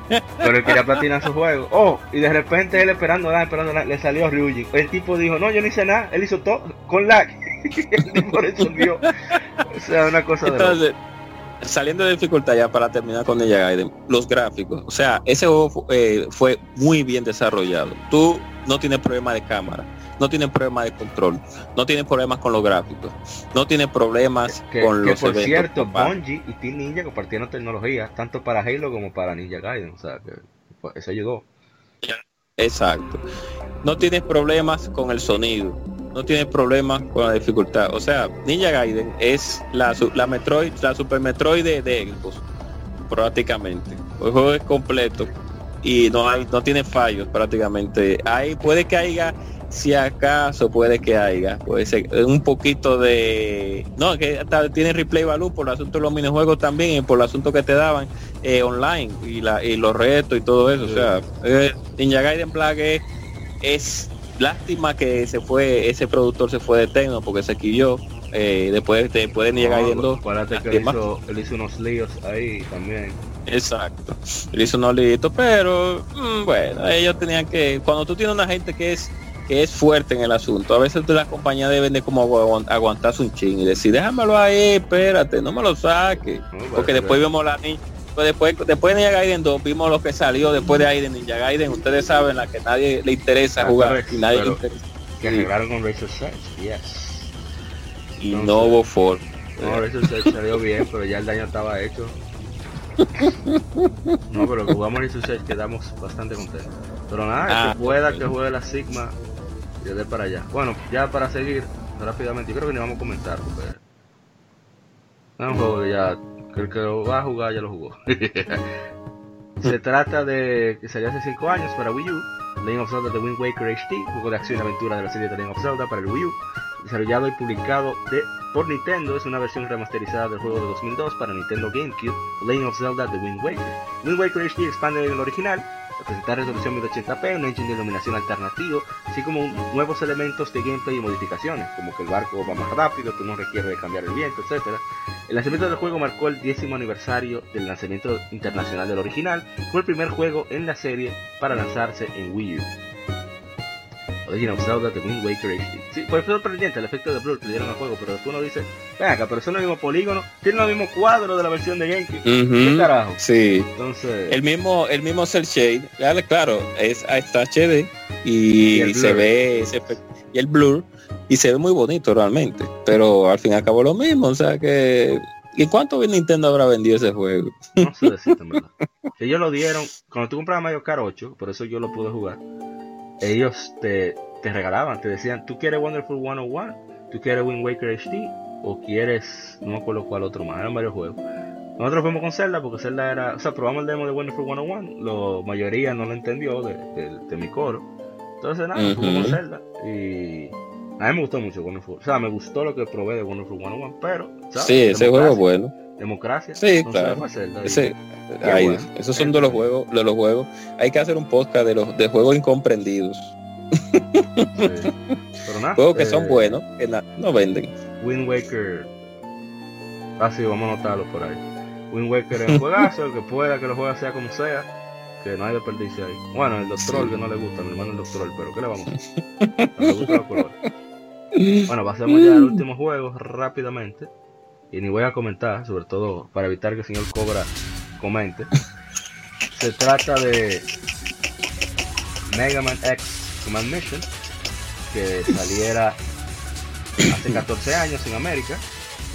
Pero él quería platinar su juego. Oh, y de repente él esperando nada, esperando nada, le salió Ryujin. El tipo dijo, no, yo no hice nada, él hizo todo con lag. el tipo resolvió. O sea, una cosa Entonces, de saliendo de dificultad ya para terminar con Ninja Gaiden, los gráficos, o sea, ese juego eh, fue muy bien desarrollado. Tú no tienes problema de cámara no tienen problemas de control, no tienen problemas con los gráficos, no tienen problemas con los por cierto, Bungie y Team Ninja compartieron tecnología tanto para Halo como para Ninja Gaiden, o sea que eso ayudó. Exacto. No tienes problemas con el sonido, no tienes problemas con la dificultad. O sea, Ninja Gaiden es la, la Metroid, la Super Metroid de, de prácticamente. El juego es completo y no hay, no tiene fallos prácticamente. Hay, puede que haya si acaso puede que haya, puede ser un poquito de no que tiene replay value por el asunto de los minijuegos también y por el asunto que te daban eh, online y la y los retos y todo eso, o sea, eh, Ninja Gaiden Black es, lástima que se fue ese productor se fue de Tecno porque se quilló eh, después, de Ninja Gaiden 2 que él hizo, él hizo, unos líos ahí también. Exacto él hizo unos líos pero mm, bueno ellos tenían que cuando tú tienes una gente que es es fuerte en el asunto. A veces la compañía deben de como aguantarse un ching y decir, déjamelo ahí, espérate, no me lo saque. Porque después vimos la niña. Pues después, después de Ninja Gaiden 2 vimos lo que salió después de de Ninja Gaiden. Ustedes saben la que nadie le interesa ah, jugar y nadie le interesa. Que arreglaron con Razor Edge, yes. Y no hubo for. No, Razor Edge salió bien, pero ya el daño estaba hecho. No, pero jugamos Razor Edge quedamos bastante contentos. Pero nada, ah, que pueda que juegue la Sigma yo de para allá. Bueno, ya para seguir rápidamente, yo creo que ni vamos a comentar porque es un juego que ya, el que lo va a jugar ya lo jugó. Se trata de que salió hace 5 años para Wii U, Legend of Zelda The Wind Waker HD, juego de acción y aventura de la serie de Legend of Zelda para el Wii U, desarrollado y publicado de, por Nintendo, es una versión remasterizada del juego de 2002 para Nintendo GameCube, Legend of Zelda The Wind Waker. Wind Waker HD expande el original, presentar resolución 1080p, un engine de iluminación alternativo, así como nuevos elementos de gameplay y modificaciones, como que el barco va más rápido, que no requiere de cambiar el viento, etc. El lanzamiento del juego marcó el décimo aniversario del lanzamiento internacional del original, fue el primer juego en la serie para lanzarse en Wii U. Of Zelda The Wind Waker HD. Sí, fue sorprendente el efecto de blur que le dieron al juego, pero después uno dice, venga, pero son los mismos polígonos, tienen los mismos cuadros de la versión de GameCube. ¿Qué carajo? Sí. Entonces. El mismo, el mismo cel shade, claro, es está HD y, se ve ese y el blur y se ve muy bonito realmente, pero al fin y al cabo lo mismo, o sea que ¿Y cuánto Nintendo habrá vendido ese juego? No sé decirte, verdad. Ellos lo dieron, cuando tú comprabas Mario Kart 8, por eso yo lo pude jugar ellos te, te regalaban, te decían, ¿tú quieres Wonderful 101? ¿Tú quieres Wind Waker HD? ¿O quieres, no me acuerdo cuál otro más, eran varios juegos. Nosotros fuimos con Zelda porque Zelda era, o sea, probamos el demo de Wonderful 101, la mayoría no lo entendió de, de, mi coro. Entonces nada, fuimos con Zelda y a mí me gustó mucho Wonderful, o sea, me gustó lo que probé de Wonderful 101, pero, ¿sabes? Sí, ese juego es bueno. Democracia. Sí, claro. ese, esos son de los juegos, de los juegos. Hay que hacer un podcast de los de juegos incomprendidos. Juegos que son eh, buenos, que no venden. Wind Waker. Ah, sí, vamos a notarlo por ahí. Wind Waker es un juegazo, el que pueda que lo juegue sea como sea. que no hay desperdicio ahí. Bueno, el doctor que no le gusta, mi hermano el doctor, pero ¿qué le vamos a hacer? No le los colores. Bueno, pasemos ya al último juego rápidamente. Y ni voy a comentar, sobre todo para evitar que el señor Cobra comente. Se trata de Mega Man X Command Mission, que saliera hace 14 años en América.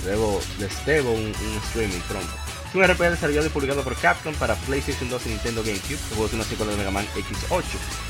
Luego les debo un, un streaming pronto. Es un RPG desarrollado y publicado por Capcom para PlayStation 2 y Nintendo GameCube. El juego es una secuela de Mega Man X8.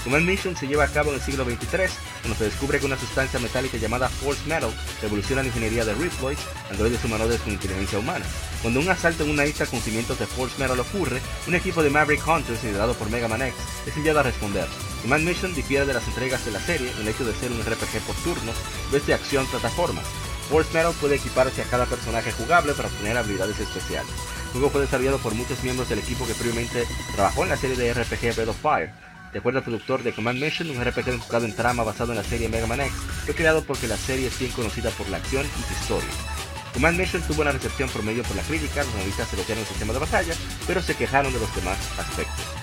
Command Mission se lleva a cabo en el siglo XXIII, cuando se descubre que una sustancia metálica llamada Force Metal revoluciona la ingeniería de Riploid, androides humanoides con inteligencia humana. Cuando un asalto en una isla con cimientos de Force Metal ocurre, un equipo de Maverick Hunters liderado por Mega Man X es enviado a responder. Command Mission difiere de las entregas de la serie en el hecho de ser un RPG por turnos, vez de acción plataforma. Force Metal puede equiparse a cada personaje jugable para obtener habilidades especiales. El juego fue desarrollado por muchos miembros del equipo que previamente trabajó en la serie de RPG Breath of Fire. De acuerdo al productor de Command Mission, un RPG enfocado en trama basado en la serie Mega Man X, fue creado porque la serie es bien conocida por la acción y su historia. Command Mission tuvo una recepción promedio por la crítica, los analistas elogiaron el sistema de batalla, pero se quejaron de los demás aspectos.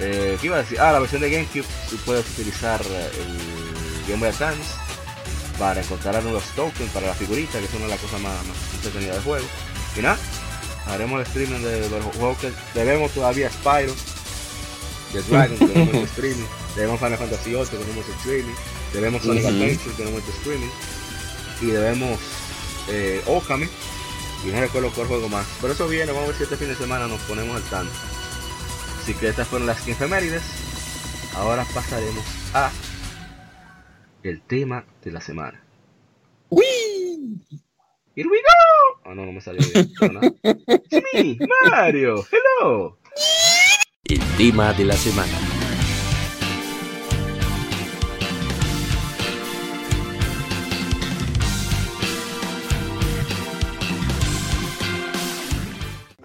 Eh, ¿Qué iba a decir? Ah, la versión de GameCube, tú puedes utilizar eh, el Game Boy Advance para encontrar nuevos tokens para la figurita, que es una de las cosas más, más entretenidas del juego. Y nada, haremos el streaming de, los juegos que debemos todavía Spyro, de Dragon, tenemos el streaming, debemos Final Fantasy 8, tenemos el streaming, debemos Sonic Adventure, tenemos el streaming, y debemos eh, Okami, y no recuerdo cuál juego más. Pero eso viene, vamos a ver si este fin de semana nos ponemos al tanto. Así que estas fueron las 15 efemérides. Ahora pasaremos a el tema de la semana. ¡Wii! Here we go. Ah, no, no me salió bien. Jimmy, Mario, hello. El tema de la semana.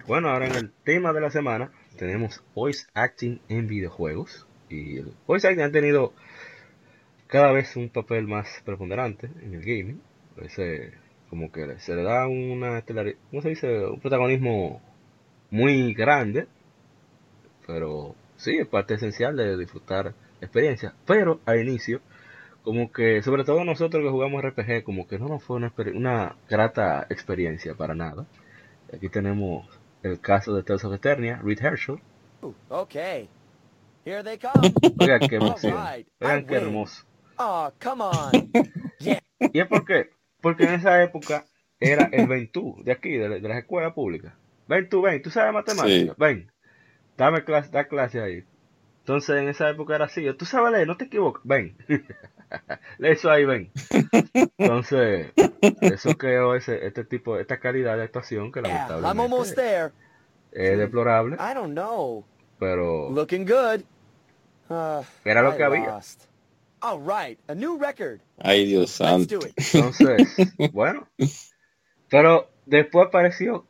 Bueno, ahora en el tema de la semana tenemos voice acting en videojuegos. Y el voice acting ha tenido cada vez un papel más preponderante en el gaming. Como que se le da una ¿cómo se dice? un protagonismo muy grande pero sí es parte esencial de disfrutar experiencia pero al inicio como que sobre todo nosotros que jugamos RPG como que no nos fue una grata experiencia para nada aquí tenemos el caso de Tales of Eternia Reed Herschel. Okay. Here they come. Oigan qué emoción. oigan qué hermoso. Oh come on. Y es porque porque en esa época era el Ventú de aquí, de, las escuelas públicas. Ven tú, ven, tú sabes matemáticas, ven, dame clase, da clase ahí. Entonces en esa época era así, tú sabes leer, no te equivoques, ven, lee eso ahí, ven. Entonces, eso creó ese, este tipo, esta calidad de actuación que lamentablemente es deplorable. I don't know. Pero Looking good. Uh, era lo que había. All right, a new record. Ay, Dios santo. Entonces, bueno. Pero después apareció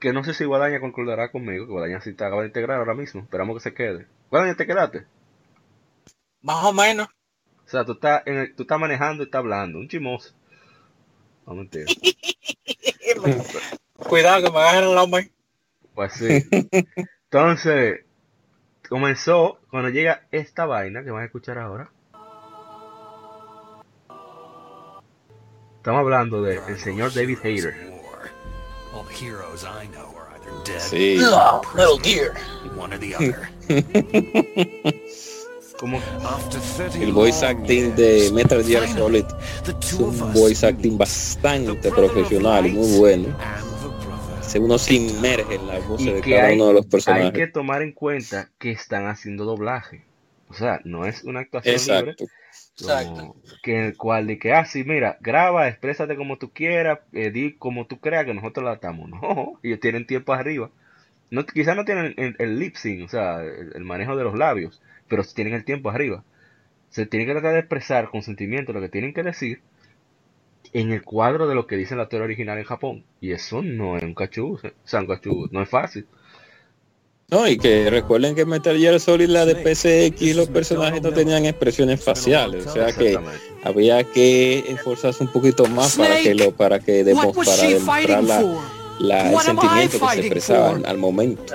que no sé si Guadaña concordará conmigo, que Guadaña sí te acaba de integrar ahora mismo. Esperamos que se quede. Guadaña, ¿te quedaste? Más o menos. O sea, tú estás, en tú estás manejando y estás hablando. Un chimoso. No mentir. Cuidado que me agarren el hombre. Pues sí. Entonces, comenzó cuando llega esta vaina que van a escuchar ahora. Estamos hablando del de señor David Hayter. Sí. Metal Gear. Como el voice acting de Metal Gear Solid es un voice acting bastante profesional muy bueno. Se uno se inmerge en la voz de cada uno de los personajes. Hay que tomar en cuenta que están haciendo doblaje. O sea, no es una actuación libre Exacto. que el cual de que, ah, sí, mira, graba, exprésate como tú quieras, eh, di como tú creas que nosotros la estamos. No, ellos tienen tiempo arriba. No, quizás no tienen el, lip sync, o sea, el, manejo de los labios, pero tienen el tiempo arriba. Se tienen que tratar de expresar con sentimiento lo que tienen que decir en el cuadro de lo que dice la teoría original en Japón. Y eso no es un cachú, o sea, un cachú, no es fácil. No, y que recuerden que Metal Gear Solid, la de PCX, los personajes no tenían expresiones faciales, o sea que había que esforzarse un poquito más para que lo, para que demos, para demostrar la, la el sentimiento que se expresaba al momento.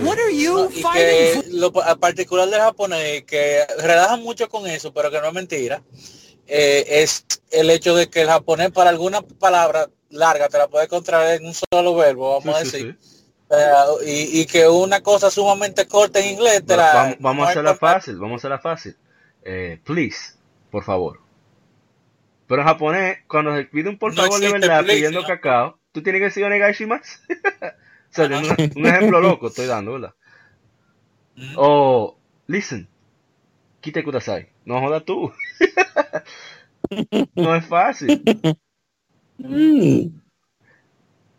What are you y fighting que for? lo pa- particular del japonés, que relaja mucho con eso, pero que no es mentira, eh, es el hecho de que el japonés para alguna palabra larga te la puede encontrar en un solo verbo, vamos a sí, decir. sí. Eh, y, y que una cosa sumamente corta en inglés te la... vamos, vamos a no hacerla fácil, vamos a hacerla fácil. Eh, please, por favor. Pero en japonés, cuando se pide un por No favor de existe verdad please, pidiendo ¿no? cacao, tú tienes que decir onegaishimasu. o sea, un, un ejemplo loco estoy dando, ¿verdad? Ujú. O, listen, quite kudasai. No jodas tú. no es fácil. Mm.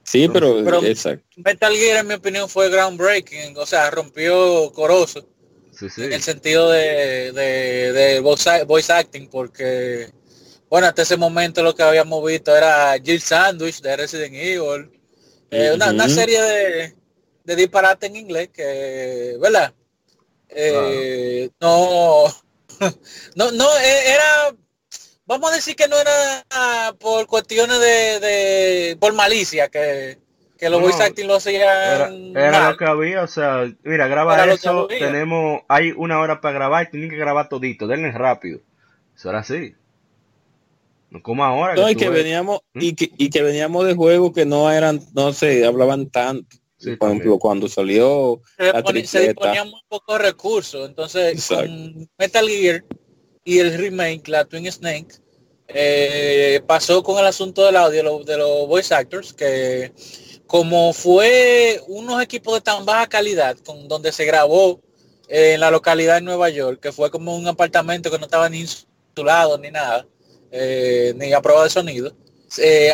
Sí, pero, Pero- exacto. Metal Gear en mi opinión fue groundbreaking, o sea, rompió Corozo Sí, sí. en el sentido de, de, de voice, voice acting, porque, bueno, hasta ese momento lo que habíamos visto era Jill Sandwich de Resident Evil, eh, una, una serie de, de disparate en inglés que, ¿verdad? Eh, No, no, no, eh, era, vamos a decir que no era ah, por cuestiones de, de por malicia, que, que los No, voice acting lo Era, hacían era mal. lo que había, o sea, mira, graba Era que eso, tenemos, hay una hora para grabar y tienen que grabar todito, denle rápido. Eso era así. No como ahora. No, y tú que ves- veníamos, ¿Mm? y que, y que veníamos de juegos que no eran, no sé, hablaban tanto. Sí, Por ejemplo, también. cuando salió se, la se disponían muy pocos recursos. Entonces, Exacto. con Metal Gear y el remake, la Twin Snake, eh, pasó con el asunto del audio de los, de los voice actors, que como fue unos equipos de tan baja calidad, con donde se grabó eh, en la localidad de Nueva York, que fue como un apartamento que no estaba ni insulado ni nada, eh, ni a prueba de sonido.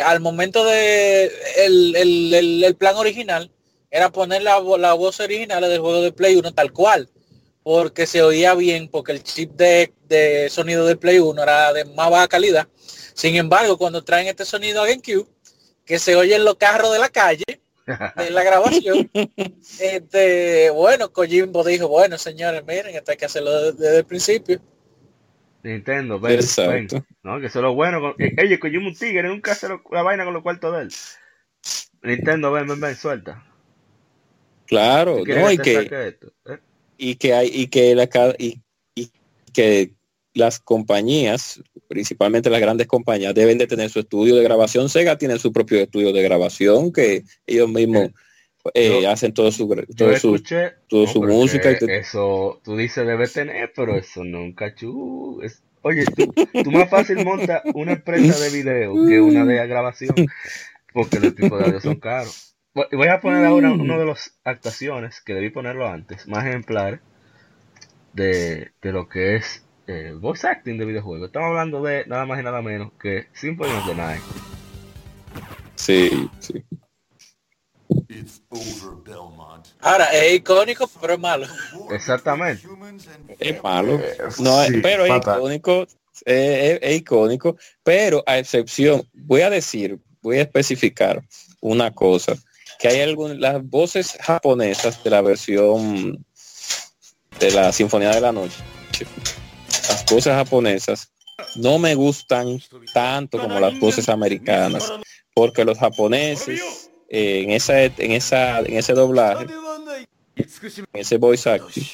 al momento de el, el- el- el plan original era poner la, la voz original del juego de Play 1 tal cual, porque se oía bien, porque el chip de, de sonido del Play 1 era de más baja calidad. Sin embargo, cuando traen este sonido a GameCube, que se oye en los carros de la calle, de la grabación, este, bueno, Kojimbo dijo, bueno, señores, miren, esto hay que hacerlo desde, desde el principio. Nintendo, ven, Exacto. ven. No, que eso es lo bueno. Con... eh, Oye, Kojima un tigre, nunca hace lo- la vaina con los cuartos de él. Nintendo, ven, ven, ven, suelta. Claro, ¿Tú quieres no, y que, esto? ¿Eh? Y que hay, y que la y, y que las compañías, principalmente las grandes compañías, deben de tener su estudio de grabación. Sega tiene su propio estudio de grabación que ellos mismos eh, Yo- hacen todo su todo su, escuché toda No, su música y que Eso, tú dices debe tener, pero eso nunca chu. es- Oye, tú, tú más fácil montas una empresa de video que una de grabación, porque los tipos de audio son caros. Voy a poner ahora una de las actuaciones, que debí ponerlo antes, más ejemplares de, de lo que es el voice acting de videojuegos. Estamos hablando de nada más y nada menos que Symphony of the Night. sí, sí. It's over, Belmont. Ahora, es icónico, pero es malo. Exactamente. es malo. Eh, No, sí, pero es icónico, eh, es, es icónico, pero a excepción, voy a decir, voy a especificar una cosa, que hay algunas, las voces japonesas de la versión de la Sinfonía de la Noche, las voces japonesas no me gustan tanto como las voces americanas, porque los japoneses eh, en esa en esa en ese doblaje, en ese voice acting,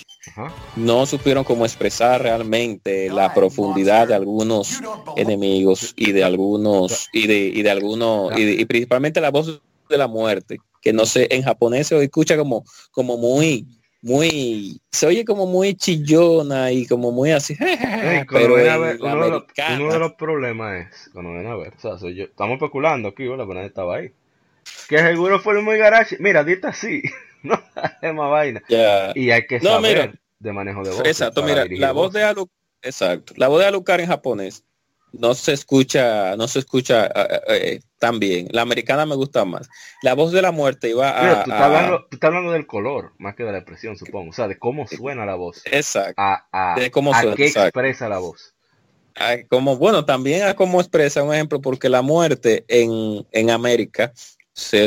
no supieron cómo expresar realmente la profundidad de algunos enemigos y de algunos y de y de algunos y, de- y principalmente la voz de la muerte que no sé en japonés se escucha como como muy muy se oye como muy chillona y como muy así pero ver, uno, de los, americana- uno de los problemas es, cuando viene a ver, o sea, soy yo, estamos especulando aquí, ¿verdad? Pero estaba ahí. Que seguro fue muy garage. Mira, dita así, no es más vaina. Y hay que No, saber mira. de manejo de voz. Exacto, mira, la voz de Alu, exacto, la voz de Alucard en japonés no se escucha, no se escucha eh, eh, tan bien. La americana me gusta más. La voz de la muerte iba a, Mira, tú, estás a- hablando, tú estás hablando del color, más que de la expresión, supongo. O sea, de cómo suena la voz. exacto, A, a, De cómo a qué exacto. expresa la voz. a como bueno, también a cómo expresa un ejemplo, porque la muerte en, en América se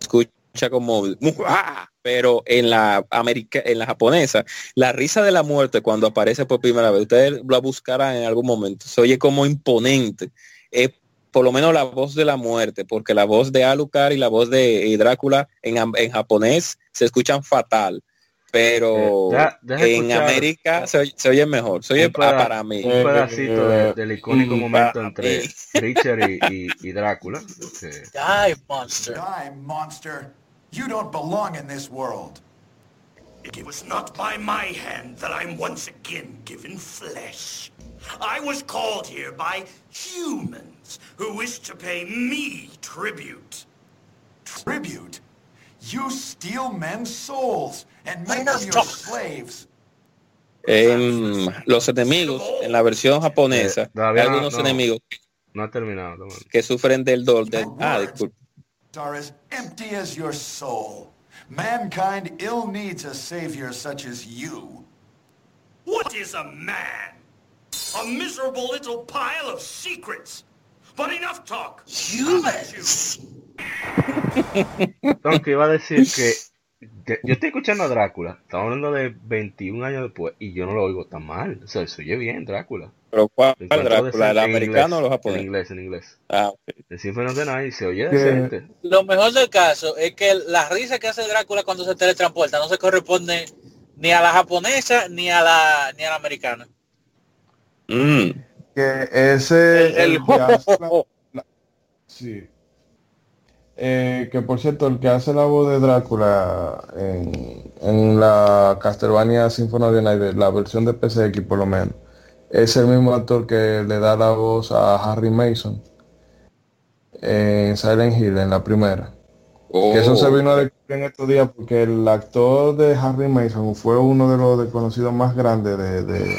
escucha como "Muah", pero en la América, en la japonesa, la risa de la muerte cuando aparece por primera vez, ustedes la buscarán en algún momento, se oye como imponente. Es por lo menos la voz de la muerte, porque la voz de Alucard y la voz de Drácula en, en japonés se escuchan fatal. pero Eh, en escuchar América se, oye- se oye mejor. Se oye peda- ah, para mí. un pedacito de- del icónico Mm, momento para entre mí. Richard y, y- y Drácula. Die, monster. Die, monster. You don't belong in this world. It was not by my hand that I'm once again given flesh. I was called here by humans who wish to pay me tribute. Tribute? You steal men's souls and make Enough them your talk. slaves. En los enemigos, en la versión japonesa, Eh, hay algunos no. enemigos No ha terminado. que sufren del dolor. Del, ah, disculpe. Are as empty as your soul. Mankind ill needs a savior such as you. What is a man? A miserable little pile of secrets. But enough talk. Humans. Aunque iba a decir que, que yo estoy escuchando a Drácula, estamos hablando de 21 años después y yo no lo oigo tan mal. O sea, se oye bien Drácula. Pero ¿cuál Drácula? ¿El americano o los inglés, En japoneses? inglés, en inglés. Ah, ok. El Symphony of the Night se oye decente. Lo mejor del caso es que la risa que hace Drácula cuando se teletransporta no se corresponde ni a la japonesa ni a la ni a la americana. Mm. Que ese El- el- el que hace la- la- sí. Eh, que por cierto, el que hace la voz de Drácula en, en la Castlevania Symphony of the Night, la versión de PSX por lo menos, es el mismo actor que le da la voz a Harry Mason en Silent Hill en la primera. Que eso se Oh. vino a descubrir en estos días porque el actor de Harry Mason fue uno de los desconocidos más grandes de, de-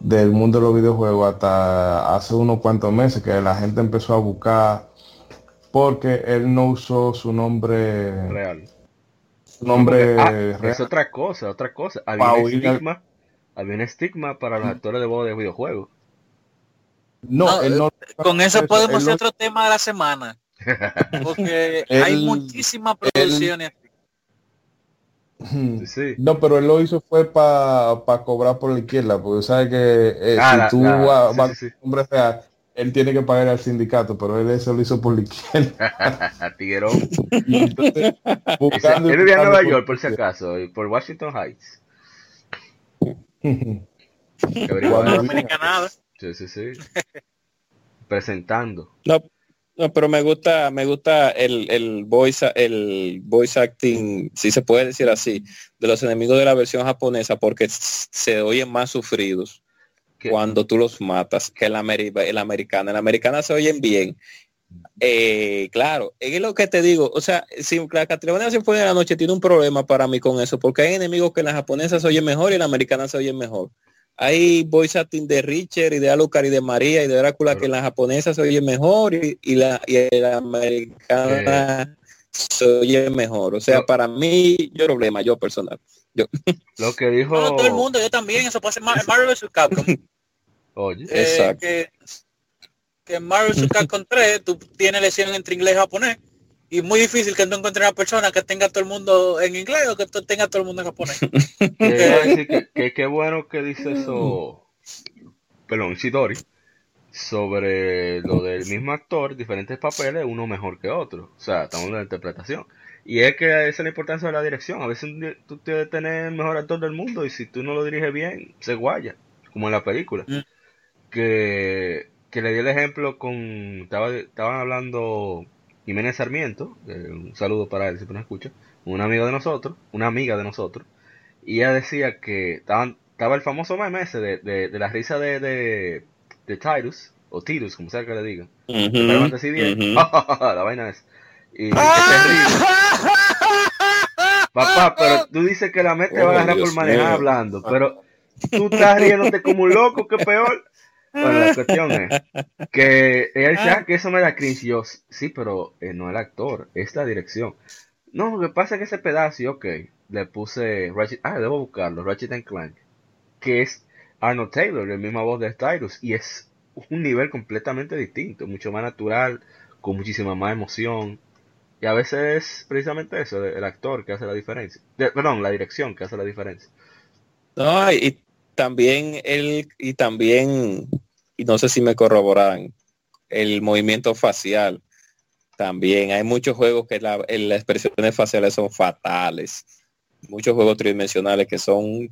del mundo de los videojuegos hasta hace unos cuantos meses que la gente empezó a buscar porque él no usó su nombre Real. su nombre Ah, real. es otra cosa, otra cosa. Había Pa' un al- estigma, había un estigma para los actores de voz de videojuegos. No, No, él no- Con eso él podemos hacer otro tema de la semana. Porque Él- hay muchísimas producciones. Sí, sí. No, pero él lo hizo fue para cobrar por la izquierda, porque sabe que eh, Ah, si la- tú la- vas sí, vas sí, sí. con nombre real, él tiene que pagar al sindicato, pero él eso lo hizo por la izquierda. Tiguerón. Y entonces, Ese- buscando y él vivía en Nueva por- York, por si acaso, y por Washington Heights. Cuando-. Sí, sí, sí. Presentando. No, no, pero me gusta, me gusta el, el voice, el voice acting, si se puede decir así, de los enemigos de la versión japonesa, porque se oyen más sufridos Cuando tú los matas que el, ameri- el americano. En la americana se oyen bien. Eh, claro, es lo que te digo, o sea, si la Castlevania Sinfonía de la Noche tiene un problema para mí con eso, porque hay enemigos que en la japonesa se oyen mejor y en la americana se oyen mejor. Hay voice acting de Richard y de Alucard y de María y de Drácula que en la japonesa se oye mejor y, y la, y en la americana se oye mejor. O sea, No. para mí, yo problema, yo personal. Yo, Lo que dijo. No, todo el mundo, yo también, eso Mar- en Marvel vs. Capcom. Oye, Eh, Exacto. que, que en Marvel vs. Capcom 3 tú tienes lección entre inglés y japonés y es muy difícil que tú encuentres una persona que tenga todo el mundo en inglés o que tenga todo el mundo en japonés. decir que, que qué bueno que dice eso. Perdón, Shidori. Sobre lo del mismo actor, diferentes papeles, uno mejor que otro. O sea, estamos hablando de interpretación. Y es que esa es la importancia de la dirección. A veces tú tienes que tener el mejor actor del mundo y si tú no lo diriges bien, se guaya. Como en la película. Mm. Que, que le di el ejemplo con. Estaba, estaban hablando Jiménez Sarmiento. un saludo para él, si tú no escuchas. Un amigo de nosotros, una amiga de nosotros. Y ella decía que estaban, estaba el famoso meme ese de, de, de la risa de, de, de Tyrus, o Tirus, como sea que le digan. Antes sí bien. ujú. la vaina es. Y. Papá, pero tú dices que la mente va a Oh, agarrar por manejar mío. hablando, pero tú estás riéndote como un loco, que peor. Bueno, la cuestión es que ella dice, ah, que eso me da cringe. Yo, sí, pero eh, no el actor, es la dirección. No, lo que pasa es que ese pedazo, ok, le puse Ratchet, ah, debo buscarlo, Ratchet and Clank, que es Arnold Taylor, la misma voz de Tyrus, y es un nivel completamente distinto, mucho más natural, con muchísima más emoción. Y a veces es precisamente eso, el actor que hace la diferencia. De- perdón, la dirección que hace la diferencia. No, y también él, y también, y no sé si me corroboran, el movimiento facial. También hay muchos juegos que la- el- las expresiones faciales son fatales. muchos juegos tridimensionales que son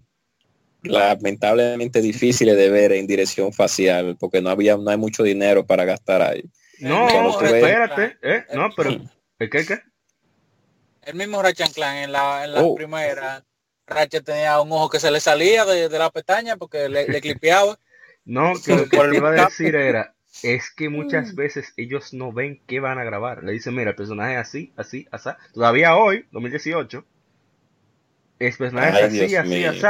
lamentablemente difíciles de ver en dirección facial porque no había no hay mucho dinero para gastar ahí. No, espérate, ¿eh? No, pero ¿qué qué? El mismo Ratchet Clan en la, en la oh. primera Ratchet tenía un ojo que se le salía de, la pestaña porque le, le clipeaba. No, que lo que iba a decir era, es que muchas mm. veces ellos no ven qué van a grabar. Le dicen, mira, el personaje es así, así, así. Todavía hoy, 2018, el personaje es así, así, así.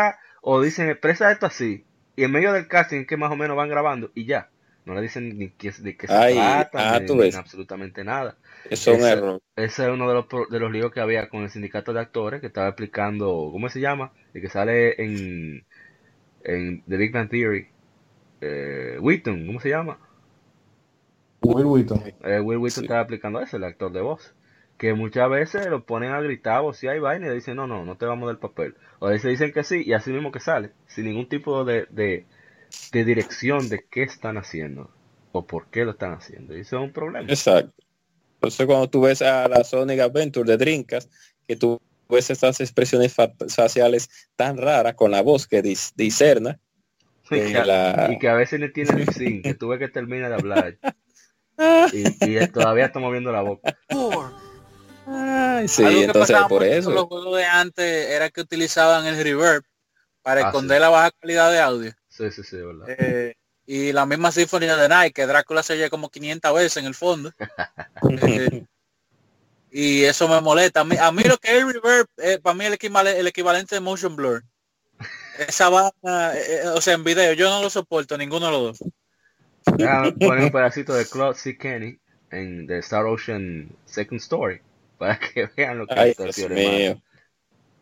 O dicen, expresa esto así. Y en medio del casting que más o menos van grabando y ya. No le dicen ni qué, de qué se trata, ah, ni, absolutamente nada. Eso es un error. Ese es uno de los, de los líos que había con el sindicato de actores que estaba explicando, ¿cómo se llama? El que sale en, en The Big Bang Theory. Eh, Wheaton, ¿cómo se llama? Will Wheaton. Eh, Will Wheaton estaba aplicando eso, el actor de voz. Que muchas veces lo ponen a gritar o si hay vaina y le dicen, no, no, no te vamos del papel. O a veces dicen que sí y así mismo que sale, sin ningún tipo de, de, dirección de qué están haciendo o por qué lo están haciendo. Y eso es un problema. Exacto. Entonces cuando tú ves a la Sonic Adventure de Drinkas, que tú ves estas expresiones faciales tan raras con la voz que discerna, y que, a veces no tiene el sin, que tuve que terminar de hablar. y, todavía está moviendo la boca. sí, entonces por eso. Los juegos de antes era que utilizaban el reverb para ah, esconder la baja calidad de audio. Sí, sí, sí, verdad. Eh, y la misma sinfonía de Night, que Drácula se oye como 500 veces en el fondo. Eh, y eso me molesta. A mí, lo que es el reverb, eh, para mí el equivalente, el equivalente de motion blur. Esa vaina, o sea, en video, yo no lo soporto, ninguno de los dos. poner un pedacito de Claude C. Kenny en The Star Ocean Second Story para que vean lo que Ay, Dios mío.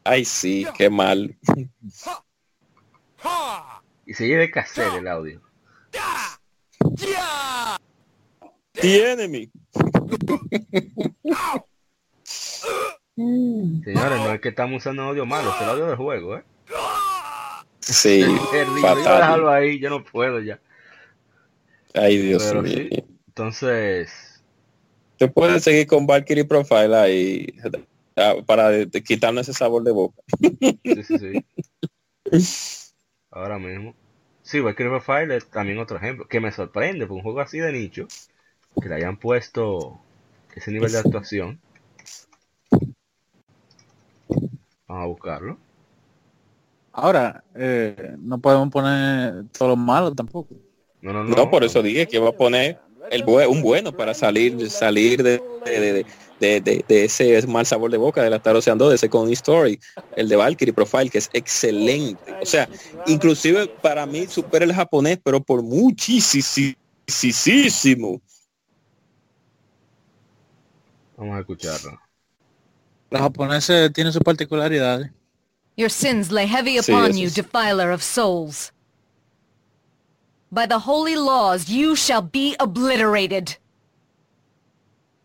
Ay, sí, qué mal. Y se lleve cassette el audio. The mi Señores, no es que estamos usando audio malo, es el audio del juego, ¿eh? Sí, fatal. ahí, yo no puedo ya. Ay, Dios mío. Entonces. Te puedes seguir con Valkyrie Profile ahí ah, para quitarnos ese sabor de boca. Sí, sí, sí. Ahora mismo. Sí, Valkyrie Profile es también otro ejemplo. Que me sorprende, por un juego así de nicho, que le hayan puesto ese nivel de actuación. Vamos a buscarlo. Ahora, eh, no podemos poner todo lo malo tampoco. No, no, no. por eso dije que va a poner el un bueno para salir salir de, de, ese mal sabor de boca de la Star Ocean 2, de ese con Story, el de Valkyrie Profile, que es excelente. O sea, inclusive para mí supera el japonés, pero por muchísimo. Vamos a escucharlo. Los japoneses tienen sus particularidades. Your sins lay heavy upon you, defiler of souls. By the holy laws, you shall be obliterated.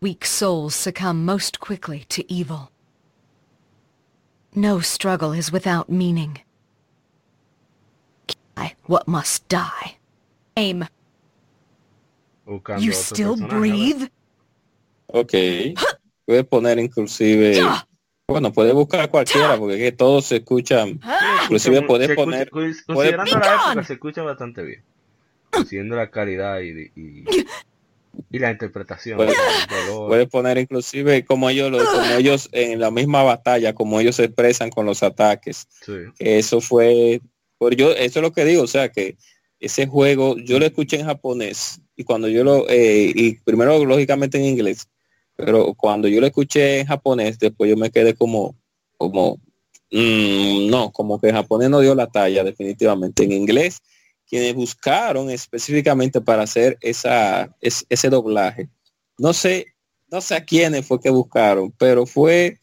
Weak souls succumb most quickly to evil. No struggle is without meaning. I, what must die. Aim. You still breathe? Ok. Puedes poner inclusive... Bueno, puede buscar cualquiera porque que todos se escuchan. Inclusive puedes poner... Considerando la época se escucha bastante bien siendo la calidad y, y, la interpretación. Puedes poner inclusive como ellos, como ellos en la misma batalla, como ellos se expresan con los ataques. Eso fue, por yo, eso es lo que digo, o sea que ese juego yo lo escuché en japonés y cuando yo lo, eh, y primero lógicamente en inglés, pero cuando yo lo escuché en japonés, después yo me quedé como, como, mm, no, como que en japonés no dio la talla definitivamente. En inglés quienes buscaron específicamente para hacer esa, ese doblaje. No sé, no sé a quiénes fue que buscaron, pero fue,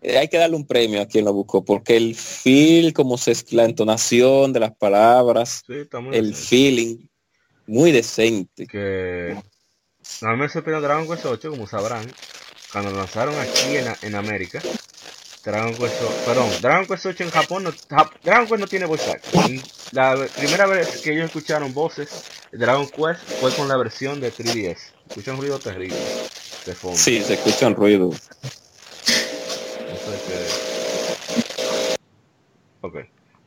eh, hay que darle un premio a quien lo buscó, porque el feel, como se la entonación de las palabras, el feeling, muy decente. Que no me sorprendió Dragon Quest 8, como sabrán, cuando lo lanzaron aquí en, en América, Dragon Quest, perdón, Dragon Quest 8 en Japón, no, Dragon Quest no tiene voice acting. La primera vez que ellos escucharon voces de Dragon Quest fue con la versión de 3DS. Escuchan ruido terrible de fondo. Sí, se escuchan ruido.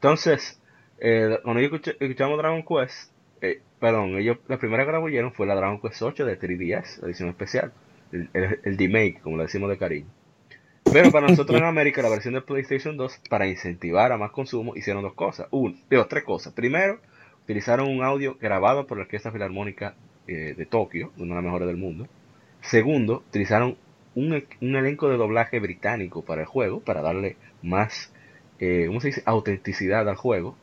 Entonces, eh, cuando ellos escuchamos Dragon Quest, eh, perdón, ellos, la primera que la oyeron fue la Dragon Quest 8 de 3DS, la edición especial, el, el, D-Make, como le decimos de cariño. Pero para nosotros en América, la versión de PlayStation 2, para incentivar a más consumo, hicieron dos cosas. Uno, digo, tres cosas. Primero, utilizaron un audio grabado por la Orquesta Filarmónica eh, de Tokio, una de las mejores del mundo. Segundo, utilizaron un, un, elenco de doblaje británico para el juego, para darle más, eh, ¿cómo se dice?, autenticidad al juego.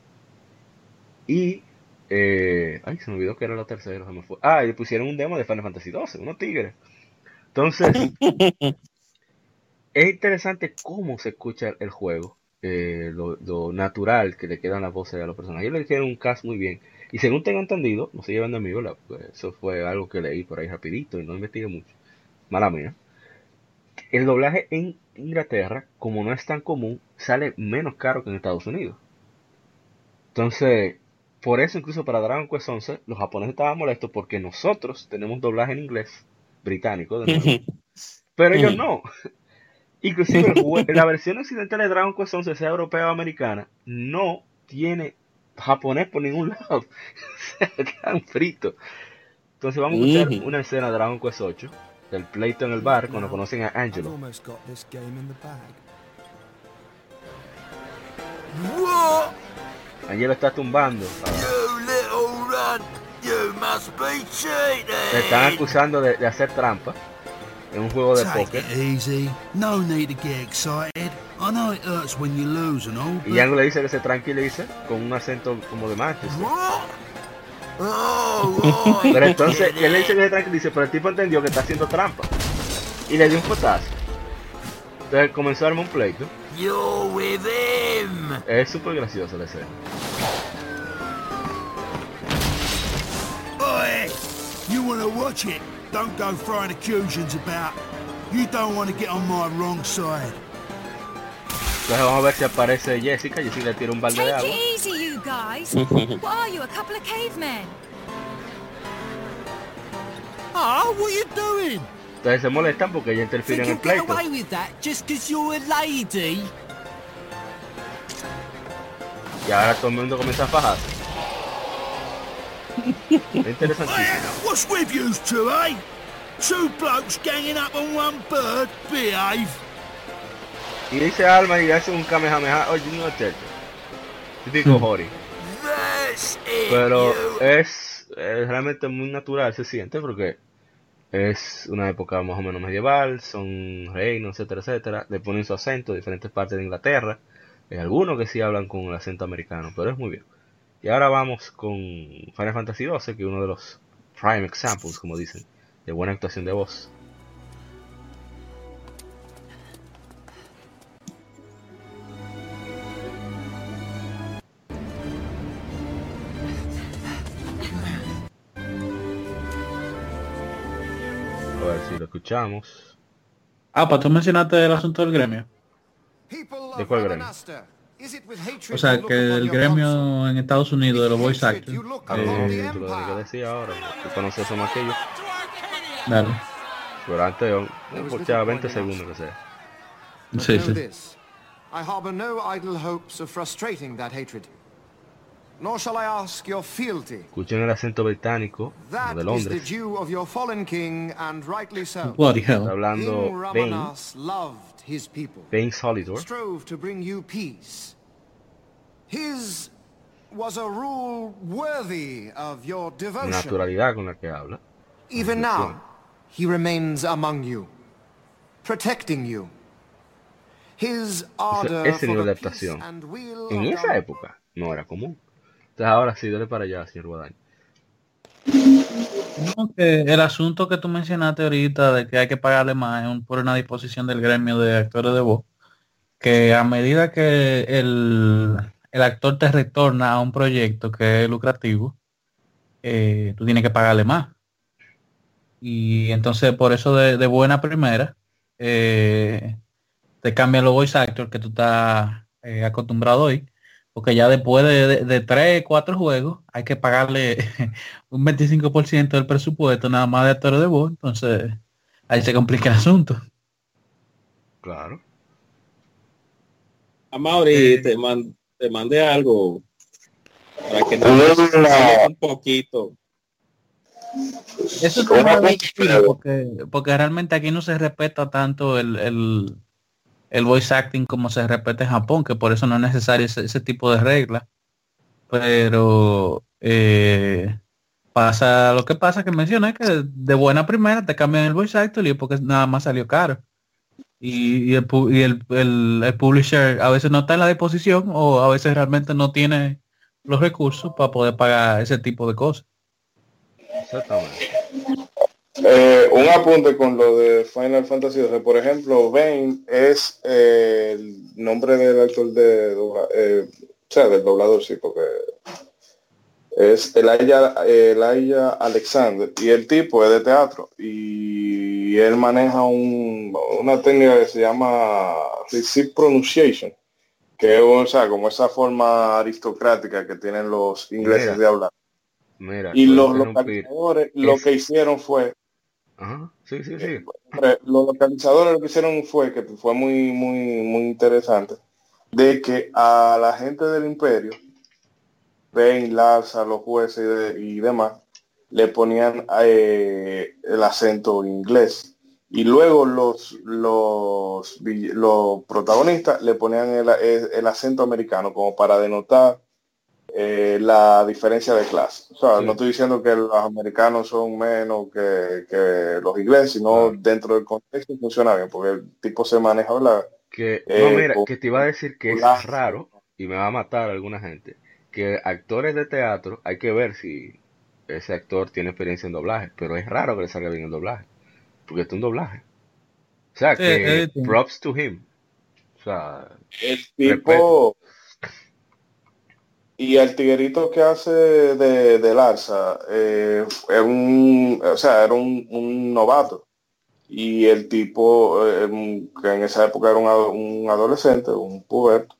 Y, eh, ay, se me olvidó que era lo tercero, se me fue. Ah, y pusieron un demo de Final Fantasy XII, unos tigres. Entonces, es interesante cómo se escucha el juego, eh, lo, natural que le quedan las voces a los personajes. Ellos le hicieron un cast muy bien. Y según tengo entendido, no se llevan de mí, pues, eso fue algo que leí por ahí rapidito y no investigué mucho. Mala mía. El doblaje en Inglaterra, como no es tan común, sale menos caro que en Estados Unidos. Entonces, por eso incluso para Dragon Quest 11, los japoneses estaban molestos porque nosotros tenemos doblaje en inglés británico, de pero ellos no. Inclusive la versión occidental de Dragon Quest 11, sea europea o americana, no tiene japonés por ningún lado. Se quedan fritos. Entonces vamos a escuchar una escena de Dragon Quest 8, del pleito en el bar, cuando conocen a Angelo. Angelo está tumbando. Se están acusando de, de hacer trampa en un juego de póker. Y Yang le dice que se tranquilice con un acento como de Manchester. pero entonces él le dice que se tranquilice, pero el tipo entendió que está haciendo trampa. Y le dio un potazo. Entonces comenzó a armar un pleito. Es súper gracioso la escena. Oye, you wanna watch it? Don't go throwing accusations about. You don't want to get on my wrong side. Entonces vamos a ver si aparece Jessica. Jessica le tira un balde de agua. Take it easy, you guys. what are you, a couple of cavemen? Oh, what are you doing? Entonces se molestan porque ella interfiere en el pleito. away with that just because you're a lady? Y ahora todo el mundo comienza a fajarse. Interesantísimo. What's with you two, eh? Two blokes ganging up on one bird? Behave. Y dice Alma y hace un kamehameha. Oye, no es Típico Hori. Pero es, es, realmente muy natural, se siente, porque es una época más o menos medieval, son reinos, etcétera, etcétera. Le ponen su acento, diferentes partes de Inglaterra. Hay algunos que sí hablan con el acento americano, pero es muy bien. Y ahora vamos con Final Fantasy XII, que es uno de los prime examples, como dicen, de buena actuación de voz. A ver si lo escuchamos. Ah, pues tú mencionaste el asunto del gremio. ¿De cuál gremio? O sea, que el gremio en Estados Unidos de los voice actors. Eh, lo que decía ahora, tú conoces eso más que yo. Dale. Pero antes, escuchaba 20 segundos que sea. Sí, sí. I harbor no idle hopes of frustrating that hatred. Nor shall I ask your fealty. Escuchen el acento británico That de is Londres. the due of your fallen king, and rightly so. Bloody hell. Está hablando King Bane, Ramanas loved his people. Bane Solidor. strove to bring you peace. His was a rule worthy of your devotion. naturalidad con la que habla. Even now, he remains among you, protecting you. His Ese, ardor ese nivel for de adaptación. and will En esa época no era común. Entonces ahora sí, dale para allá, señor. No, que el asunto que tú mencionaste ahorita de que hay que pagarle más es por una disposición del gremio de actores de voz, que a medida que el, el actor te retorna a un proyecto que es lucrativo, eh, tú tienes que pagarle más. Y entonces por eso de, de buena primera, eh, te cambian los voice actors que tú estás eh, acostumbrado hoy, porque ya después de, de, de tres, cuatro juegos hay que pagarle un 25% del presupuesto nada más de actores de voz, entonces ahí se complica el asunto. Claro. A Mauri te, man- te mandé algo para que nos un poquito. Eso es como porque, porque realmente aquí no se respeta tanto el, el, el, voice acting como se respeta en Japón, que por eso no es necesario ese, tipo de regla. Pero eh, pasa lo que pasa que mencioné que de buena primera te cambian el voice actor y porque nada más salió caro. Y, el, y el, el, publisher a veces no está en la disposición o a veces realmente no tiene los recursos para poder pagar ese tipo de cosas. Eh, un apunte con lo de Final Fantasy Por ejemplo, Bane es eh, el nombre del actor de eh, o sea, del doblador, sí, porque es Elijah, Alexander y el tipo es de teatro y él maneja un, una técnica que se llama receive pronunciation que es o sea, como esa forma aristocrática que tienen los ingleses de hablar. Y los localizadores lo que hicieron fue Sí, sí, sí. los localizadores lo que hicieron fue que fue muy muy muy interesante de que a la gente del imperio Ben, Larsa, los jueces y, demás, le ponían eh, el acento inglés. Y luego los, los, los protagonistas le ponían el, acento americano como para denotar eh, la diferencia de clase. O sea, no estoy diciendo que los americanos son menos que, los ingleses, sino dentro del contexto funciona bien, porque el tipo se maneja, ¿verdad? Que, no, eh, mira, que te iba a decir que es raro y me va a matar alguna gente que actores de teatro hay que ver si ese actor tiene experiencia en doblaje, pero es raro que le salga bien el doblaje, porque es un doblaje. O sea, que props to him. O sea, el tipo y el tiguerito que hace de, de Larsa eh, un, o sea, era un, novato. Y el tipo, eh, que en esa época era un, un adolescente, un puberto,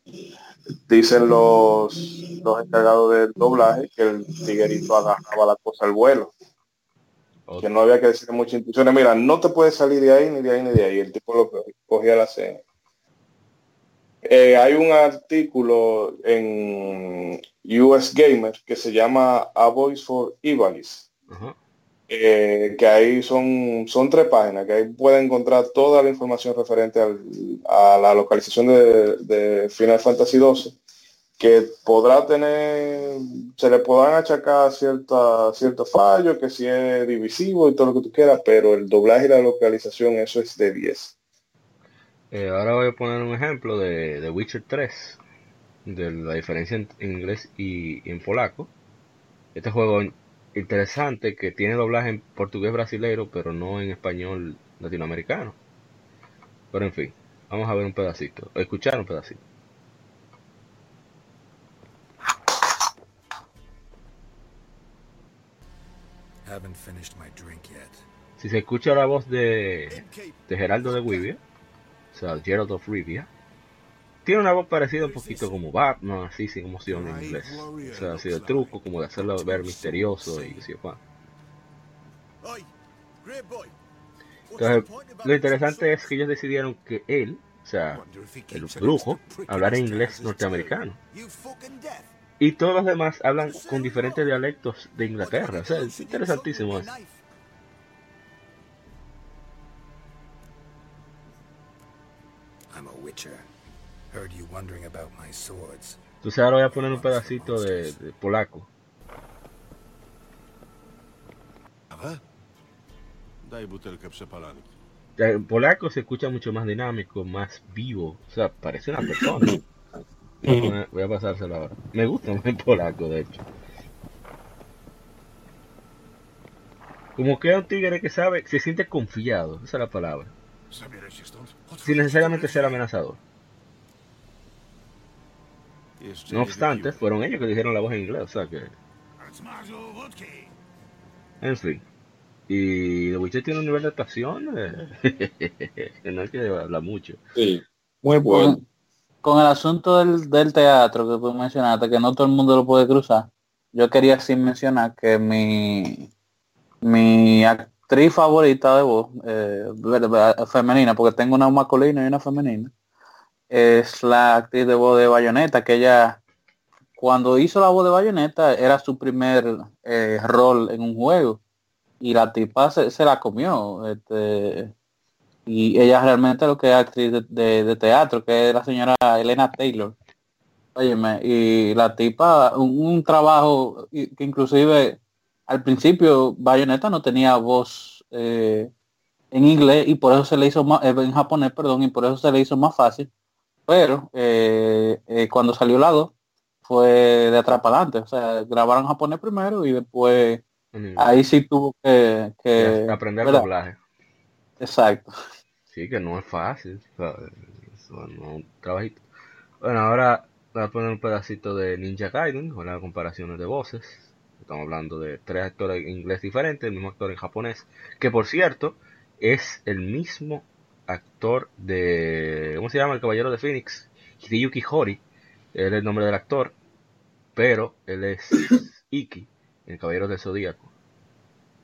dicen los, los encargados del doblaje que el tiguerito agarraba la cosa al vuelo. Que no había que decir muchas instrucciones. Mira, no te puedes salir de ahí, ni de ahí, ni de ahí. El tipo lo cogía la cena. Eh, hay un artículo en US Gamer que se llama A Voice for Ivalis. Eh, que ahí son, son tres páginas, que ahí puede encontrar toda la información referente a la localización de, Final Fantasy XII, que podrá tener, se le podrán achacar cierta, cierto fallo, que si es divisivo y todo lo que tú quieras, pero el doblaje y la localización, eso es de 10. Eh, ahora voy a poner un ejemplo de, de Witcher 3, de la diferencia en inglés y en polaco. Este juego interesante que tiene doblaje en portugués brasileiro, pero no en español latinoamericano. Pero en fin, vamos a ver un pedacito, escuchar un pedacito. Si se escucha la voz de, de Geraldo de Rivia, sea, Gerald of Rivia, tiene una voz parecida un poquito como Batman, así sin emoción en inglés. O sea, así de truco, como de hacerlo ver misterioso y así, Juan. Entonces, lo interesante es que ellos decidieron que él, o sea, el brujo, hablara inglés norteamericano. Y todos los demás hablan con diferentes dialectos de Inglaterra. O sea, es interesantísimo eso. I'm a witcher. Entonces ahora voy a poner un pedacito de, polaco. El polaco se escucha mucho más dinámico, más vivo. O sea, parece una persona. Voy a, pasárselo ahora. Me gusta el polaco, de hecho. Como que es un tigre que sabe, se siente confiado. Esa es la palabra. Sin necesariamente ser amenazador. No obstante, fueron ellos que dijeron la voz en inglés, o sea que... En fin. Y The Witcher tiene un nivel de actuación eh, que no hay que hablar mucho. Sí, muy bueno. Con, el asunto del, del, teatro que tú mencionaste, que no todo el mundo lo puede cruzar, yo quería sí mencionar que mi, mi actriz favorita de voz, eh, femenina, porque tengo una masculina y una femenina, es la actriz de voz de Bayonetta, que ella cuando hizo la voz de Bayonetta era su primer eh, rol en un juego y la tipa se, la comió. Este, y ella realmente lo que es actriz de, teatro, que es la señora Elena Taylor. Óyeme, y la tipa, un, trabajo que inclusive al principio Bayonetta no tenía voz eh, en inglés y por eso se le hizo más, eh, en japonés, perdón, y por eso se le hizo más fácil. Pero eh, cuando salió el lado fue de adelante. O sea, grabaron japonés primero y después ahí sí tuvo que, aprender el doblaje. Exacto. Sí, que no es fácil. un trabajito. Bueno, ahora voy a poner un pedacito de Ninja Gaiden con las comparaciones de voces. Estamos hablando de tres actores en inglés diferentes, el mismo actor en japonés, que por cierto es el mismo actor de... ¿Cómo se llama? El Caballero de Phoenix. Hideyuki Hori. Él es el nombre del actor. Pero él es Iki, el Caballero del Zodíaco.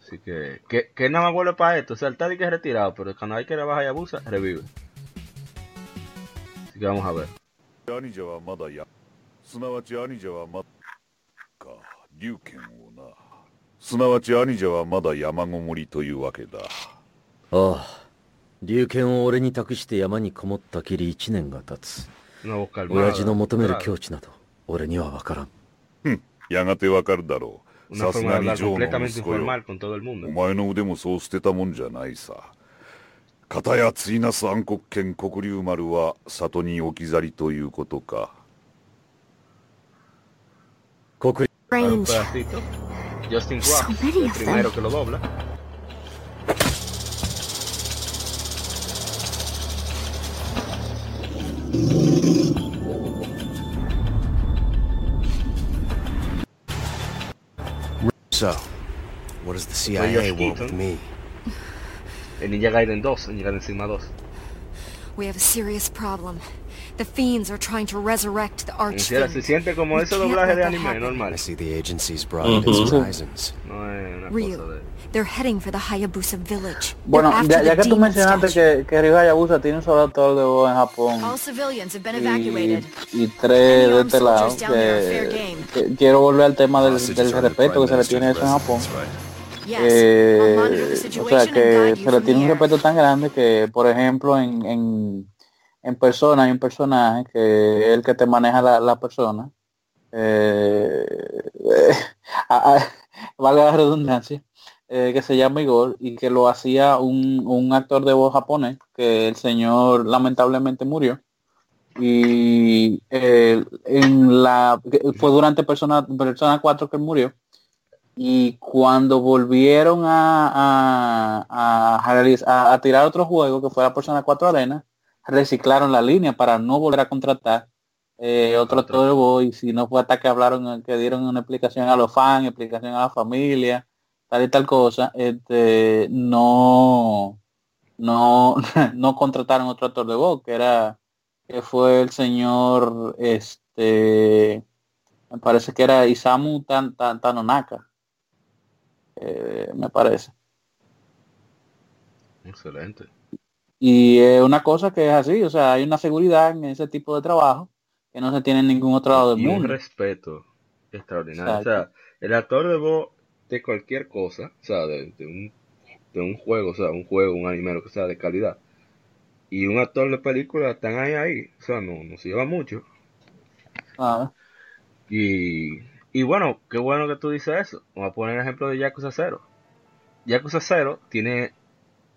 Así que, que, que nada más vuelve para esto. O sea, el Taddy que es retirado, pero cuando hay que rebajar y abusa, revive. Así que vamos a ver. 兄者はまだやすなわち兄者はまか龍拳をな。すなわち兄者はまだ山ごもりというわけだ。ああ。龍拳を俺に託して山にこもったきり一年が経つ。親父の求める境地など俺には分からん。ふん。やがて分かるだろう。さすがにジョーの息子よ。お前の腕もそう捨てたもんじゃないさ片やついなす暗黒剣黒竜丸は里に置き去りということか黒竜 Justin Cross, so el primero que lo dobla. So, what does the CIA want with me? El Ninja Gaiden 2, Ninja Gaiden Sigma 2. We have a serious problem. The fiends are trying to resurrect the archfiend. Se siente como ese doblaje de anime normal. I see the agency's broadened its horizons. No es Real. They're heading for the Hayabusa village. Bueno, ya, ya que tú mencionaste que, que Ryo Hayabusa tiene un solo actor de voz en Japón. All civilians have been evacuated. Y, y tres de este lado. Que, que, quiero volver al tema del, del respeto que se le tiene a eso en Japón. Eh, o sea que se le tiene un respeto tan grande que, por ejemplo, en, en, en persona hay un personaje que es el que te maneja la, la persona. Eh, valga la redundancia, eh, que se llama Igor y que lo hacía un, un, actor de voz japonés, que el señor lamentablemente murió. Y en la fue durante Persona, Persona 4 que murió y cuando volvieron a, a, a, tirar otro juego que fuera Persona 4 Arena, reciclaron la línea para no volver a contratar eh, otro turbo y si no fue hasta que hablaron, que dieron una explicación a los fans, explicación a la familia, tal y tal cosa, este, no, no, no contrataron otro actor de voz, que era, que fue el señor, este, me parece que era Isamu Tan, Tanonaka eh, me parece. Excelente. Y es una cosa que es así, o sea, hay una seguridad en ese tipo de trabajo que no se tiene en ningún otro lado del mundo. un respeto extraordinario. O sea, el actor de voz de cualquier cosa, o sea, de, un, de un juego, o sea, un juego, un anime, lo que sea, de calidad. Y un actor de película están ahí, ahí. O sea, no, no se lleva mucho. Ah. Y y bueno, qué bueno que tú dices eso. Vamos a poner el ejemplo de Yakuza 0. Yakuza 0 tiene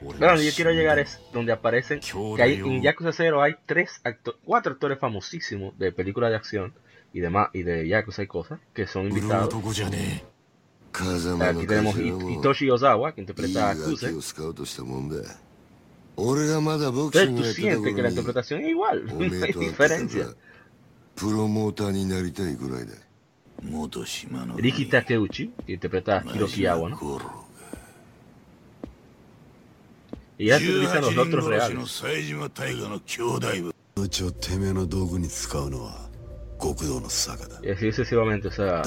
Bueno, yo quiero llegar es donde aparecen que hay, en Yakuza 0 hay tres acto cuatro actores famosísimos de películas de acción y demás y de Yakuza y cosas que son invitados. Aquí tenemos Hitoshi Ozawa que interpreta a Kuse. Entonces tú sientes que la interpretación es igual, no hay diferencia. Riki Takeuchi, que interpreta a Hiroki Awa, ¿no? Y ya se utilizan los otros reales. Y así sucesivamente, o sea,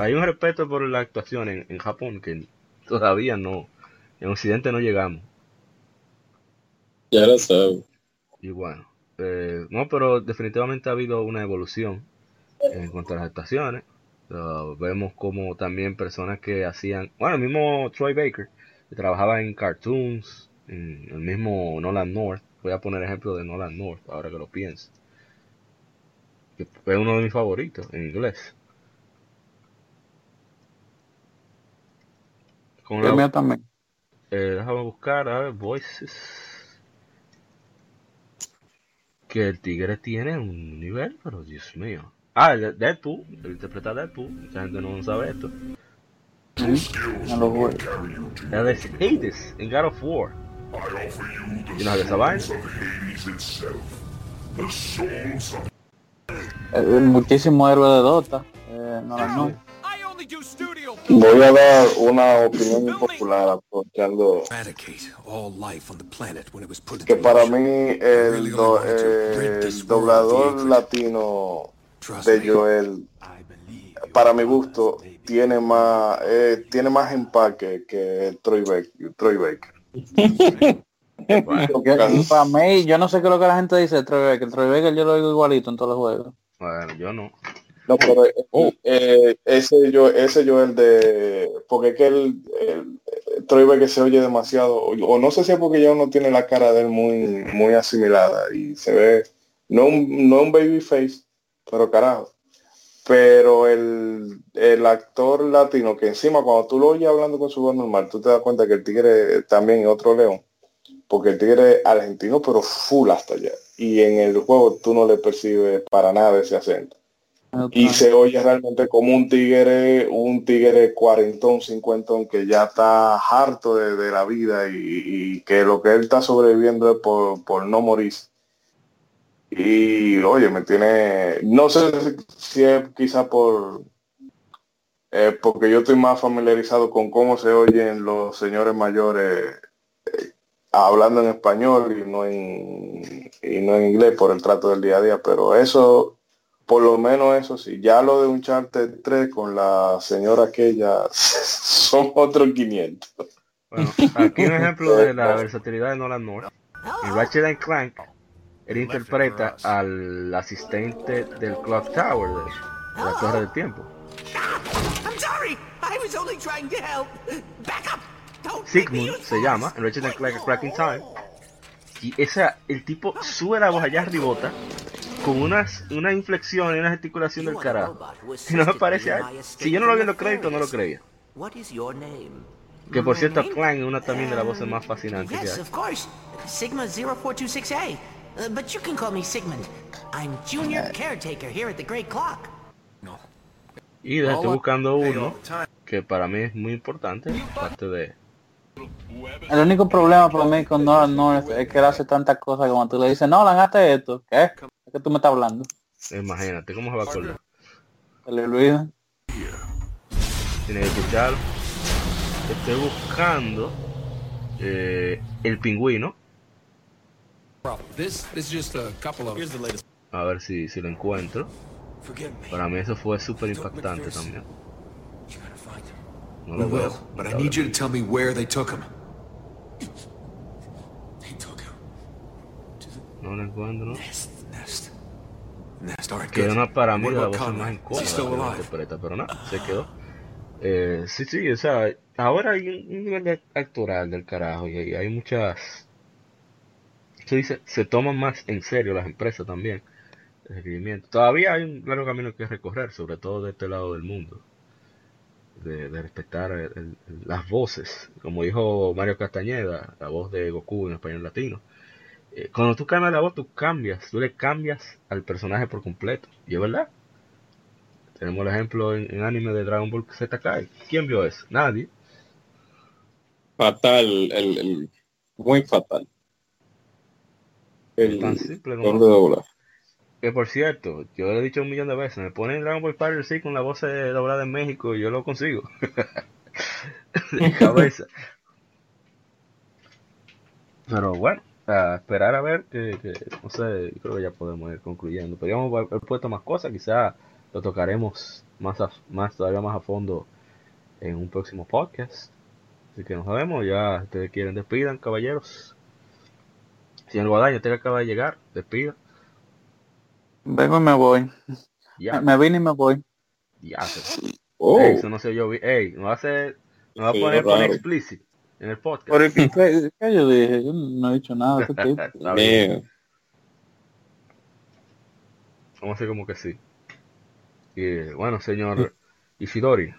hay un respeto por la actuación en, en Japón que todavía no, en Occidente no llegamos. Ya lo sabes. Y bueno, eh, no, pero definitivamente ha habido una evolución en cuanto a las actuaciones. Uh, vemos como también personas que hacían, bueno, el mismo Troy Baker, que trabajaba en cartoons, el mismo Nolan North, voy a poner ejemplo de Nolan North, ahora que lo pienso, que fue uno de mis favoritos en inglés. Con la, también. Eh, déjame buscar, a ver, Voices. Que el tigre tiene un nivel, pero Dios mío. Ah, Deadpool, el interpreta Deadpool. Mucha gente no sabe esto. No lo de Hades en God of War. Eh, muchísimo héroe de Dota. Eh, no, no. Voy a dar una opinión impopular aprovechando que para mí el, do, el doblador latino de Joel, para mi gusto, tiene más eh, tiene más empaque que Troy Baker. Troy Baker. Para mí, yo no sé qué es lo que la gente dice de Troy Baker. Troy Baker yo lo digo igualito en todos los juegos. Bueno, yo no. No, pero oh. eh, ese yo, ese yo el de, porque es que el, el, Troy Baker se oye demasiado, o, no sé si es porque ya uno tiene la cara de él muy, muy asimilada y se ve, no un, no un baby face, pero carajo. Pero el, el actor latino, que encima cuando tú lo oyes hablando con su voz normal, tú te das cuenta que el tigre también es otro león. Porque el tigre es argentino, pero full hasta allá. Y en el juego tú no le percibes para nada ese acento. Y se oye realmente como un tigre, un tigre cuarentón, cincuentón, que ya está harto de, la vida y, que lo que él está sobreviviendo es por, por no morir. Y oye, me tiene, no sé si es quizá por, eh, porque yo estoy más familiarizado con cómo se oyen los señores mayores eh, hablando en español y no en, y no en inglés por el trato del día a día, pero eso, por lo menos eso sí, ya lo de un charter 3 con la señora aquella son otros 500. Bueno, aquí un ejemplo de la versatilidad de Nolan North. En Ratchet Clank él interpreta al asistente del Clock Tower, de, la Torre del Tiempo. Sigmund se llama, en Ratchet Clank Cracking Time. Y esa, el tipo sube la voz allá arribota con unas, una inflexión y una gesticulación del carajo. Y no me parece Si yo no lo vi en los créditos, no lo creía. Que por cierto, Clank es una también de las voces más fascinantes que hay. Sigma 0426A. Uh, but you can call me Sigmund. I'm junior caretaker here at the Great Clock. No. Y estoy buscando uno que para mí es muy importante, parte de... El único problema para mí con Nolan North es que él hace tantas cosas como tú le dices, no, hazte esto. ¿Qué? ¿Es que tú me estás hablando? Imagínate, ¿cómo se va a acordar? Se le olvida. Tiene que escucharlo. Estoy buscando eh, el pingüino a ver si, si lo encuentro. Para mí eso fue súper impactante también. No lo veo. But I need you to tell me where they took him. No lo encuentro, ¿no? Que una para mí de la voz más incómoda interpreta, pero nada, se quedó. Eh, sí, sí, o sea, ahora hay un nivel actoral del carajo y hay muchas se dice, se toman más en serio las empresas también. El Todavía hay un largo camino que recorrer, sobre todo de este lado del mundo. De, respetar las voces. Como dijo Mario Castañeda, la voz de Goku en español latino. Eh, cuando tú cambias la voz, tú cambias, tú le cambias al personaje por completo. Y es verdad. Tenemos el ejemplo en, anime de Dragon Ball Z Kai. ¿Quién vio eso? Nadie. Fatal, el muy fatal tan simple como... Que por cierto, yo lo he dicho un millón de veces, me ponen Dragon Ball Fighter sí con la voz doblada en México y yo lo consigo. de cabeza. Pero bueno, a esperar a ver que, no sé, creo que ya podemos ir concluyendo. Podríamos haber puesto más cosas, quizá lo tocaremos más, más todavía más a fondo en un próximo podcast. Así que nos vemos, ya ustedes quieren despidan, caballeros. Señor Guadaño, usted acaba de llegar, despida. Vengo y me voy. Ya. Me vine y me voy. Ya. Oh. eso no sé yo. Ey, no va a ser, no va a poner con explicit en el podcast. ¿Por qué, qué, yo dije? Yo no he dicho nada. Vamos a hacer como que sí. Y bueno, señor Isidori.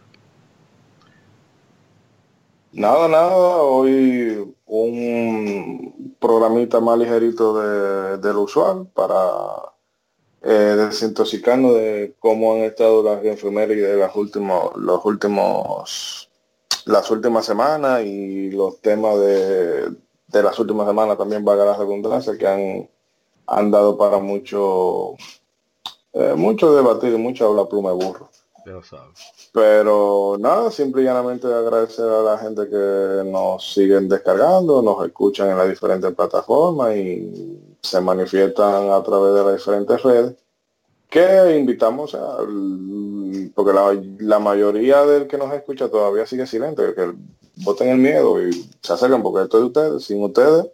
Nada, nada, hoy un programita más ligerito de, de lo usual para eh, desintoxicarnos de cómo han estado las enfermeras de las últimos, los últimos, las últimas semanas y los temas de, de las últimas semanas también valga la redundancia que han, han dado para mucho, eh, mucho debatir, mucha habla pluma de burro. Pero nada, simple y llanamente agradecer a la gente que nos siguen descargando, nos escuchan en las diferentes plataformas y se manifiestan a través de las diferentes redes que invitamos a porque la, mayoría del que nos escucha todavía sigue silente que voten el miedo y se acercan porque esto es de ustedes sin ustedes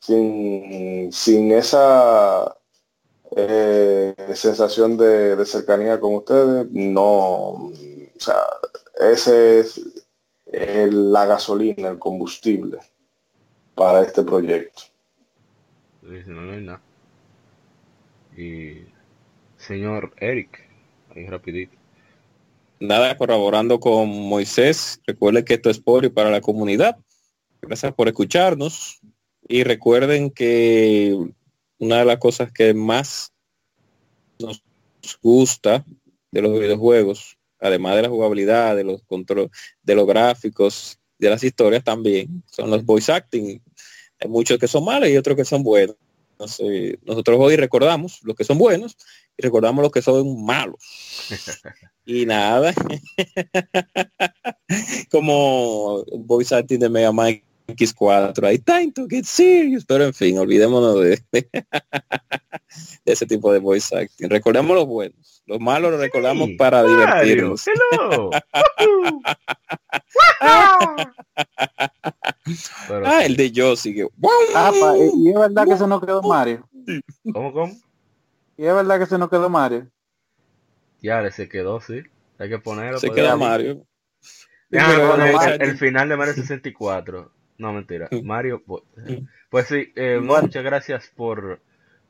sin sin esa sensación de, cercanía con ustedes no o sea ese es la gasolina el combustible para este proyecto no, Y señor Eric, ahí rapidito. Nada, colaborando con Moisés. Recuerden que esto es por y para la comunidad. Gracias por escucharnos. Y recuerden que una de las cosas que más nos gusta de los videojuegos, además de la jugabilidad, de los control, de los gráficos, de las historias también, son los voice acting. Hay muchos que son malos y otros que son buenos. nosotros hoy recordamos los que son buenos y recordamos los que son malos. y nada, como voice acting de Mega Man X4, hay time to get serious, pero en fin, olvidémonos de, de ese tipo de voice acting. Recordemos los buenos, los malos los recordamos para divertirnos. ah, el de yo sigue. Ah, y es verdad que eso no quedó Mario. ¿Cómo, cómo? Y es verdad que se no quedó Mario. Ya, se quedó, sí. Hay que ponerlo. Se queda Mario. el, final de Mario 64. No, mentira. Mario, pues, sí, eh, muchas gracias por,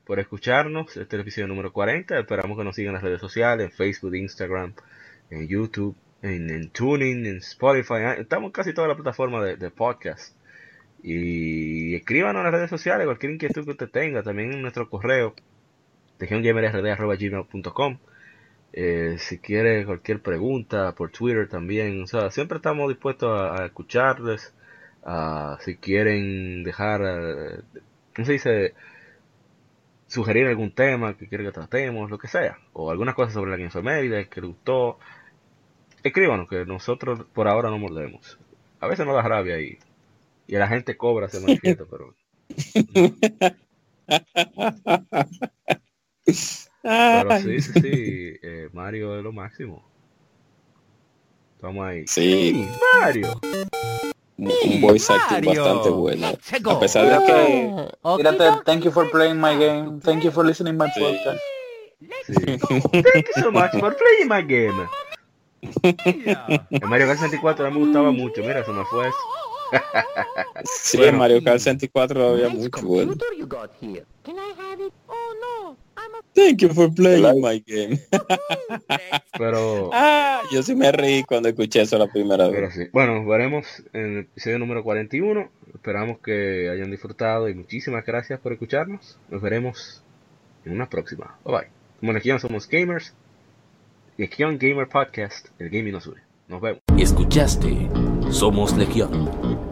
por escucharnos. Este es el episodio número 40. Esperamos que nos sigan en las redes sociales, en Facebook, Instagram, en YouTube, en, en Tuning, en Spotify. Ah, estamos en casi toda la plataforma de, de podcast. Y escríbanos en las redes sociales cualquier inquietud que usted tenga, también en nuestro correo, legiongamerrd.gmail.com eh, si quiere cualquier pregunta por Twitter también, o sea, siempre estamos dispuestos a, escucharles, si quieren dejar, eh, ¿cómo se dice? Sugerir algún tema que quieren que tratemos, lo que sea, o algunas cosas sobre la enfermedad que le gustó, escríbanos que nosotros por ahora no mordemos. A veces nos da rabia y, y la gente cobra se manifiesta, pero... Pero sí, sí, sí, eh, Mario es lo máximo. Estamos ahí. Sí. Mario. Un voice acting bastante bueno. A pesar de que... thank you for playing my game. Thank you for listening my podcast. Sí. Thank you so much for playing my game. El Mario Kart 64 me gustaba mucho. Mira, se me fue eso. sí, bueno. Mario Kart 64 había mucho bueno. Thank you for playing my game. Pero ah, yo sí me reí cuando escuché eso la primera vez. Sí. Bueno, nos veremos en el episodio número 41. Esperamos que hayan disfrutado y muchísimas gracias por escucharnos. Nos veremos en una próxima. Bye bye. Como Legión somos gamers. Legión Gamer Podcast, el gaming nos une. Nos vemos. Escuchaste Somos Legión.